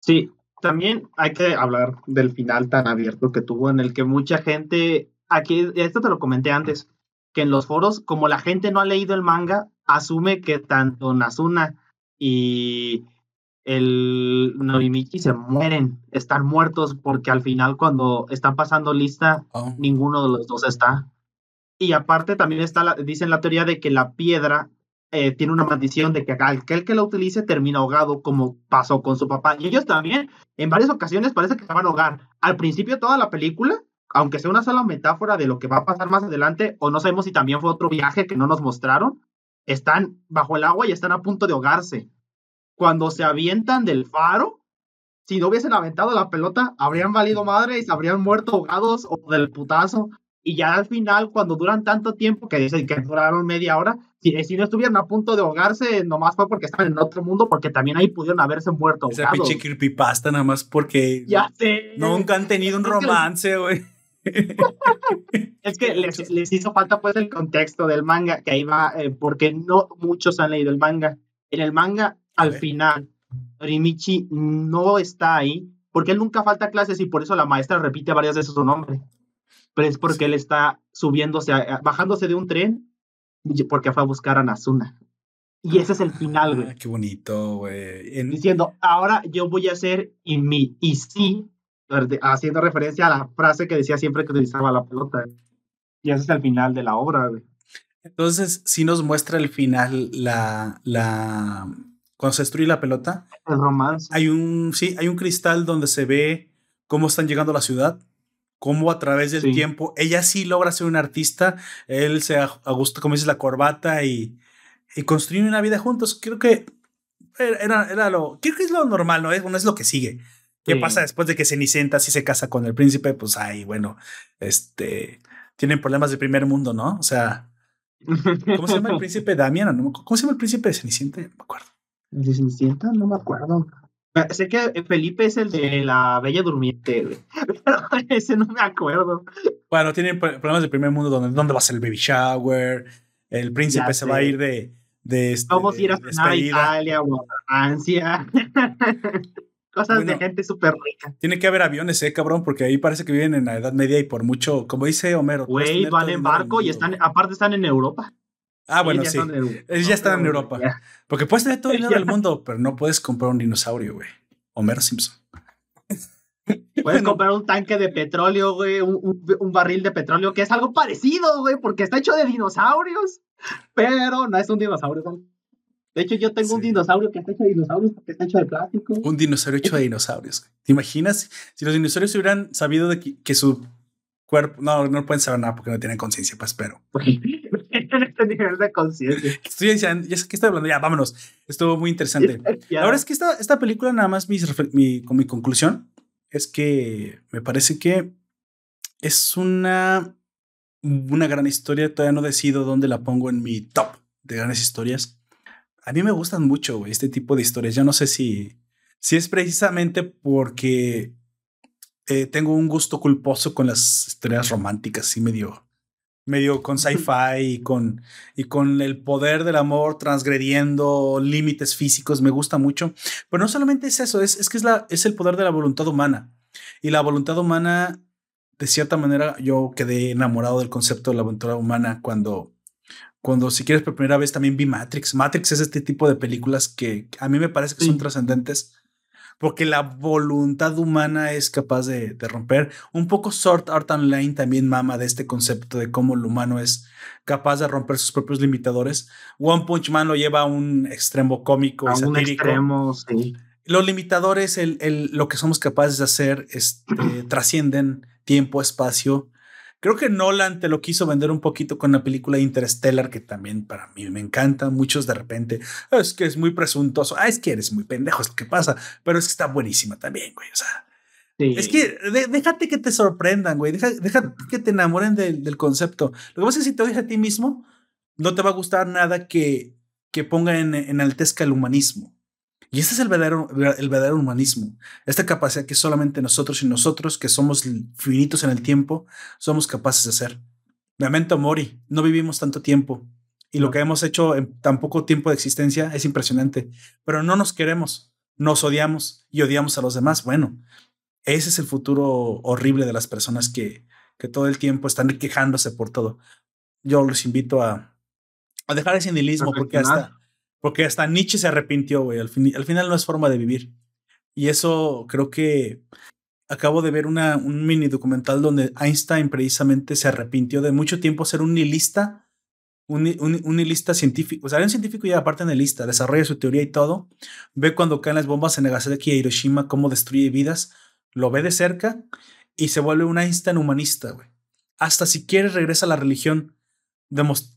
Sí, también hay que hablar del final tan abierto que tuvo en el que mucha gente, aquí, esto te lo comenté antes, que en los foros, como la gente no ha leído el manga, asume que tanto Nazuna y el Norimichi se mueren, están muertos porque al final cuando están pasando lista, oh. ninguno de los dos está. Y aparte también está, la, dicen la teoría de que la piedra eh, tiene una maldición de que aquel que la utilice termina ahogado como pasó con su papá. Y ellos también, en varias ocasiones parece que se van a ahogar. Al principio toda la película, aunque sea una sola metáfora de lo que va a pasar más adelante, o no sabemos si también fue otro viaje que no nos mostraron, están bajo el agua y están a punto de ahogarse cuando se avientan del faro, si no hubiesen aventado la pelota, habrían valido madre y se habrían muerto ahogados o del putazo. Y ya al final, cuando duran tanto tiempo, que dicen que duraron media hora, si, si no estuvieran a punto de ahogarse, nomás fue porque estaban en otro mundo, porque también ahí pudieron haberse muerto Esa pinche creepypasta nada más porque... Ya sé. Nunca han tenido un romance, güey. Es que les, les, hizo falta pues el contexto del manga, que ahí va, eh, porque no muchos han leído el manga. En el manga al final, Rimichi no está ahí porque él nunca falta clases y por eso la maestra repite varias veces su nombre. Pero es porque él está subiéndose, bajándose de un tren porque fue a buscar a Nazuna. Y ese es el final, güey. Ah, qué bonito, güey. Diciendo, ahora yo voy a hacer y mi y sí, haciendo referencia a la frase que decía siempre que utilizaba la pelota. Y ese es el final de la obra, güey. Entonces, si nos muestra el final la, la, cuando se destruye la pelota. El romance. Hay un, sí, hay un cristal donde se ve cómo están llegando a la ciudad, cómo a través del tiempo, ella sí logra ser un artista, él se ajusta, como dices, la corbata y, y construyen una vida juntos. Creo que era, era lo, creo que es lo normal, ¿no? Es, es lo que sigue. ¿Qué pasa después de que Cenicienta sí se casa con el príncipe? Pues ahí, bueno, este, tienen problemas de primer mundo, ¿no? O sea, ¿cómo se llama el príncipe Damián? ¿Cómo se llama el príncipe de Cenicienta? No me acuerdo. ¿De No me acuerdo. Ah, sé que Felipe es el de la Bella Durmiente, pero ese no me acuerdo. Bueno, tienen problemas de primer mundo donde dónde va a ser el baby shower, el príncipe se va a ir de... de este, Vamos a ir a Italia o a Francia. Cosas de gente súper rica. Tiene que haber aviones, eh, cabrón, porque ahí parece que viven en la Edad Media y por mucho, como dice Homero. Güey, van en barco y están, aparte están en Europa. Ah, bueno, sí. Ya están en Europa. Porque puedes tener todo el dinero del mundo, pero no puedes comprar un dinosaurio, güey. Homero Simpson. Puedes comprar un tanque de petróleo, güey, un, barril de petróleo que es algo parecido, güey, porque está hecho de dinosaurios, pero no es un dinosaurio. De hecho, yo tengo un dinosaurio que está hecho de dinosaurios porque está hecho de plástico. Un dinosaurio hecho de dinosaurios. ¿Te imaginas si los dinosaurios hubieran sabido de que, su cuerpo, no, no pueden saber nada porque no tienen conciencia, pues, pero. este nivel de conciencia. Estoy diciendo, ya sé que estoy hablando, ya vámonos. Estuvo muy interesante. Ahora es que esta, esta película, nada más mi, mi, con mi conclusión, es que me parece que es una, una gran historia. Todavía no decido dónde la pongo en mi top de grandes historias. A mí me gustan mucho este tipo de historias. Yo no sé si, si es precisamente porque eh, tengo un gusto culposo con las historias románticas, y medio medio con sci-fi y con, y con el poder del amor transgrediendo límites físicos, me gusta mucho. Pero no solamente es eso, es, es que es, la, es el poder de la voluntad humana. Y la voluntad humana, de cierta manera, yo quedé enamorado del concepto de la voluntad humana cuando, cuando si quieres por primera vez también vi Matrix. Matrix es este tipo de películas que a mí me parece que son trascendentes porque la voluntad humana es capaz de, romper. Un poco Sword Art Online también mama de este concepto de cómo el humano es capaz de romper sus propios limitadores. One Punch Man lo lleva a un extremo cómico a Un extremo, sí. Los limitadores, el, lo que somos capaces de hacer, este, trascienden tiempo, espacio Creo que Nolan te lo quiso vender un poquito con la película Interstellar, que también para mí me encanta. Muchos de repente, es que es muy presuntuoso. Ah, es que eres muy pendejo, es lo que pasa. Pero es que está buenísima también, güey. O sea, es que déjate que te sorprendan, güey. Deja, déjate que te enamoren del concepto. Lo que pasa es que si te odias a ti mismo, no te va a gustar nada que, que ponga en, en altezca el humanismo. Y ese es el verdadero, el verdadero humanismo, esta capacidad que solamente nosotros y nosotros, que somos finitos en el tiempo, somos capaces de hacer. Memento mori, no vivimos tanto tiempo y lo que hemos hecho en tan poco tiempo de existencia es impresionante, pero no nos queremos, nos odiamos y odiamos a los demás. Bueno, ese es el futuro horrible de las personas que, que todo el tiempo están quejándose por todo. Yo los invito a, a dejar ese nihilismo porque hasta, porque hasta Nietzsche se arrepintió, güey. Al, al final no es forma de vivir. Y eso creo que acabo de ver una, un mini documental donde Einstein precisamente se arrepintió de mucho tiempo ser un nihilista un, un, nihilista científico, o sea, un científico ya aparte nihilista, desarrolla su teoría y todo, ve cuando caen las bombas en Nagasaki y Hiroshima, cómo destruye vidas, lo ve de cerca y se vuelve un Einstein humanista, güey. Hasta si quiere regresa a la religión,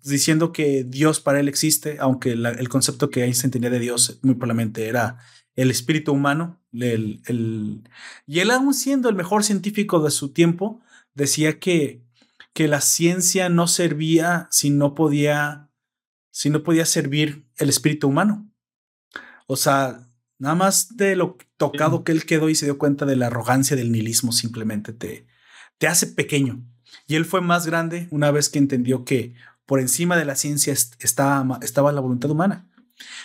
diciendo que Dios para él existe, aunque el concepto que Einstein tenía de Dios muy probablemente era el espíritu humano, el, el, y él aún siendo el mejor científico de su tiempo, decía que que la ciencia no servía si no podía, si no podía servir el espíritu humano. O sea, nada más de lo tocado que él quedó y se dio cuenta de la arrogancia del nihilismo, simplemente te, te hace pequeño. Y él fue más grande una vez que entendió que por encima de la ciencia estaba, estaba la voluntad humana.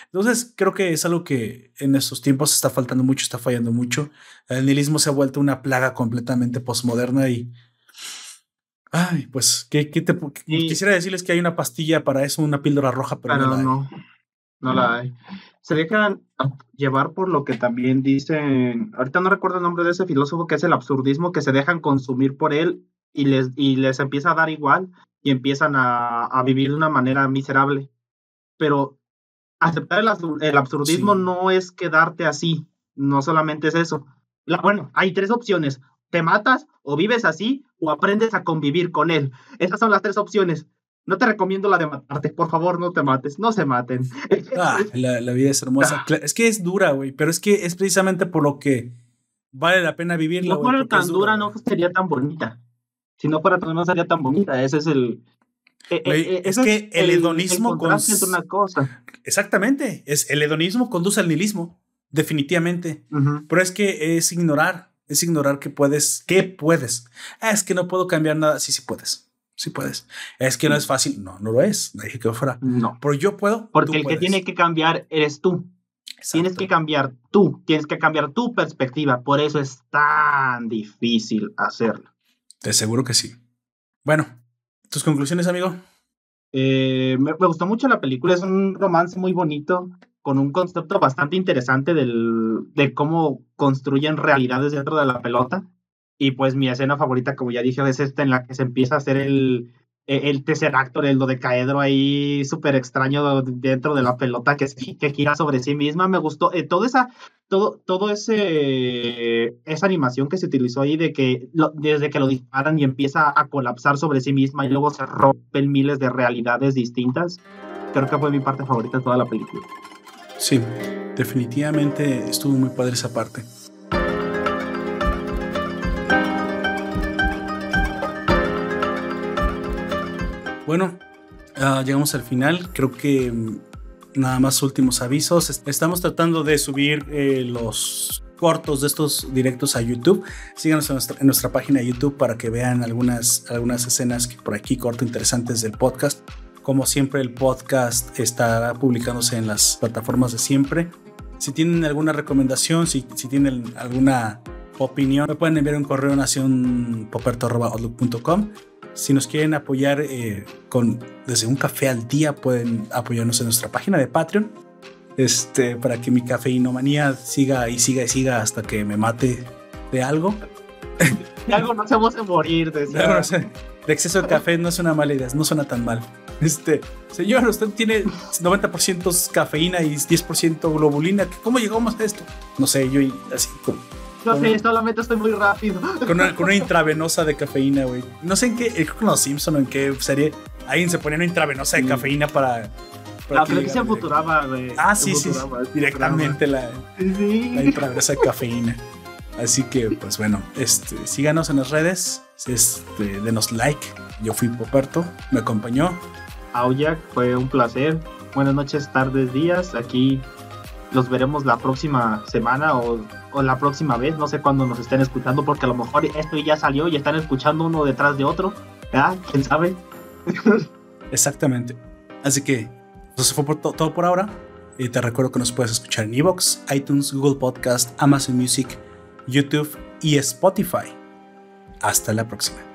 Entonces, creo que es algo que en estos tiempos está faltando mucho, está fallando mucho. El nihilismo se ha vuelto una plaga completamente postmoderna y Ay, pues, ¿qué, qué te, quisiera decirles que hay una pastilla para eso, una píldora roja, pero, no, la no, no la hay. Se dejan llevar por lo que también dicen, ahorita no recuerdo el nombre de ese filósofo, que es el absurdismo, que se dejan consumir por él y les, y les empieza a dar igual y empiezan a, a vivir de una manera miserable. Pero aceptar el, absurdismo no es quedarte así, no solamente es eso. La, bueno, hay tres opciones te matas o vives así o aprendes a convivir con él. Esas son las tres opciones. No te recomiendo la de matarte, por favor, no te mates, no se maten. Ah, la, vida es hermosa. Ah. Es que es dura, güey, pero es que es precisamente por lo que vale la pena vivirla. No fuera tan dura, no sería tan bonita. Si no fuera tan no sería tan bonita. Ese es el. Eh, eh, eh, es que el, hedonismo. con... una cosa. Exactamente. Es, el hedonismo conduce al nihilismo, definitivamente. Pero es que es ignorar es ignorar que puedes, que puedes. Ah, es que no puedo cambiar nada. Sí, sí puedes. Sí puedes. Es que no es fácil. No, no lo es. No dije que fuera. No. Pero yo puedo. Porque el que tiene que cambiar eres tú. Tienes que cambiar tú. Tienes que cambiar tu perspectiva. Por eso es tan difícil hacerlo. Te seguro que sí. Bueno, tus conclusiones, amigo. Eh, me, gustó mucho la película. Es un romance muy bonito con un concepto bastante interesante del, de cómo construyen realidades dentro de la pelota. Y pues mi escena favorita, como ya dije, es esta en la que se empieza a hacer el, el tercer actor, el dodecaedro ahí súper extraño dentro de la pelota que, que gira sobre sí misma. Me gustó eh, toda esa, todo, todo ese, esa animación que se utilizó ahí de que desde que lo disparan y empieza a colapsar sobre sí misma y luego se rompen miles de realidades distintas. Creo que fue mi parte favorita de toda la película. Sí, definitivamente estuvo muy padre esa parte. Bueno, ah, llegamos al final. Creo que mm, nada más últimos avisos. Estamos tratando de subir eh, los cortos de estos directos a YouTube. Síganos en nuestra, página de YouTube para que vean algunas, algunas escenas que por aquí corto interesantes del podcast. Como siempre, el podcast estará publicándose en las plataformas de siempre. Si tienen alguna recomendación, si, si tienen alguna opinión, me pueden enviar un correo a. Si nos quieren apoyar eh, con desde un café al día, pueden apoyarnos en nuestra página de Patreon. Este, para que mi cafeinomanía siga y siga y siga hasta que me mate de algo. De algo no se vamos a morir. De, de exceso de café no es una mala idea, no suena tan mal. Este, señor, usted tiene 90% cafeína y 10% globulina. ¿Cómo llegamos a esto? No sé, yo así como. No sé, solamente estoy muy rápido. Con una, intravenosa de cafeína, güey. No sé en qué, creo que en los Simpson o en qué serie alguien se ponía una intravenosa de cafeína para. para no, creo que se futuraba, güey. Ah, sí, sí, Directamente la, la intravenosa de cafeína. Así que, pues bueno, este, síganos en las redes, este, denos like. Yo fui Poperto, me acompañó Aoyak, fue un placer. Buenas noches, tardes, días. Aquí los veremos la próxima semana o, la próxima vez. No sé cuándo nos estén escuchando, porque a lo mejor esto ya salió y están escuchando uno detrás de otro. ¿Ya? ¿Quién sabe? Exactamente. Así que pues, eso fue todo por ahora. Y te recuerdo que nos puedes escuchar en Evox, iTunes, Google Podcast, Amazon Music, YouTube y Spotify. Hasta la próxima.